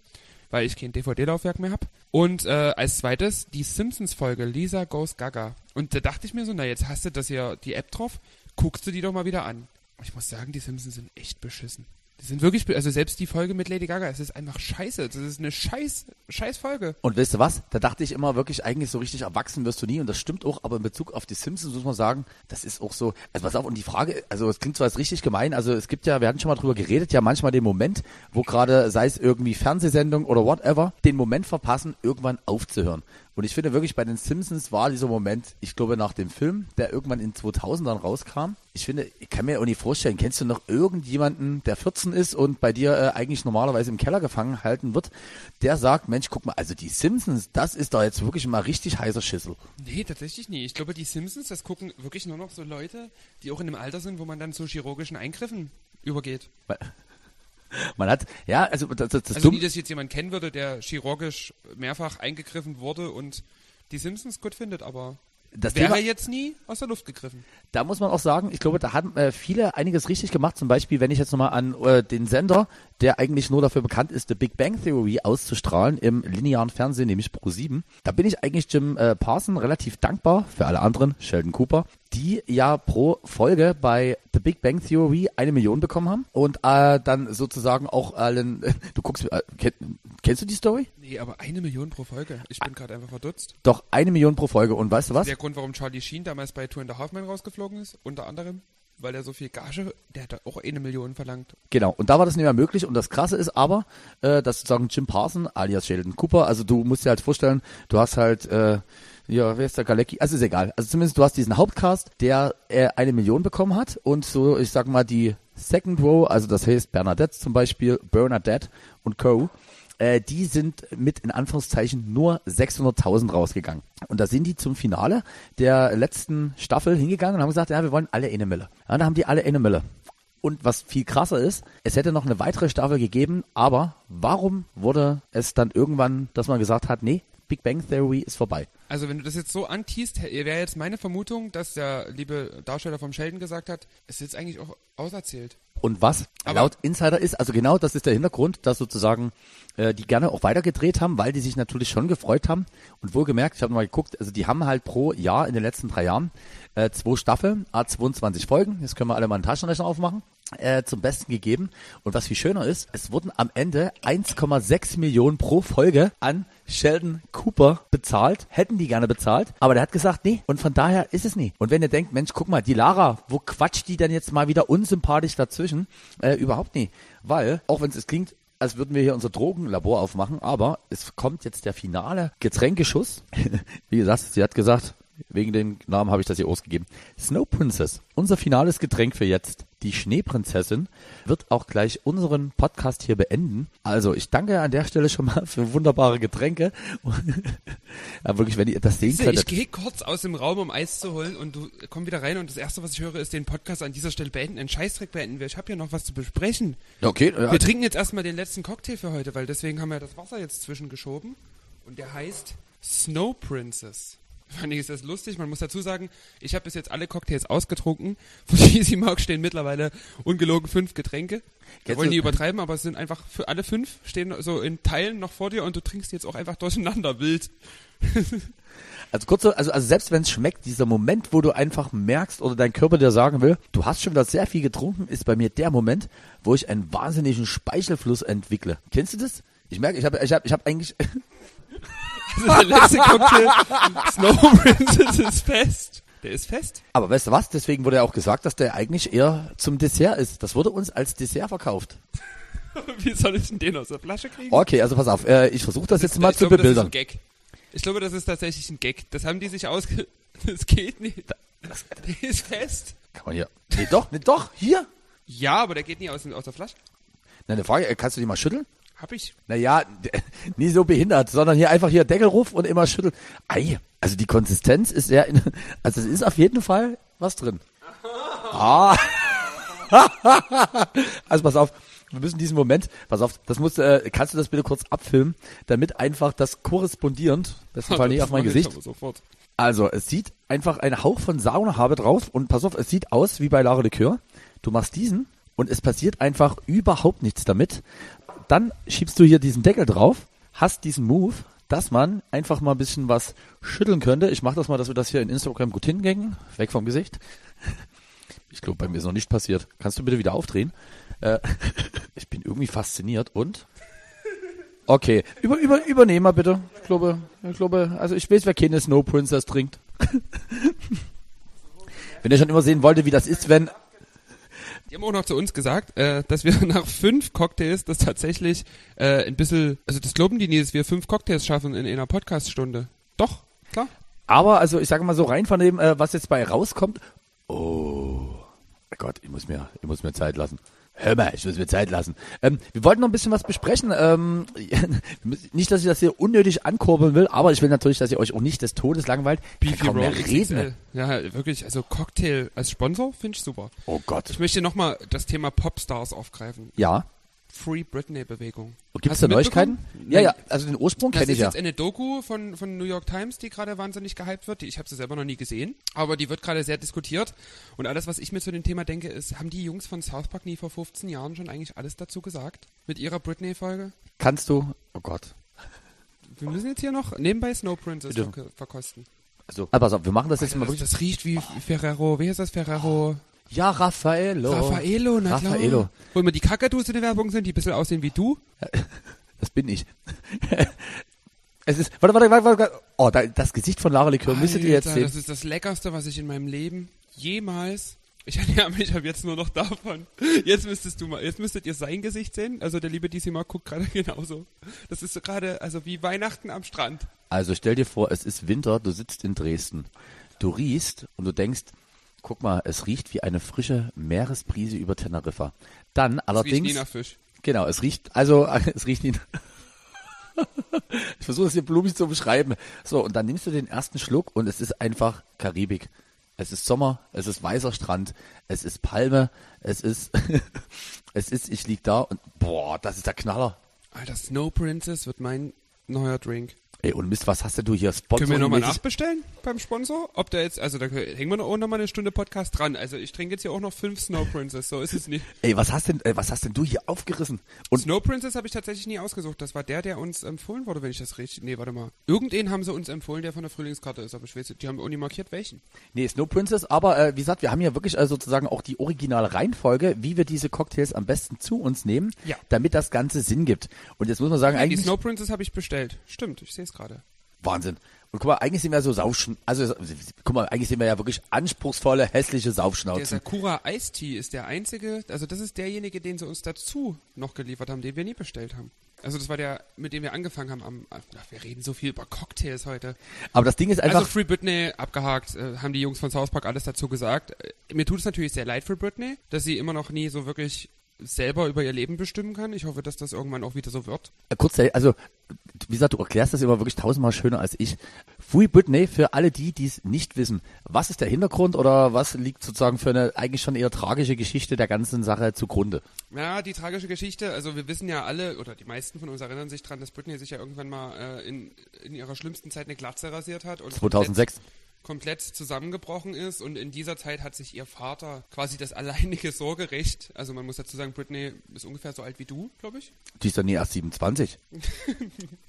Speaker 4: weil ich kein DVD-Laufwerk mehr habe. Und äh, als zweites die Simpsons-Folge Lisa Goes Gaga. Und da dachte ich mir so, na jetzt hast du das hier, die App drauf, guckst du die doch mal wieder an. Ich muss sagen, die Simpsons sind echt beschissen. Die sind wirklich, also selbst die Folge mit Lady Gaga, es ist einfach scheiße. Das ist eine scheiß, scheiß Folge.
Speaker 3: Und weißt du was? Da dachte ich immer wirklich, eigentlich so richtig erwachsen wirst du nie. Und das stimmt auch, aber in Bezug auf die Simpsons muss man sagen, das ist auch so. Also pass auf, und die Frage, also es klingt zwar jetzt richtig gemein, also es gibt ja, wir hatten schon mal drüber geredet, ja manchmal den Moment, wo gerade, sei es irgendwie Fernsehsendung oder whatever, den Moment verpassen, irgendwann aufzuhören. Und ich finde wirklich, bei den Simpsons war dieser Moment, ich glaube nach dem Film, der irgendwann in 2000ern rauskam, ich finde, ich kann mir auch nicht vorstellen, kennst du noch irgendjemanden, der 14 ist und bei dir äh, eigentlich normalerweise im Keller gefangen halten wird, der sagt, Mensch, guck mal, also die Simpsons, das ist doch jetzt wirklich mal richtig heißer Schissel.
Speaker 4: Nee, tatsächlich nie. Ich glaube, die Simpsons, das gucken wirklich nur noch so Leute, die auch in einem Alter sind, wo man dann zu chirurgischen Eingriffen übergeht.
Speaker 3: Man hat, ja, also das, das, das
Speaker 4: Also
Speaker 3: Dumm-
Speaker 4: nie, dass jetzt jemand kennen würde, der chirurgisch mehrfach eingegriffen wurde und die Simpsons gut findet, aber
Speaker 3: das
Speaker 4: wäre
Speaker 3: Thema,
Speaker 4: jetzt nie aus der Luft gegriffen.
Speaker 3: da muss man auch sagen, ich glaube, da haben äh, viele einiges richtig gemacht. Zum Beispiel, wenn ich jetzt nochmal an äh, den Sender, der eigentlich nur dafür bekannt ist, The Big Bang Theory auszustrahlen im linearen Fernsehen, nämlich Pro 7. Da bin ich eigentlich Jim äh, Parson relativ dankbar, für alle anderen, Sheldon Cooper, die ja pro Folge bei The Big Bang Theory eine Million bekommen haben und äh, dann sozusagen auch allen, du guckst, äh, kenn, kennst du die Story?
Speaker 4: Nee, aber eine Million pro Folge. Ich bin gerade einfach verdutzt.
Speaker 3: Doch, eine Million pro Folge und weißt du was?
Speaker 4: Grund, warum Charlie Sheen damals bei Two and a Half Men rausgeflogen ist, unter anderem, weil er so viel Gage, der hat auch eine Million verlangt.
Speaker 3: Genau, und da war das nicht mehr möglich. Und das Krasse ist aber, äh, dass sozusagen Jim Parson, alias Sheldon Cooper, also du musst dir halt vorstellen, du hast halt, äh, ja, wer ist der Galecki? Also ist egal. Also zumindest du hast diesen Hauptcast, der äh, eine Million bekommen hat und so, ich sag mal, die Second Row, also das heißt Bernadette zum Beispiel, Bernadette und Co., äh, die sind mit in Anführungszeichen nur 600.000 rausgegangen. Und da sind die zum Finale der letzten Staffel hingegangen und haben gesagt, ja, wir wollen alle eine Mille. Ja, da haben die alle eine Mille. Und was viel krasser ist, es hätte noch eine weitere Staffel gegeben, aber warum wurde es dann irgendwann, dass man gesagt hat, nee, Big Bang Theory ist vorbei.
Speaker 4: Also wenn du das jetzt so antiest, wäre jetzt meine Vermutung, dass der liebe Darsteller vom Sheldon gesagt hat, es ist jetzt eigentlich auch auserzählt.
Speaker 3: Und was
Speaker 4: Aber-
Speaker 3: laut Insider ist, also genau das ist der Hintergrund, dass sozusagen äh, die gerne auch weitergedreht haben, weil die sich natürlich schon gefreut haben. Und wohlgemerkt, ich habe mal geguckt, also die haben halt pro Jahr in den letzten drei Jahren äh, zwei Staffeln, a 22 Folgen. Jetzt können wir alle mal einen Taschenrechner aufmachen. Äh, zum Besten gegeben. Und was viel schöner ist, es wurden am Ende 1,6 Millionen pro Folge an Sheldon Cooper bezahlt, hätten die gerne bezahlt, aber der hat gesagt, nee, und von daher ist es nie. Und wenn ihr denkt, Mensch, guck mal, die Lara, wo quatscht die denn jetzt mal wieder unsympathisch dazwischen? Äh, überhaupt nie. Weil, auch wenn es klingt, als würden wir hier unser Drogenlabor aufmachen, aber es kommt jetzt der finale Getränkeschuss. Wie gesagt, sie hat gesagt, wegen den Namen habe ich das hier ausgegeben. Snow Princess, unser finales Getränk für jetzt. Die Schneeprinzessin wird auch gleich unseren Podcast hier beenden. Also ich danke an der Stelle schon mal für wunderbare Getränke. ja, wirklich, wenn ihr das sehen könntet.
Speaker 4: Ich gehe kurz aus dem Raum, um Eis zu holen und du komm wieder rein und das erste, was ich höre, ist den Podcast an dieser Stelle beenden, einen Scheißdreck beenden. Ich habe ja noch was zu besprechen.
Speaker 3: Okay, ja,
Speaker 4: Wir trinken jetzt erstmal den letzten Cocktail für heute, weil deswegen haben wir das Wasser jetzt zwischengeschoben und der heißt Snow Princess. Fand ich ist das lustig. Man muss dazu sagen, ich habe bis jetzt alle Cocktails ausgetrunken. Von Easy Mark stehen mittlerweile ungelogen fünf Getränke. Wir wollen die übertreiben, aber es sind einfach für alle fünf stehen so in Teilen noch vor dir und du trinkst jetzt auch einfach durcheinander wild.
Speaker 3: Also kurz, so- also, also selbst wenn es schmeckt, dieser Moment, wo du einfach merkst oder dein Körper dir sagen will, du hast schon wieder sehr viel getrunken, ist bei mir der Moment, wo ich einen wahnsinnigen Speichelfluss entwickle. Kennst du das? Ich merke, ich habe ich hab, ich hab eigentlich,
Speaker 4: der letzte Cocktail, Snow Princess ist fest. Der ist fest.
Speaker 3: aber weißt du was, deswegen wurde ja auch gesagt, dass der eigentlich eher zum Dessert ist. Das wurde uns als Dessert verkauft.
Speaker 4: Wie soll ich denn den aus der Flasche kriegen?
Speaker 3: Okay, also pass auf, äh, ich versuche das jetzt mal
Speaker 4: ich
Speaker 3: zu
Speaker 4: glaube,
Speaker 3: bebildern.
Speaker 4: Das ist ein Gag. Ich glaube, das ist tatsächlich ein Gag. Das haben die sich ausge... Das geht nicht. Der ist fest.
Speaker 3: Kann man hier, nee doch, nee doch, hier.
Speaker 4: Ja, aber der geht nie aus, aus der Flasche.
Speaker 3: Na, eine Frage, äh, kannst du die mal schütteln?
Speaker 4: Hab ich.
Speaker 3: Naja, nie so behindert, sondern hier einfach hier Deckel ruf und immer schütteln. Ei, also die Konsistenz ist sehr, in, also es ist auf jeden Fall was drin. Ah. also pass auf, wir müssen diesen Moment, pass auf, das musst, äh, kannst du das bitte kurz abfilmen, damit einfach das korrespondierend, besten Fall nicht auf mein Gesicht. Also, es sieht einfach ein Hauch von Saunahabe drauf und pass auf, es sieht aus wie bei Lara Likör. Du machst diesen und es passiert einfach überhaupt nichts damit. Dann schiebst du hier diesen Deckel drauf, hast diesen Move, dass man einfach mal ein bisschen was schütteln könnte. Ich mache das mal, dass wir das hier in Instagram gut hingängen. Weg vom Gesicht. Ich glaube, bei mir ist noch nicht passiert. Kannst du bitte wieder aufdrehen? Äh, ich bin irgendwie fasziniert und Okay, über, über, übernehmen wir bitte. Ich glaube, ich glaube, also ich weiß, wer keine Snow Princess trinkt. wenn ihr schon immer sehen wolltet, wie das ist, wenn,
Speaker 4: Die haben auch noch zu uns gesagt, äh, dass wir nach fünf Cocktails das tatsächlich äh, ein bisschen, also das glauben die nie, dass wir fünf Cocktails schaffen in einer Podcaststunde. Doch, klar.
Speaker 3: aber also ich sage mal so rein von dem, äh, was jetzt bei rauskommt, oh Gott, ich muss mir, ich muss mir Zeit lassen. Hör mal, ich muss mir Zeit lassen. Ähm, wir wollten noch ein bisschen was besprechen. Ähm, nicht, dass ich das hier unnötig ankurbeln will, aber ich will natürlich, dass ihr euch auch nicht des Todes langweilt.
Speaker 4: Beefy Roll
Speaker 3: reden.
Speaker 4: Ja, wirklich, also Cocktail als Sponsor finde ich super.
Speaker 3: Oh Gott.
Speaker 4: Ich möchte nochmal das Thema Popstars aufgreifen.
Speaker 3: Ja.
Speaker 4: Free Britney-Bewegung.
Speaker 3: Gibt es da Neuigkeiten? Ja, ja, also den Ursprung
Speaker 4: Das
Speaker 3: kenne
Speaker 4: ist
Speaker 3: ich ja.
Speaker 4: jetzt eine Doku von, von New York Times, die gerade wahnsinnig gehypt wird. Die, ich habe sie selber noch nie gesehen, aber die wird gerade sehr diskutiert. Und alles, was ich mir zu dem Thema denke, ist, haben die Jungs von South Park nie vor 15 Jahren schon eigentlich alles dazu gesagt? Mit ihrer Britney-Folge?
Speaker 3: Kannst du, oh Gott.
Speaker 4: Wir müssen jetzt hier noch nebenbei Snow Princess verkosten.
Speaker 3: Also, aber auf, wir machen das jetzt mal
Speaker 4: Das,
Speaker 3: wirklich.
Speaker 4: das riecht wie Ferrero, wie heißt das Ferrero?
Speaker 3: Ja, Raffaello.
Speaker 4: Raffaello, na klar.
Speaker 3: Raffaello.
Speaker 4: Wo immer die Kakadus in der Werbung sind, die ein bisschen aussehen wie du.
Speaker 3: Das bin ich. es ist, warte, warte, warte, warte. Oh, da, das Gesicht von Lara Likör müsstet ihr jetzt sehen.
Speaker 4: Das ist das Leckerste, was ich in meinem Leben jemals. Ich ernähre mich ab jetzt nur noch davon. Jetzt müsstest du mal, jetzt müsstet ihr sein Gesicht sehen. Also der liebe DC Mark guckt gerade genauso. Das ist so gerade, also wie Weihnachten am Strand.
Speaker 3: Also stell dir vor, es ist Winter, du sitzt in Dresden. Du riechst und du denkst, guck mal, es riecht wie eine frische Meeresbrise über Teneriffa. Dann
Speaker 4: Das riecht
Speaker 3: allerdings,
Speaker 4: nie nach Fisch.
Speaker 3: genau, es riecht, also es riecht nie. ich versuche es hier blumig zu beschreiben. So, und dann nimmst du den ersten Schluck und es ist einfach Karibik. Es ist Sommer, es ist weißer Strand, es ist Palme, es ist, es ist, ich lieg da und boah, das ist der Knaller.
Speaker 4: Alter, Snow Princess wird mein neuer Drink.
Speaker 3: Ey, und Mist, was hast denn du hier? Sponsor
Speaker 4: Können wir nochmal nachbestellen beim Sponsor? Ob der jetzt, also da hängen wir noch- auch nochmal eine Stunde Podcast dran. Also ich trinke jetzt hier auch noch fünf Snow Princess, so ist es nicht.
Speaker 3: Ey, was hast denn, äh, was hast denn du hier aufgerissen? Und
Speaker 4: Snow Princess habe ich tatsächlich nie ausgesucht. Das war der, der uns empfohlen wurde, wenn ich das richtig. Nee, warte mal. Irgendwen haben sie uns empfohlen, der von der Frühlingskarte ist, aber ich weiß nicht, die haben auch nie markiert, welchen.
Speaker 3: Nee, Snow Princess, aber äh, wie gesagt, wir haben ja wirklich äh, sozusagen auch die originale Reihenfolge, wie wir diese Cocktails am besten zu uns nehmen,
Speaker 4: Ja.
Speaker 3: damit das Ganze Sinn gibt. Und jetzt muss man sagen,
Speaker 4: Die
Speaker 3: eigentlich
Speaker 4: Snow Princess habe ich bestellt. Stimmt, ich sehe es gerade.
Speaker 3: Wahnsinn. Und guck mal, eigentlich sind wir so Saufschen, also guck mal, eigentlich sind wir ja wirklich anspruchsvolle, hässliche
Speaker 4: Der
Speaker 3: Saufschnauzen.
Speaker 4: Sakura Ice Tea ist der einzige, also das ist derjenige, den sie uns dazu noch geliefert haben, den wir nie bestellt haben. Also das war der, mit dem wir angefangen haben am, ach, wir reden so viel über Cocktails heute.
Speaker 3: Aber das Ding ist einfach,
Speaker 4: Also Free Britney abgehakt, äh, haben die Jungs von South Park alles dazu gesagt. Äh, mir tut es natürlich sehr leid für Britney, dass sie immer noch nie so wirklich selber über ihr Leben bestimmen kann. Ich hoffe, dass das irgendwann auch wieder so wird.
Speaker 3: äh, kurz, also wie gesagt, du erklärst das immer wirklich tausendmal schöner als ich. Free Britney, für alle die, die es nicht wissen, was ist der Hintergrund oder was liegt sozusagen für eine eigentlich schon eher tragische Geschichte der ganzen Sache zugrunde?
Speaker 4: Ja, die tragische Geschichte, also wir wissen ja alle, oder die meisten von uns erinnern sich dran, dass Britney sich ja irgendwann mal äh, in, in ihrer schlimmsten Zeit eine Glatze rasiert hat. Und
Speaker 3: 2006.
Speaker 4: Komplett, zusammengebrochen ist und in dieser Zeit hat sich ihr Vater quasi das alleinige Sorgerecht, also man muss dazu sagen, Britney ist ungefähr so alt wie du, glaube ich.
Speaker 3: Die ist doch nie erst 27.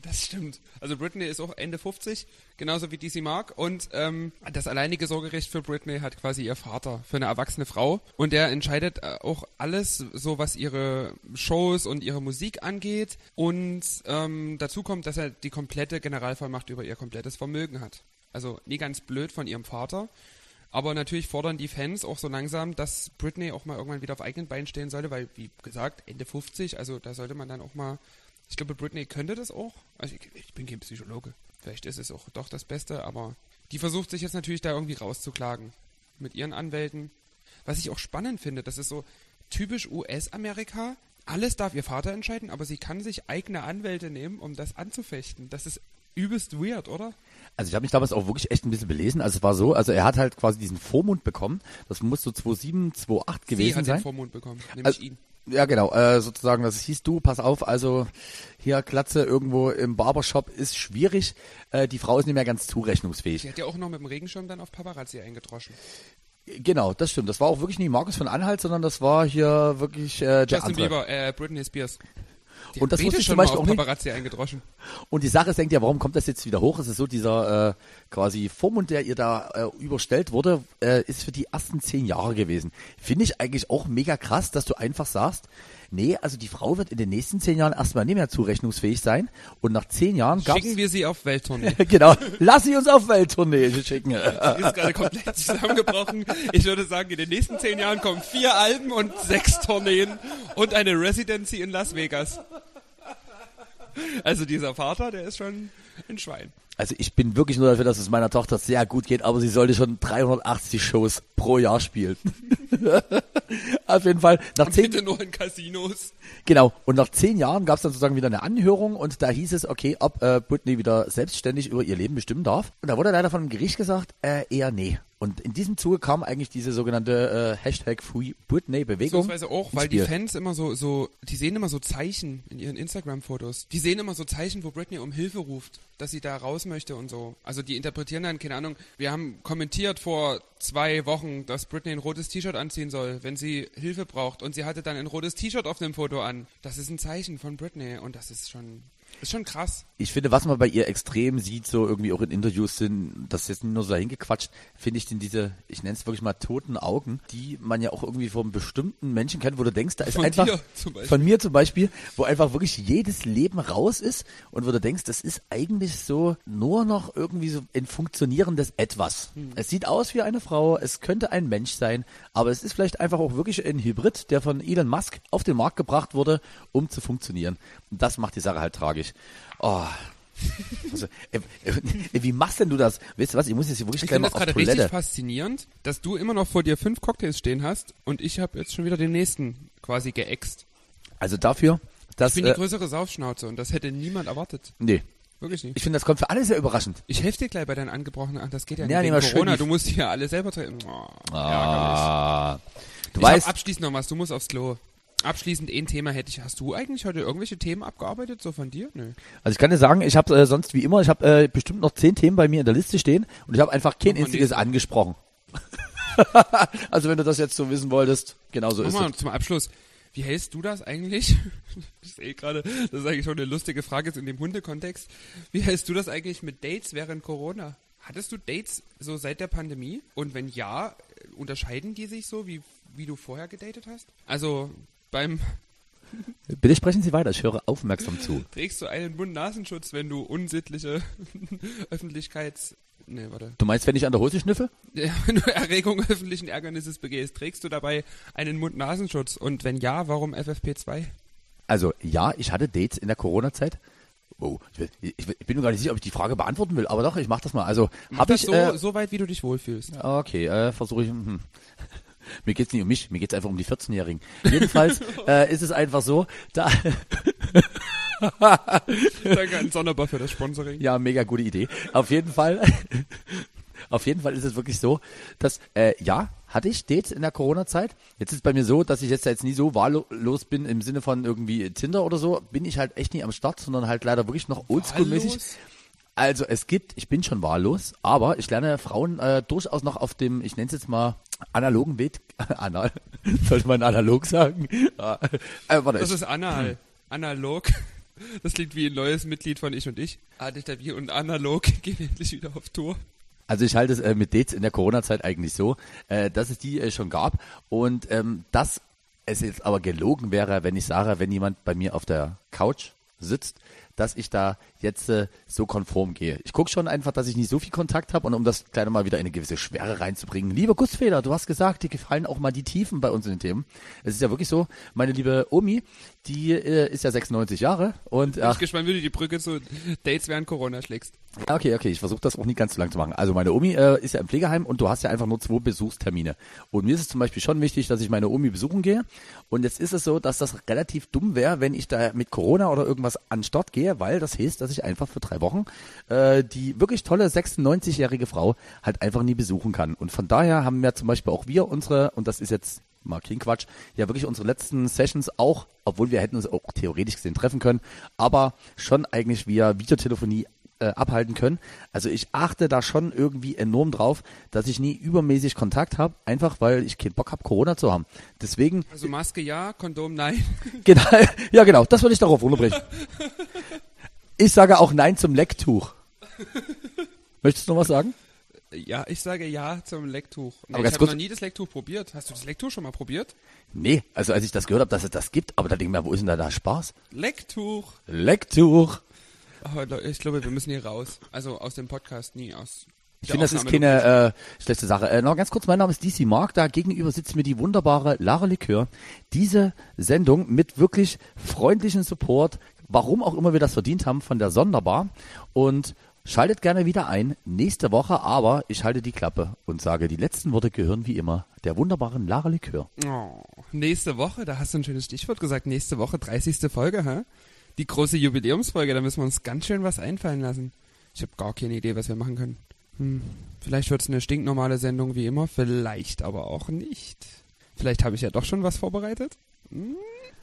Speaker 4: Das stimmt. Also Britney ist auch Ende 50, genauso wie DC Mark. Und ähm, das alleinige Sorgerecht für Britney hat quasi ihr Vater, für eine erwachsene Frau. Und der entscheidet äh, auch alles, so was ihre Shows und ihre Musik angeht. Und ähm, dazu kommt, dass er die komplette Generalvollmacht über ihr komplettes Vermögen hat. Also nie ganz blöd von ihrem Vater. Aber natürlich fordern die Fans auch so langsam, dass Britney auch mal irgendwann wieder auf eigenen Beinen stehen sollte, weil, wie gesagt, Ende 50, also da sollte man dann auch mal ich glaube, Britney könnte das auch. Also ich, ich bin kein Psychologe. Vielleicht ist es auch doch das Beste, aber die versucht sich jetzt natürlich da irgendwie rauszuklagen. Mit ihren Anwälten. Was ich auch spannend finde, das ist so typisch US-Amerika. Alles darf ihr Vater entscheiden, aber sie kann sich eigene Anwälte nehmen, um das anzufechten. Das ist übelst weird, oder?
Speaker 3: Also ich habe mich damals auch wirklich echt ein bisschen belesen. Also es war so, also er hat halt quasi diesen Vormund bekommen. Das muss so 2007, 2008
Speaker 4: sie
Speaker 3: gewesen
Speaker 4: hat
Speaker 3: sein.
Speaker 4: den Vormund bekommen, nämlich
Speaker 3: Also-
Speaker 4: ihn.
Speaker 3: Ja, genau, äh, sozusagen, das hieß du, pass auf, also hier Glatze irgendwo im Barbershop ist schwierig, äh, die Frau ist nicht mehr ganz zurechnungsfähig.
Speaker 4: Sie hat ja auch noch mit dem Regenschirm dann auf Paparazzi eingedroschen.
Speaker 3: Genau, das stimmt, das war auch wirklich nicht Markus von Anhalt, sondern das war hier wirklich äh, der
Speaker 4: Justin
Speaker 3: andere.
Speaker 4: Bieber, äh, Britney Spears.
Speaker 3: Und das wusste ich
Speaker 4: schon
Speaker 3: zum
Speaker 4: mal
Speaker 3: Beispiel
Speaker 4: auf
Speaker 3: auch nicht.
Speaker 4: Paparazzi eingedroschen.
Speaker 3: Und die Sache ist, denkt ja, warum kommt das jetzt wieder hoch? Es ist so, dieser äh, quasi Vormund, der ihr da äh, überstellt wurde, äh, ist für die ersten zehn Jahre gewesen. Finde ich eigentlich auch mega krass, dass du einfach sagst, nee, also die Frau wird in den nächsten zehn Jahren erstmal nicht mehr zurechnungsfähig sein und nach zehn Jahren gab's
Speaker 4: Schicken wir sie auf Welttournee.
Speaker 3: genau, lass sie uns auf Welttournee schicken.
Speaker 4: Die ist gerade komplett zusammengebrochen. Ich würde sagen, in den nächsten zehn Jahren kommen vier Alben und sechs Tourneen und eine Residency in Las Vegas. Also dieser Vater, der ist schon ein Schwein.
Speaker 3: Also ich bin wirklich nur dafür, dass es meiner Tochter sehr gut geht, aber sie sollte schon 380 Shows pro Jahr spielen. Auf jeden Fall. Nach zehn,
Speaker 4: Bitte nur in Casinos.
Speaker 3: genau. Und nach zehn Jahren gab es dann sozusagen wieder eine Anhörung und da hieß es, okay, ob äh, Britney wieder selbstständig über ihr Leben bestimmen darf. Und da wurde leider von dem Gericht gesagt, äh, eher nee. Und in diesem Zuge kam eigentlich diese sogenannte äh, Hashtag Free Britney Bewegung.
Speaker 4: Beziehungsweise auch, weil die. Fans immer so, so, die sehen immer so Zeichen in ihren Instagram-Fotos. Die sehen immer so Zeichen, wo Britney um Hilfe ruft, dass sie da raus möchte und so. Also die interpretieren dann, keine Ahnung, wir haben kommentiert vor zwei Wochen, dass Britney ein rotes T-Shirt anziehen soll, wenn sie Hilfe braucht. Und sie hatte dann ein rotes T-Shirt auf dem Foto an. Das ist ein Zeichen von Britney und das ist schon, ist schon krass.
Speaker 3: Ich finde, was man bei ihr extrem sieht, so irgendwie auch in Interviews sind, das ist jetzt nicht nur so dahingequatscht, finde ich denn diese, ich nenne es wirklich mal toten Augen, die man ja auch irgendwie von bestimmten Menschen kennt, wo du denkst, da ist
Speaker 4: Von
Speaker 3: einfach,
Speaker 4: dir zum Beispiel.
Speaker 3: von mir zum Beispiel, wo einfach wirklich jedes Leben raus ist und wo du denkst, das ist eigentlich so nur noch irgendwie so ein funktionierendes Etwas.
Speaker 4: Hm.
Speaker 3: Es sieht aus wie eine Frau, es könnte ein Mensch sein, aber es ist vielleicht einfach auch wirklich ein Hybrid, der von Elon Musk auf den Markt gebracht wurde, um zu funktionieren. Und das macht die Sache halt tragisch. Oh. Also, äh, äh, wie machst denn du das? Weißt du was, ich muss jetzt hier wirklich
Speaker 4: Ich
Speaker 3: gleich
Speaker 4: finde
Speaker 3: mal
Speaker 4: das gerade richtig faszinierend, dass du immer noch vor dir fünf Cocktails stehen hast und ich habe jetzt schon wieder den nächsten quasi geäxt.
Speaker 3: Also dafür, dass,
Speaker 4: Ich bin die
Speaker 3: äh,
Speaker 4: größere Saufschnauze und das hätte niemand erwartet.
Speaker 3: nee,
Speaker 4: Wirklich nicht.
Speaker 3: ich finde, das kommt für alle sehr überraschend.
Speaker 4: Ich helfe dir gleich bei deinen angebrochenen. Ach, das geht ja nicht
Speaker 3: Ja, nee,
Speaker 4: Corona. Du musst hier alle selber treten. Oh.
Speaker 3: Ah, du
Speaker 4: ich
Speaker 3: weißt,
Speaker 4: hab abschließend noch was. Du musst aufs Klo. Abschließend ein Thema hätte ich. Hast du eigentlich heute irgendwelche Themen abgearbeitet, so von dir? Nö.
Speaker 3: Also ich kann dir sagen, ich habe äh, sonst wie immer, ich habe äh, bestimmt noch zehn Themen bei mir in der Liste stehen und ich habe einfach kein
Speaker 4: Mach mal
Speaker 3: einziges angesprochen. also wenn du das jetzt so wissen wolltest, genau so ist
Speaker 4: Nochmal
Speaker 3: es.
Speaker 4: zum Abschluss. Wie hältst du das eigentlich? Ich sehe gerade, das ist eigentlich schon eine lustige Frage jetzt in dem Hundekontext. Wie hältst du das eigentlich mit Dates während Corona? Hattest du Dates so seit der Pandemie? Und wenn ja, unterscheiden die sich so, wie, wie du vorher gedatet hast? Also beim
Speaker 3: Bitte sprechen Sie weiter, ich höre aufmerksam zu.
Speaker 4: trägst du einen Mund-Nasenschutz, wenn du unsittliche Öffentlichkeits... Nee, warte.
Speaker 3: Du meinst, wenn ich an der Hose schnüffe?
Speaker 4: Ja, wenn du Erregung öffentlichen Ärgernisses begehst, trägst du dabei einen Mund-Nasenschutz? Und wenn ja, warum FFP2?
Speaker 3: Also ja, ich hatte Dates in der Corona-Zeit. Oh, ich, will- ich, bin mir gar nicht sicher, ob ich die Frage beantworten will, aber doch, ich mache das mal. Also
Speaker 4: Mach
Speaker 3: habe
Speaker 4: das
Speaker 3: ich
Speaker 4: so,
Speaker 3: äh,
Speaker 4: so weit, wie du dich wohlfühlst.
Speaker 3: Okay, äh, versuche ich. Hm. Mir geht's nicht um mich, mir geht's einfach um die 14-Jährigen. Jedenfalls äh, ist es einfach so, da
Speaker 4: Danke an Sonderbar für das Sponsoring.
Speaker 3: ja mega gute Idee. Auf jeden Fall, auf jeden Fall ist es wirklich so, dass äh, ja hatte ich Dates in der Corona-Zeit. Jetzt ist es bei mir so, dass ich jetzt jetzt nie so wahllos bin im Sinne von irgendwie Tinder oder so, bin ich halt echt nie am Start, sondern halt leider wirklich noch oldschool-mäßig. Also es gibt, ich bin schon wahllos, aber ich lerne Frauen äh, durchaus noch auf dem, ich nenne es jetzt mal analogen Weg, anal, sollte man analog sagen? Ja, äh, warte,
Speaker 4: Das
Speaker 3: ich,
Speaker 4: ist anal. Analog. Das klingt wie ein neues Mitglied von Ich und Ich. ADW und Analog gehen endlich wieder auf Tour.
Speaker 3: also ich halte es äh, mit Dates in der Corona-Zeit eigentlich so, äh, dass es die äh, schon gab und ähm, dass es jetzt aber gelogen wäre, wenn ich sage, wenn jemand bei mir auf der Couch sitzt, dass ich da jetzt äh, so konform gehe. Ich gucke schon einfach, dass ich nicht so viel Kontakt habe und um das kleine mal wieder in eine gewisse Schwere reinzubringen. Liebe Gussfeder, du hast gesagt, dir gefallen auch mal die Tiefen bei uns in den Themen. Es ist ja wirklich so, meine liebe Omi, die äh, ist ja 96 Jahre und
Speaker 4: Ich
Speaker 3: ach,
Speaker 4: bin gespannt, wie du die Brücke zu Dates während Corona schlägst.
Speaker 3: Okay, okay, ich versuche das auch nicht ganz zu lang zu machen. Also meine Omi äh, ist ja im Pflegeheim und du hast ja einfach nur zwei Besuchstermine. Und mir ist es zum Beispiel schon wichtig, dass ich meine Omi besuchen gehe. Und jetzt ist es so, dass das relativ dumm wäre, wenn ich da mit Corona oder irgendwas an Start gehe, weil das heißt, dass ich einfach für drei Wochen äh, die wirklich tolle 96-jährige Frau halt einfach nie besuchen kann. Und von daher haben wir zum Beispiel auch wir unsere, und das ist jetzt mal kein Quatsch, ja wirklich unsere letzten Sessions auch, obwohl wir hätten uns auch theoretisch gesehen treffen können, aber schon eigentlich via Videotelefonie äh, abhalten können. Also ich achte da schon irgendwie enorm drauf, dass ich nie übermäßig Kontakt habe, einfach weil ich keinen Bock habe, Corona zu haben. Deswegen,
Speaker 4: Also Maske ja, Kondom nein.
Speaker 3: genau, ja genau, das würde ich darauf runterbrechen. Ich sage auch Nein zum Lecktuch. Möchtest du noch was sagen?
Speaker 4: Ja, ich sage ja zum Lecktuch. Nee,
Speaker 3: Aber
Speaker 4: ich
Speaker 3: ganz
Speaker 4: habe noch nie das Lecktuch probiert. Hast du das Lecktuch schon mal probiert?
Speaker 3: Nee, also als ich das gehört habe, dass es das gibt, aber da denke ich mir, wo ist denn da der Spaß?
Speaker 4: Lecktuch.
Speaker 3: Lecktuch.
Speaker 4: Ich glaube, wir müssen hier raus. Also aus dem Podcast, nie aus.
Speaker 3: Ich finde, das ist keine äh, schlechte Sache. Äh, noch ganz kurz, mein Name ist DC Mark, da gegenüber sitzt mir die wunderbare Lara Likör. Diese Sendung mit wirklich freundlichen Support, warum auch immer wir das verdient haben, von der Sonderbar. Und schaltet gerne wieder ein, nächste Woche, aber ich halte die Klappe und sage, die letzten Worte gehören wie immer der wunderbaren Lara Likör.
Speaker 4: Oh, nächste Woche, da hast du ein schönes Stichwort gesagt. Nächste Woche, 30. Folge, hä? Die große Jubiläumsfolge, da müssen wir uns ganz schön was einfallen lassen. Ich habe gar keine Idee, was wir machen können. Hm, vielleicht wird's eine stinknormale Sendung wie immer, vielleicht aber auch nicht. Vielleicht habe ich ja doch schon was vorbereitet.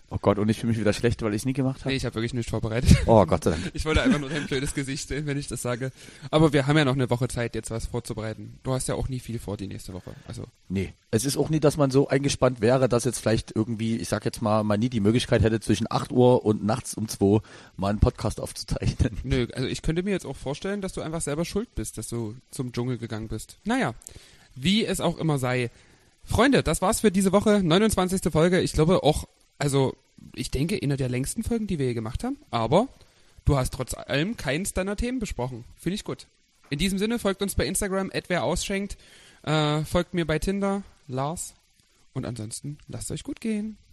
Speaker 3: Oh Gott, und ich fühle mich wieder schlecht, weil ich es nie gemacht habe.
Speaker 4: Nee, ich habe wirklich nichts vorbereitet.
Speaker 3: Oh Gott sei Dank.
Speaker 4: Ich wollte einfach nur dein blödes Gesicht sehen, wenn ich das sage. Aber wir haben ja noch eine Woche Zeit, jetzt was vorzubereiten. Du hast ja auch nie viel vor die nächste Woche. Also
Speaker 3: Nee, es ist auch nie, dass man so eingespannt wäre, dass jetzt vielleicht irgendwie, ich sag jetzt mal, man nie die Möglichkeit hätte, zwischen 8 Uhr und nachts um 2 mal einen Podcast aufzuzeichnen.
Speaker 4: Nö, also ich könnte mir jetzt auch vorstellen, dass du einfach selber schuld bist, dass du zum Dschungel gegangen bist. Naja, wie es auch immer sei. Freunde, das war's für diese Woche. 29. Folge. Ich glaube auch, also ich denke, eine der längsten Folgen, die wir je gemacht haben. Aber du hast trotz allem keins deiner Themen besprochen. Finde ich gut. In diesem Sinne, folgt uns bei Instagram, wer ausschenkt. Äh, folgt mir bei Tinder, Lars. Und ansonsten, lasst euch gut gehen.